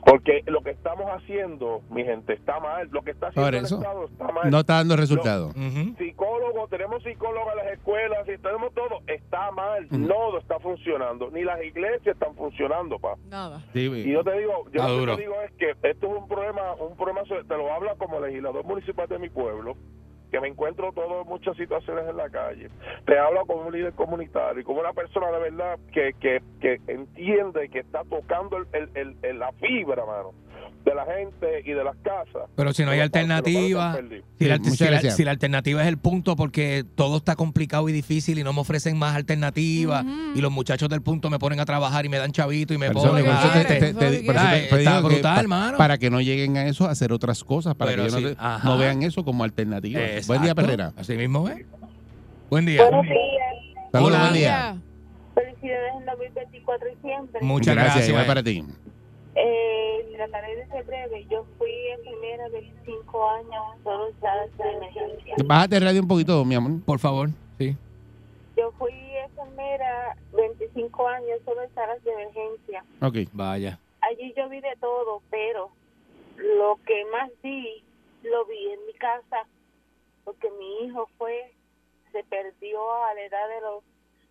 Speaker 18: Porque lo que estamos haciendo, mi gente, está mal. Lo que está haciendo el Estado está mal.
Speaker 2: no está dando resultado.
Speaker 18: psicólogos, tenemos psicólogos en las escuelas y tenemos todo, está mal, no está funcionando, ni las iglesias están funcionando, pa.
Speaker 4: Nada.
Speaker 18: Y yo te digo, yo lo que te digo es que esto es un problema, un problema, te lo habla como legislador municipal de mi pueblo, que me encuentro todo muchas situaciones en la calle. Te hablo como un líder comunitario y como una persona de verdad que, que, que entiende que está tocando el, el, el- la fibra, mano, de la gente y de las casas.
Speaker 5: Pero si no hay alternativa, si la,
Speaker 2: Sí, muchas
Speaker 5: si la-
Speaker 2: gracias.
Speaker 5: si la alternativa es el punto porque todo está complicado y difícil y no me ofrecen más alternativas y los muchachos del punto me ponen a trabajar y me dan chavito y me ponen
Speaker 2: por eso te- te- te- por eso te-
Speaker 5: Ay,
Speaker 2: te
Speaker 5: está brutal,
Speaker 2: pa-
Speaker 5: mano.
Speaker 2: Para que no lleguen a eso, a hacer otras cosas, para
Speaker 5: Pero
Speaker 2: que
Speaker 5: sí,
Speaker 2: no, te-
Speaker 5: ajá.
Speaker 2: no vean eso como alternativa. Buen día. Perrera.
Speaker 5: Así mismo es. Buen día.
Speaker 19: Buenos días.
Speaker 2: Saludos, buen día.
Speaker 19: Felicidades en 2024 y siempre.
Speaker 5: Muchas
Speaker 2: gracias.
Speaker 5: gracias.
Speaker 2: igual para ti.
Speaker 19: Eh, trataré de ser breve. Yo fui enfermera 25 años, solo salas de emergencia.
Speaker 2: Bájate radio un poquito, mi amor.
Speaker 5: Por favor, sí.
Speaker 19: Yo fui enfermera 25 años, solo en salas de emergencia.
Speaker 2: Ok.
Speaker 5: Vaya.
Speaker 19: Allí yo vi de todo, pero lo que más vi, lo vi en mi casa, porque mi hijo fue, se perdió a la edad de los,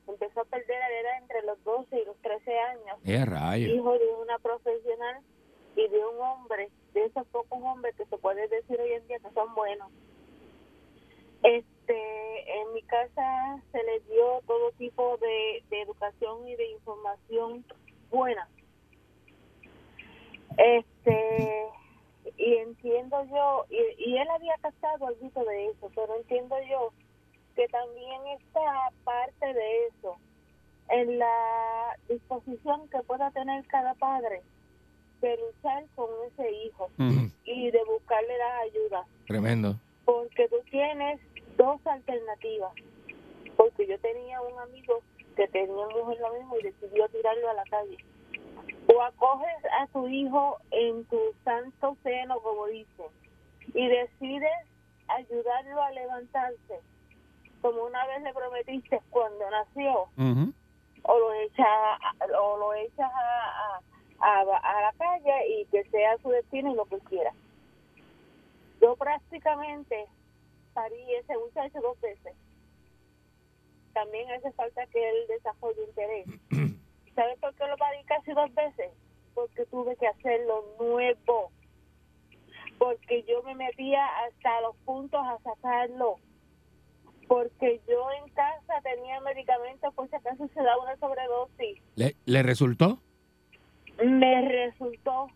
Speaker 19: empezó a perder a la edad entre los 12 y los 13 años.
Speaker 5: Eh, rayos.
Speaker 19: hijo de una profesional y de un hombre, de esos pocos hombres que se puede decir hoy en día que son buenos. Este, en mi casa se le dio todo tipo de, de educación y de información buena. Este, y entiendo yo, y, y él había captado algo de eso, pero entiendo yo que también está parte de eso en la disposición que pueda tener cada padre de luchar con ese hijo y de buscarle la ayuda.
Speaker 5: Tremendo.
Speaker 19: porque tú tienes dos alternativas. Porque yo tenía un amigo que tenía un hijo en lo mismo y decidió tirarlo a la calle. O acoges a tu hijo en tu santo seno como dicen y decides ayudarlo a levantarse como una vez le prometiste cuando nació o lo echas o lo echas a, a, a- a la calle y que sea su destino y lo que quiera. Yo prácticamente parí ese muchacho dos veces. También hace falta que él desarrolle interés. ¿Sabes por qué lo parí casi dos veces? porque tuve que hacerlo nuevo. Porque yo me metía hasta los puntos a sacarlo. Porque yo en casa tenía medicamentos por si acaso se da una sobredosis.
Speaker 5: ¿Le, le resultó?
Speaker 19: Me resultó.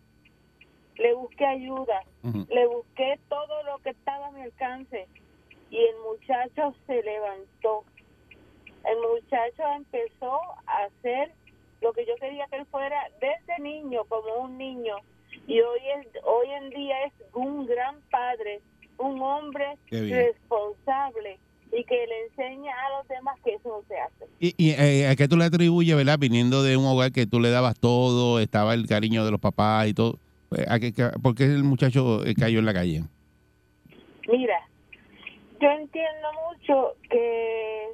Speaker 19: Le busqué ayuda. Le busqué todo lo que estaba a mi alcance. Y el muchacho se levantó. El muchacho empezó a hacer lo que yo quería que él fuera desde niño, como un niño. Y hoy, es, hoy en día es un gran padre, un hombre responsable y que le enseña a los demás que eso no se hace.
Speaker 2: ¿Y, y, eh, a qué tú le atribuyes, verdad? Viniendo de un hogar que tú le dabas todo, estaba el cariño de los papás y todo. eh, ¿A qué, ¿Por qué el muchacho eh, cayó en la calle?
Speaker 19: Mira, yo entiendo mucho que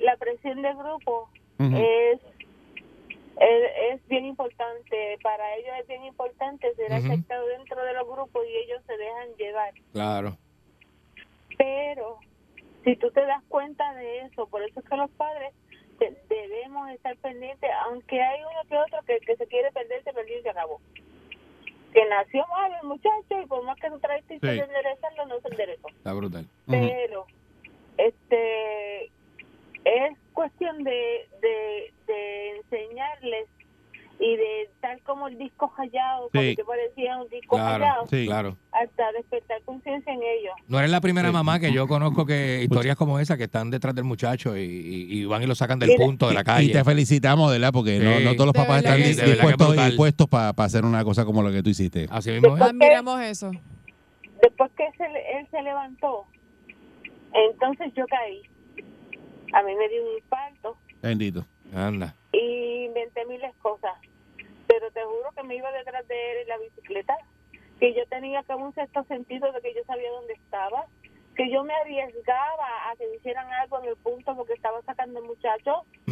Speaker 19: la presión del grupo es, es es bien importante, para ellos es bien importante ser
Speaker 5: Ujú.
Speaker 19: aceptado dentro de los grupos y ellos se dejan llevar.
Speaker 5: Claro.
Speaker 19: Pero si tú te das cuenta de eso, por eso es que los padres de- debemos estar pendientes, aunque hay uno que otro que, que se quiere perder, se perdió y se acabó. Que nació mal el muchacho y por más que tú traes
Speaker 5: Sí.
Speaker 19: de enderezarlo, no se enderezó.
Speaker 5: Está brutal.
Speaker 19: Pero este es cuestión de, de, de enseñarles y de tal como el disco rayado, como
Speaker 5: Sí.
Speaker 19: que parecía un disco
Speaker 5: Claro, sí. claro.
Speaker 19: hasta despertar conciencia en ellos.
Speaker 5: No eres la primera mamá que yo conozco que historias como esa que están detrás del muchacho y, y- y van y lo sacan del
Speaker 19: Mira,
Speaker 5: punto de la
Speaker 2: Y
Speaker 5: calle.
Speaker 2: te felicitamos, ¿verdad? Porque no,
Speaker 5: Sí.
Speaker 2: no todos los papás están dis- dispuestos, dispuestos para hacer una cosa como lo que tú hiciste.
Speaker 5: Así mismo es.
Speaker 4: Admiramos eso.
Speaker 19: Después que se le- él se levantó, entonces yo caí. A mí me dio un infarto
Speaker 2: Bendito.
Speaker 5: Anda.
Speaker 19: Y inventé miles cosas. Pero te juro que me iba detrás de él en la bicicleta, que yo tenía como un sexto sentido de que yo sabía dónde estaba, que yo me arriesgaba a que me hicieran algo en el punto porque estaba sacando el muchacho,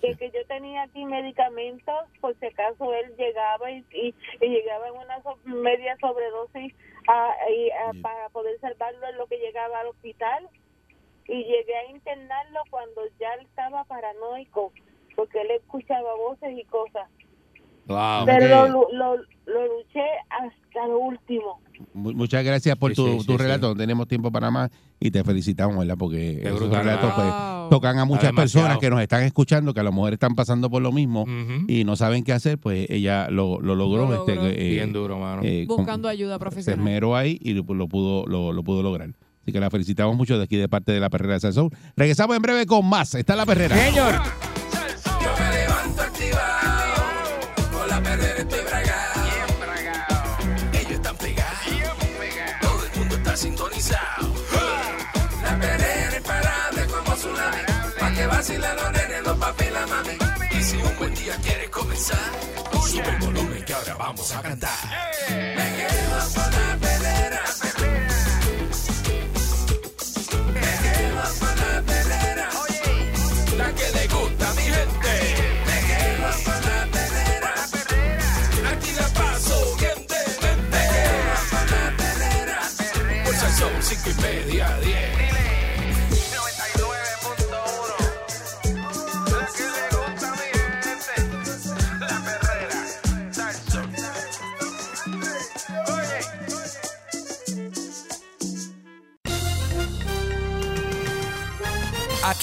Speaker 19: que, que yo tenía aquí medicamentos por si acaso él llegaba y, y, y llegaba en una so- media sobredosis a- y, a- para poder salvarlo en lo que llegaba al hospital. Y llegué a internarlo cuando ya estaba paranoico porque él escuchaba voces y cosas
Speaker 5: Wow.
Speaker 19: pero lo, lu- lo, lo luché hasta lo último
Speaker 2: Mu- Muchas gracias por
Speaker 5: Sí,
Speaker 2: tu,
Speaker 5: sí,
Speaker 2: tu
Speaker 5: sí.
Speaker 2: relato. No tenemos tiempo para más y te felicitamos, ¿verdad? Porque esos
Speaker 5: brutal.
Speaker 2: relatos pues, tocan a muchas personas que nos están escuchando, que a lo mejor están pasando por lo mismo y no saben qué hacer. Pues ella lo, lo logró.
Speaker 4: Lo
Speaker 2: este,
Speaker 4: logró.
Speaker 2: eh,
Speaker 5: Bien duro, mano.
Speaker 2: eh, con-
Speaker 4: Buscando ayuda
Speaker 2: se
Speaker 4: profesional.
Speaker 2: esmeró ahí y lo, lo pudo lo, lo pudo lograr. Así que la felicitamos mucho de aquí de parte de la perrera de Salsoul. Regresamos en breve con más. Está la perrera.
Speaker 5: Señor.
Speaker 1: Vacilen los nenes, los papi y la mami. Y si un buen día quieres comenzar, sube el volumen que ahora vamos a cantar. Me quedo con la perrera.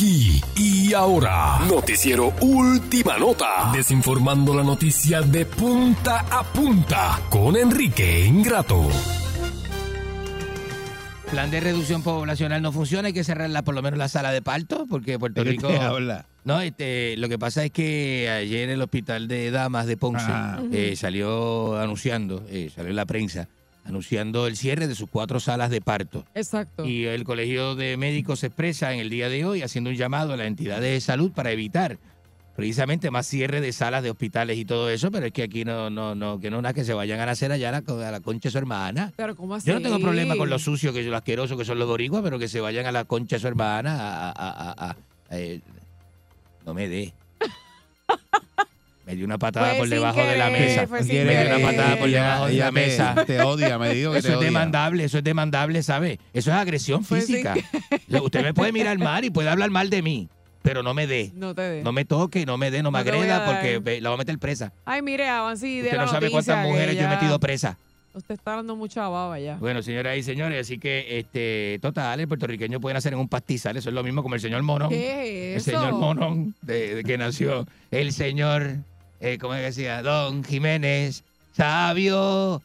Speaker 1: Aquí y
Speaker 10: ahora, Noticiero Última Nota, desinformando la noticia de punta a punta con Enrique Ingrato.
Speaker 5: Plan de reducción poblacional no funciona, hay que cerrar por lo menos la sala de parto, porque Puerto
Speaker 2: ¿De qué
Speaker 5: Rico...
Speaker 2: habla?
Speaker 5: No, este, lo que pasa es que ayer el hospital de damas de Ponce
Speaker 2: Ah.
Speaker 5: eh, salió anunciando, eh, salió en la prensa, anunciando el cierre de sus cuatro salas de parto.
Speaker 4: Exacto.
Speaker 5: Y el Colegio de Médicos se expresa en el día de hoy haciendo un llamado a las entidades de salud para evitar precisamente más cierre de salas de hospitales y todo eso, pero es que aquí no, no, no, que no nada que se vayan a nacer allá a la, co- a la concha de su hermana.
Speaker 4: Pero ¿cómo así?
Speaker 5: Yo no tengo problema con lo sucio, que lo asqueroso que son los boricuas, pero que se vayan a la concha de su hermana a- eh, no me dé. Me dio una patada
Speaker 4: Fue
Speaker 5: por debajo de la mesa. Me dio una patada por
Speaker 2: Ella-
Speaker 5: debajo de la
Speaker 2: te-
Speaker 5: mesa.
Speaker 2: te odia, me dijo que
Speaker 5: Eso
Speaker 2: te
Speaker 5: es
Speaker 2: odia.
Speaker 5: demandable, eso es demandable, ¿sabe? Eso es agresión
Speaker 4: Fue sin
Speaker 5: física. Usted me puede mirar mal y puede hablar mal de mí, pero no me dé.
Speaker 4: No te dé.
Speaker 5: No me toque, no me dé, no me
Speaker 4: No
Speaker 5: agreda porque la voy a meter presa.
Speaker 4: Ay, mire, avance y de
Speaker 5: Usted no sabe cuántas mujeres yo he metido presa.
Speaker 4: Usted está dando mucha baba ya.
Speaker 5: Bueno, señoras y señores, así que, este, total, el puertorriqueño puede nacer en un pastizal, eso es lo mismo como el señor Monón.
Speaker 4: ¿Qué
Speaker 5: El
Speaker 4: es eso?
Speaker 5: señor Monón, de, de que nació el señor, eh, ¿cómo es que decía? Don Jiménez, sabio,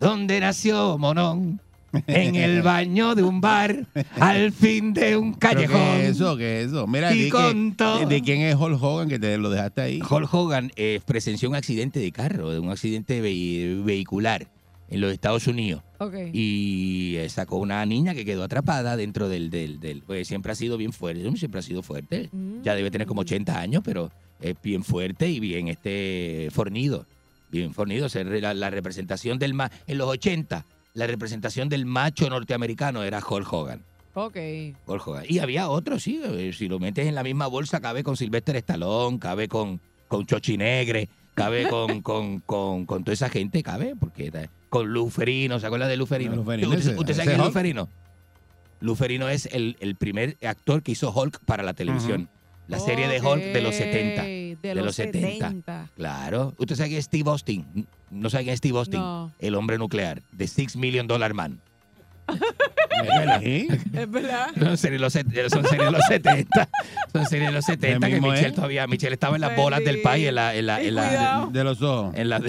Speaker 5: ¿dónde nació Monón? En el baño de un bar, al fin de un
Speaker 2: ¿Pero
Speaker 5: callejón.
Speaker 2: ¿Qué es eso? ¿Qué es eso? Mira,
Speaker 5: Y
Speaker 2: que- de, quién es Hulk Hogan que te lo dejaste ahí?
Speaker 5: Hulk Hogan eh, presenció un accidente de carro, de un accidente vehi- vehicular en los Estados Unidos.
Speaker 4: Ok.
Speaker 5: Y eh, sacó una niña que quedó atrapada dentro del, del, del- pues siempre ha sido bien fuerte, siempre ha sido fuerte. Ya debe tener como 80 años, pero es bien fuerte y bien este fornido. Bien fornido. O sea, la, la representación del ma en los 80, la representación del macho norteamericano era Hulk Hogan.
Speaker 4: Ok.
Speaker 5: Hulk Hogan. Y había otros, sí. eh, Si lo metes en la misma bolsa, cabe con Sylvester Stallone, cabe con, con Chochi Negre, cabe con, con, con, con toda esa gente, cabe, porque con Luferino, ¿se acuerda de Luferino?
Speaker 2: Luferino,
Speaker 5: ¿Usted,
Speaker 2: ese-
Speaker 5: usted sabe quién es. Luferino? Luferino es el, el primer actor que hizo Hulk para la televisión. La serie de Hulk de los 70.
Speaker 4: De, los 70.
Speaker 5: Claro. ¿Usted sabe quién es Steve Austin? ¿No sabe quién es Steve Austin?
Speaker 4: No.
Speaker 5: El hombre nuclear, The Six Million Dollar Man.
Speaker 4: Es verdad.
Speaker 5: Son series de los, set- son series de los 70. Son series de los 70 que
Speaker 2: mismo
Speaker 5: Michelle
Speaker 2: es?
Speaker 5: todavía. Michelle estaba en las bolas del país, en la, en la, en.
Speaker 2: De los ojos.
Speaker 5: en la-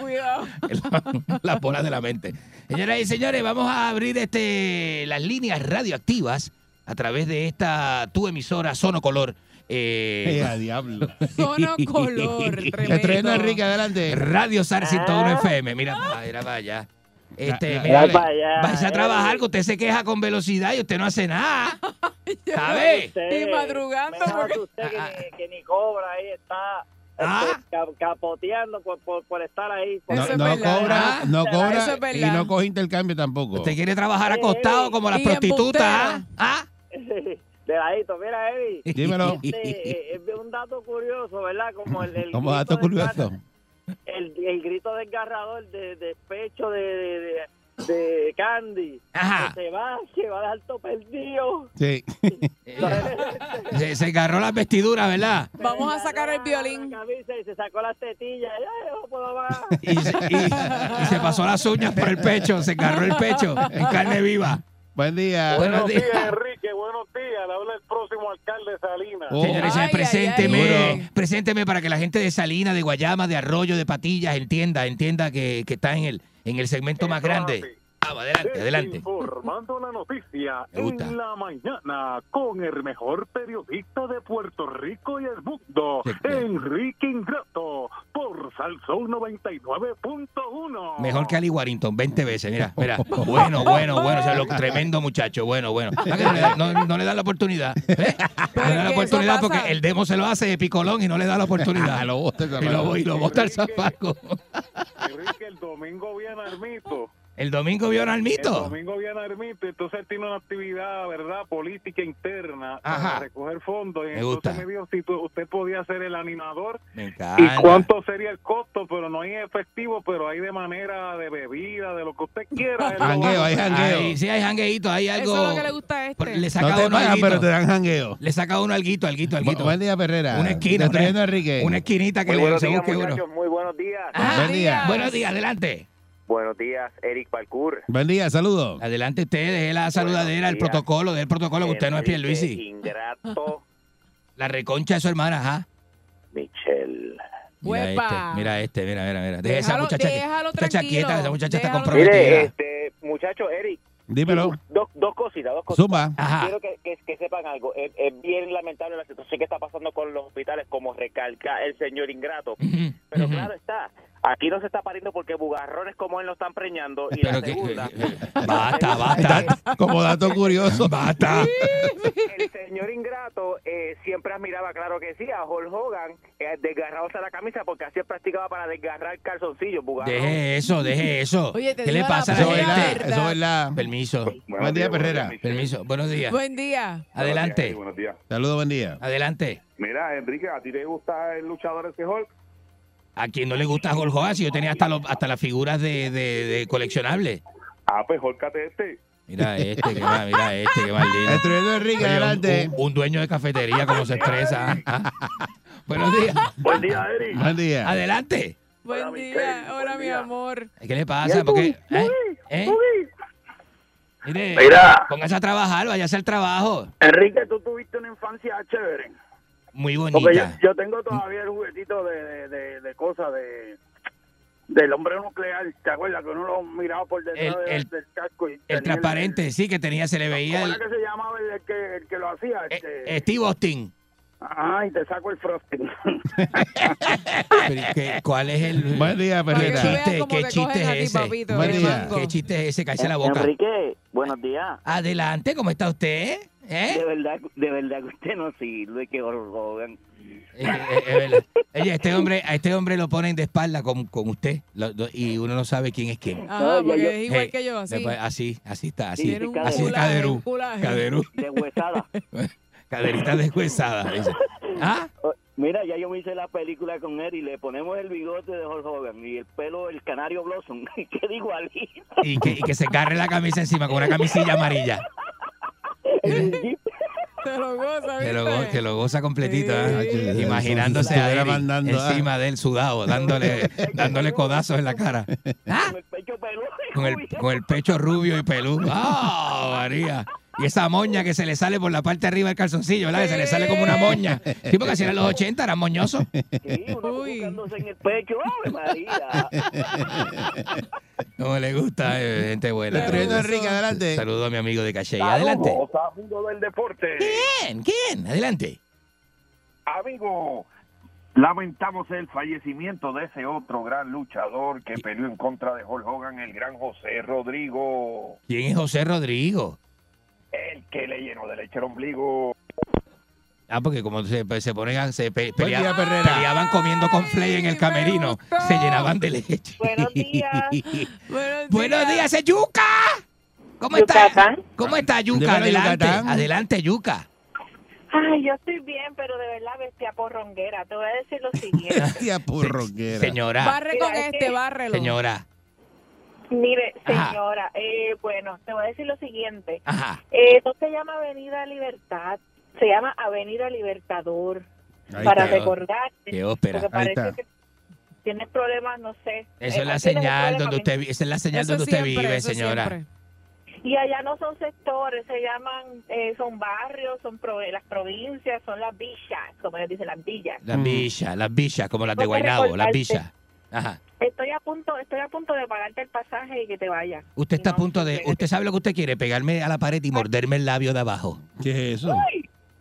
Speaker 4: cuidado.
Speaker 5: en la- las bolas de la mente. Señoras y señores, vamos a abrir este las líneas radioactivas a través de esta tu emisora Sonocolor. Eh,
Speaker 2: Eh, a diablo.
Speaker 4: Sono color. Tremendo.
Speaker 2: Estreno Enrique, adelante.
Speaker 5: Radio SAR 101
Speaker 4: Ah.
Speaker 5: FM. Mira, pa- mira para allá. Este,
Speaker 2: Ya,
Speaker 5: mira,
Speaker 3: ya. Para allá,
Speaker 5: vais a trabajar que usted se queja con velocidad y usted no hace nada. ¿Sabe?
Speaker 4: Y madrugando porque-
Speaker 3: asusté que, ni, que ni cobra ahí está
Speaker 5: Ah.
Speaker 3: este, ca- capoteando por, por, por estar ahí.
Speaker 2: No,
Speaker 4: Eso es
Speaker 2: no
Speaker 4: verdad.
Speaker 2: cobra,
Speaker 5: Ah,
Speaker 2: no
Speaker 4: Eso
Speaker 2: cobra
Speaker 4: es
Speaker 2: y no coge intercambio tampoco.
Speaker 5: Usted quiere trabajar acostado como las prostitutas. ¿ah? ¿Ah?
Speaker 3: De ladito, mira, Eddie.
Speaker 2: Dímelo.
Speaker 3: Este, eh, es un dato curioso, ¿verdad? Como el, el
Speaker 2: Como
Speaker 3: grito
Speaker 2: dato curioso.
Speaker 3: El, el grito desgarrador de de, de, de, de Candy.
Speaker 5: Ajá.
Speaker 3: Que se va, que va a dejar todo perdido.
Speaker 2: Sí.
Speaker 5: Se, se agarró las vestiduras, ¿verdad?
Speaker 4: Vamos a sacar el violín.
Speaker 3: La camisa y se sacó las tetillas. Ay, no puedo más.
Speaker 5: Y se, y- y se pasó las uñas por el pecho, se agarró el pecho en carne viva.
Speaker 2: Buen día.
Speaker 5: Buenos días.
Speaker 20: Enrique, buenos días. Le habla el próximo alcalde de Salinas.
Speaker 2: Oh.
Speaker 5: Señores,
Speaker 4: Ay,
Speaker 5: presénteme,
Speaker 2: ay.
Speaker 5: presénteme para que la gente de Salina, de Guayama, de Arroyo, de Patillas entienda, entienda que, que está en el, en el segmento más grande. Vamos, adelante, adelante.
Speaker 20: Informando la noticia en la mañana con el mejor periodista de Puerto Rico y el mundo,
Speaker 5: Sí.
Speaker 20: Enrique Ingrato, por Salsón 99.1.
Speaker 5: Mejor que Ali Warrington, 20 veces, mira, mira. Bueno, bueno, bueno, o sea, lo, tremendo muchacho, bueno, bueno. Ah, No le, da- no- no le dan la oportunidad. ¿eh? No le dan la oportunidad porque el demo se lo hace de picolón y no le da la oportunidad.
Speaker 2: lo bota el
Speaker 5: y lo, y lo bota el zapaco.
Speaker 20: Enrique, el domingo viene Armito.
Speaker 5: El domingo vio a
Speaker 20: El
Speaker 5: Almito.
Speaker 20: domingo viene Armito, entonces él tiene una actividad, ¿verdad? Política interna
Speaker 5: Ajá.
Speaker 20: para recoger fondos. Y
Speaker 5: Me
Speaker 20: entonces
Speaker 5: gusta.
Speaker 20: me dijo si tú- usted podía ser el animador
Speaker 5: Me
Speaker 20: y cuánto sería el costo, pero no hay efectivo, pero hay de manera de bebida, de lo que usted quiera. a
Speaker 2: Jangueo, hay jangueo.
Speaker 5: Ay, sí, hay jangueito, hay algo.
Speaker 4: Eso es lo que le gusta a este.
Speaker 5: Le saca
Speaker 2: No te
Speaker 5: uno
Speaker 2: pagan,
Speaker 5: alguito.
Speaker 2: pero te dan jangueo.
Speaker 5: Le saca uno alguito, alguito, alguito.
Speaker 2: Buen día, Perrera.
Speaker 5: Una esquina, una-
Speaker 2: Enrique.
Speaker 5: Una esquinita que
Speaker 21: Muy
Speaker 5: le
Speaker 21: buenos días,
Speaker 5: uno.
Speaker 21: Muy buenos días.
Speaker 5: Ah,
Speaker 2: Buen día.
Speaker 5: Buenos días, adelante.
Speaker 21: Buenos días, Eric Parkour.
Speaker 2: Buen día, saludos.
Speaker 5: Adelante usted, deje la saludadera, el protocolo, del protocolo, que usted no es Pierluisi.
Speaker 21: Ingrato,
Speaker 5: La reconcha de su hermana, ajá.
Speaker 21: Michelle.
Speaker 5: Mira este, mira este, mira, mira, mira. Deje esa muchacha,
Speaker 4: déjalo
Speaker 5: muchacha quieta, esa muchacha está comprometida.
Speaker 21: Mire, este, muchacho, Eric,
Speaker 2: Dímelo.
Speaker 21: dos, dos cositas, dos cositas.
Speaker 2: Zumba.
Speaker 5: Ajá.
Speaker 21: Quiero que, que- que sepan algo. Es, es bien lamentable la situación que está pasando con los hospitales, como recalca el señor Ingrato. Pero claro está, aquí no se está pariendo porque bugarrones como él lo están preñando. Y la
Speaker 5: Pero que-
Speaker 21: segunda,
Speaker 5: Basta, basta.
Speaker 2: Como dato curioso.
Speaker 5: Basta.
Speaker 21: el señor Ingrato eh, siempre admiraba, claro que sí, a Hulk Hogan, eh, desgarrándose la camisa porque así practicaba para desgarrar calzoncillos. bugarrón.
Speaker 5: Deje eso, deje eso.
Speaker 4: Oye, te
Speaker 5: ¿Qué le
Speaker 4: la
Speaker 5: pasa a
Speaker 2: Eso
Speaker 5: la
Speaker 2: es verdad.
Speaker 5: gente?
Speaker 2: Eso es verdad.
Speaker 5: Permiso.
Speaker 2: Buen día, Perrera.
Speaker 5: Permiso. Buenos días.
Speaker 4: Buen día.
Speaker 5: Adelante.
Speaker 20: Buenos días.
Speaker 2: Saludos, buen día.
Speaker 5: Adelante.
Speaker 20: Mira, Enrique, ¿a ti te gusta el luchador ese Hulk?
Speaker 5: A quien no le gusta Hulk Hogan, si yo tenía hasta, los- hasta las figuras de, de, de coleccionables.
Speaker 20: Ah, pues Hulkate este.
Speaker 5: Mira este, que mira este, que lindo.
Speaker 2: Destruyendo Enrique,
Speaker 5: un-
Speaker 2: adelante.
Speaker 5: Un, un dueño de cafetería, como se expresa. Buenos días.
Speaker 22: Buen día, Eric.
Speaker 2: Buen día.
Speaker 5: Adelante.
Speaker 4: Buen día. Hola, mi amor.
Speaker 5: ¿Qué le pasa? ¿Por qué? ¿Eh? ¿Eh? Mire,
Speaker 22: Mira.
Speaker 5: póngase a trabajar, vaya a hacer trabajo.
Speaker 22: Enrique, tú tuviste una infancia chévere.
Speaker 5: Muy
Speaker 22: Porque yo,
Speaker 5: bonita.
Speaker 22: yo tengo todavía el juguetito de, de, de, de cosas de del hombre nuclear. ¿Te acuerdas que uno lo miraba por detrás
Speaker 5: El-
Speaker 22: de-
Speaker 5: el-
Speaker 22: del casco? Y
Speaker 5: El transparente, sí, que tenía, se le veía
Speaker 22: ¿Cómo
Speaker 5: el,
Speaker 22: era que se llamaba el, el que, el que lo hacía? Este,
Speaker 5: Steve Austin.
Speaker 22: Ajá, y te saco el frosting.
Speaker 5: Pero, ¿qué- ¿Cuál es el
Speaker 2: Buen día,
Speaker 5: ¿Qué chiste, qué chiste es ese?
Speaker 2: Buen día.
Speaker 5: ¿Qué chiste es ese? Cállese la boca.
Speaker 3: Enrique, buenos días.
Speaker 5: Adelante, ¿cómo está usted? ¿Eh?
Speaker 3: De verdad, de verdad que usted no sirve, que Hulk Hogan.
Speaker 5: Eh, eh, es verdad. Oye, este hombre, a este hombre lo ponen de espalda con, con usted lo- lo- y uno no sabe quién es quién.
Speaker 4: Ajá, porque es igual
Speaker 5: Hey,
Speaker 4: que yo, así.
Speaker 5: después, así, así está, así.
Speaker 4: Un
Speaker 5: así es caderú. Caderú.
Speaker 3: De huesada.
Speaker 5: Caderita deshuesada. dice. ¿Ah?
Speaker 3: Oh, Mira, ya yo me hice la película con él y le ponemos el bigote de Hulk Hogan y el pelo el canario Blossom. que digo igualito.
Speaker 5: Y que, y que se carre la camisa encima con una camisilla amarilla.
Speaker 4: Te lo goza,
Speaker 5: Que lo,
Speaker 4: ¿viste?
Speaker 5: go- que lo goza completito, ¿ah?
Speaker 2: Sí.
Speaker 5: imaginándose a él
Speaker 2: mandando, ah.
Speaker 5: encima del sudado, dándole, dándole codazos en la cara. ¿Ah? Con el, con el pecho rubio y peludo. ¡Ah, María! Y esa moña que se le sale por la parte de arriba del calzoncillo, ¿verdad? Que se le sale como una moña. Sí, porque así eran los 80, eran moñosos.
Speaker 3: Sí, uno buscándose en el pecho. ¡Ave María!
Speaker 5: Como le gusta, eh, gente buena.
Speaker 2: Destruyendo Enrique, adelante.
Speaker 5: Saludo a mi amigo de Calle. Adelante.
Speaker 16: Mundo del deporte.
Speaker 5: ¿Quién? ¿Quién? Adelante.
Speaker 16: Amigo, lamentamos el fallecimiento de ese otro gran luchador que peleó en contra de Hulk Hogan, el gran José Rodrigo,
Speaker 5: ¿Quién es José Rodrigo?
Speaker 16: Que le llenó de leche el ombligo.
Speaker 5: Ah, porque como se, pues, se ponen a, se pe- pelea-
Speaker 2: día,
Speaker 5: peleaban comiendo con Flay en el camerino, se llenaban de leche.
Speaker 23: Buenos días.
Speaker 5: Buenos días, es Yuca. ¿Cómo está?
Speaker 23: Yucatán.
Speaker 5: ¿Cómo está Yuca? Adelante, adelante, Yuca.
Speaker 23: Ay, yo estoy bien, pero de verdad bestia porronguera. Te voy a decir lo siguiente.
Speaker 2: Tía porroquera.
Speaker 5: Señora,
Speaker 4: Barre con
Speaker 23: Mira, es
Speaker 4: este,
Speaker 23: que-
Speaker 4: bárrelo.
Speaker 5: señora.
Speaker 23: Mire, señora, eh, bueno, te voy a decir lo siguiente.
Speaker 5: Ajá.
Speaker 23: Eh, esto se llama Avenida Libertad, se llama Avenida Libertador,
Speaker 5: Ahí
Speaker 23: para
Speaker 5: está.
Speaker 23: recordarte.
Speaker 5: Qué ópera.
Speaker 23: Porque
Speaker 5: Ahí
Speaker 23: parece
Speaker 5: está.
Speaker 23: que tienes problemas, no sé. Eh,
Speaker 5: es la señal donde usted esa es la señal
Speaker 4: Eso
Speaker 5: donde usted
Speaker 4: siempre,
Speaker 5: vive,
Speaker 4: eso
Speaker 5: señora.
Speaker 4: siempre.
Speaker 23: Y allá no son sectores, se llaman, eh, son barrios, son pro- las provincias, son las villas, como ellos dicen, las villas.
Speaker 5: Las villas, las villas, como las de Guaynabo, las
Speaker 23: recordarte.
Speaker 5: villas. Ajá.
Speaker 23: Estoy a punto, estoy a punto de pagarte el pasaje y que te vayas.
Speaker 5: Usted está a punto de, usted sabe lo que usted quiere, pegarme a la pared y morderme el labio de abajo.
Speaker 2: ¿Qué es eso?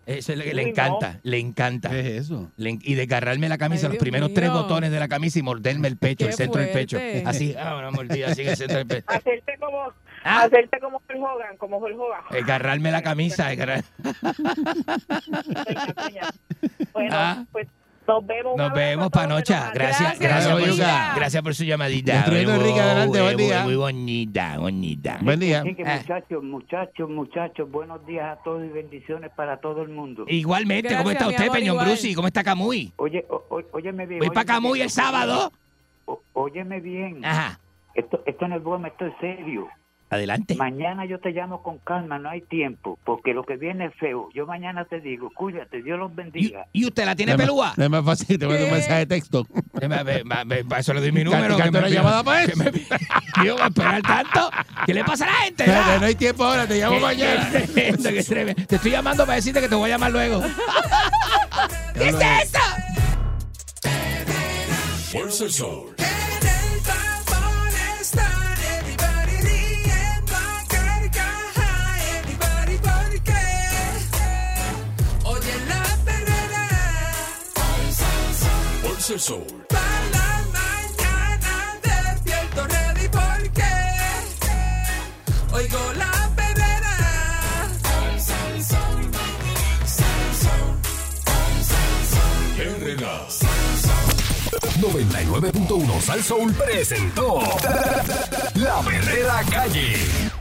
Speaker 5: Eso es lo que le
Speaker 23: Uy,
Speaker 5: encanta, le encanta.
Speaker 2: ¿Qué es eso?
Speaker 5: Le- y desgarrarme la camisa,
Speaker 4: Ay,
Speaker 5: los primeros tres botones de la camisa y morderme el pecho, el centro del pecho. Así, ah, una mordida, así en el centro del pecho.
Speaker 23: Hacerte como,
Speaker 5: Ah.
Speaker 23: hacerte como Hulk Hogan, como Hulk Hogan.
Speaker 5: Desgarrarme la camisa. desgarrar-
Speaker 23: Bueno,
Speaker 5: Ah.
Speaker 23: pues nos vemos.
Speaker 5: Nos Panocha. Gracias,
Speaker 4: Gracias,
Speaker 5: gracias, por gracias por su llamadita.
Speaker 2: Destruyendo
Speaker 5: Muy
Speaker 2: Enrique, adelante, buen
Speaker 5: muy-
Speaker 2: día.
Speaker 5: Muy bonita, bonita.
Speaker 2: Buen día.
Speaker 24: Así que
Speaker 5: Ah.
Speaker 24: muchachos, muchachos, muchachos, buenos días a todos y bendiciones para todo el mundo.
Speaker 5: Igualmente, ¿cómo
Speaker 4: Gracias,
Speaker 5: está
Speaker 4: mi
Speaker 5: usted,
Speaker 4: amor,
Speaker 5: Peñón. Brusi? ¿Cómo está Camuy?
Speaker 24: Oye, o- o- óyeme bien.
Speaker 5: Voy para Camuy el sábado.
Speaker 24: ó- óyeme bien.
Speaker 5: Ajá.
Speaker 24: Esto, esto no es broma, esto es serio.
Speaker 5: Adelante.
Speaker 24: Mañana yo te llamo con calma, no hay tiempo, porque lo que viene es feo. Yo mañana te digo, cuídate, Dios los
Speaker 5: ¿Y,
Speaker 24: bendiga.
Speaker 5: y usted la tiene
Speaker 2: No es más-
Speaker 5: pelúa?
Speaker 2: No es más fácil te mando un mensaje de texto.
Speaker 5: Me- me- me- me- Para eso le doy mi número. Que me
Speaker 2: llamada para
Speaker 5: que
Speaker 2: eso.
Speaker 5: me- Yo voy a esperar tanto. ¿Qué le pasa a la gente?
Speaker 2: No hay tiempo ahora, te llamo
Speaker 5: Qué-
Speaker 2: mañana.
Speaker 5: Te estoy llamando para decirte que te voy a llamar luego. ¿Qué es eso?
Speaker 10: Fuerza el Sol.
Speaker 1: para mañana despierto ready porque oigo la perrera.
Speaker 10: 99.1 Sal Soul presentó La Verdadera Calle.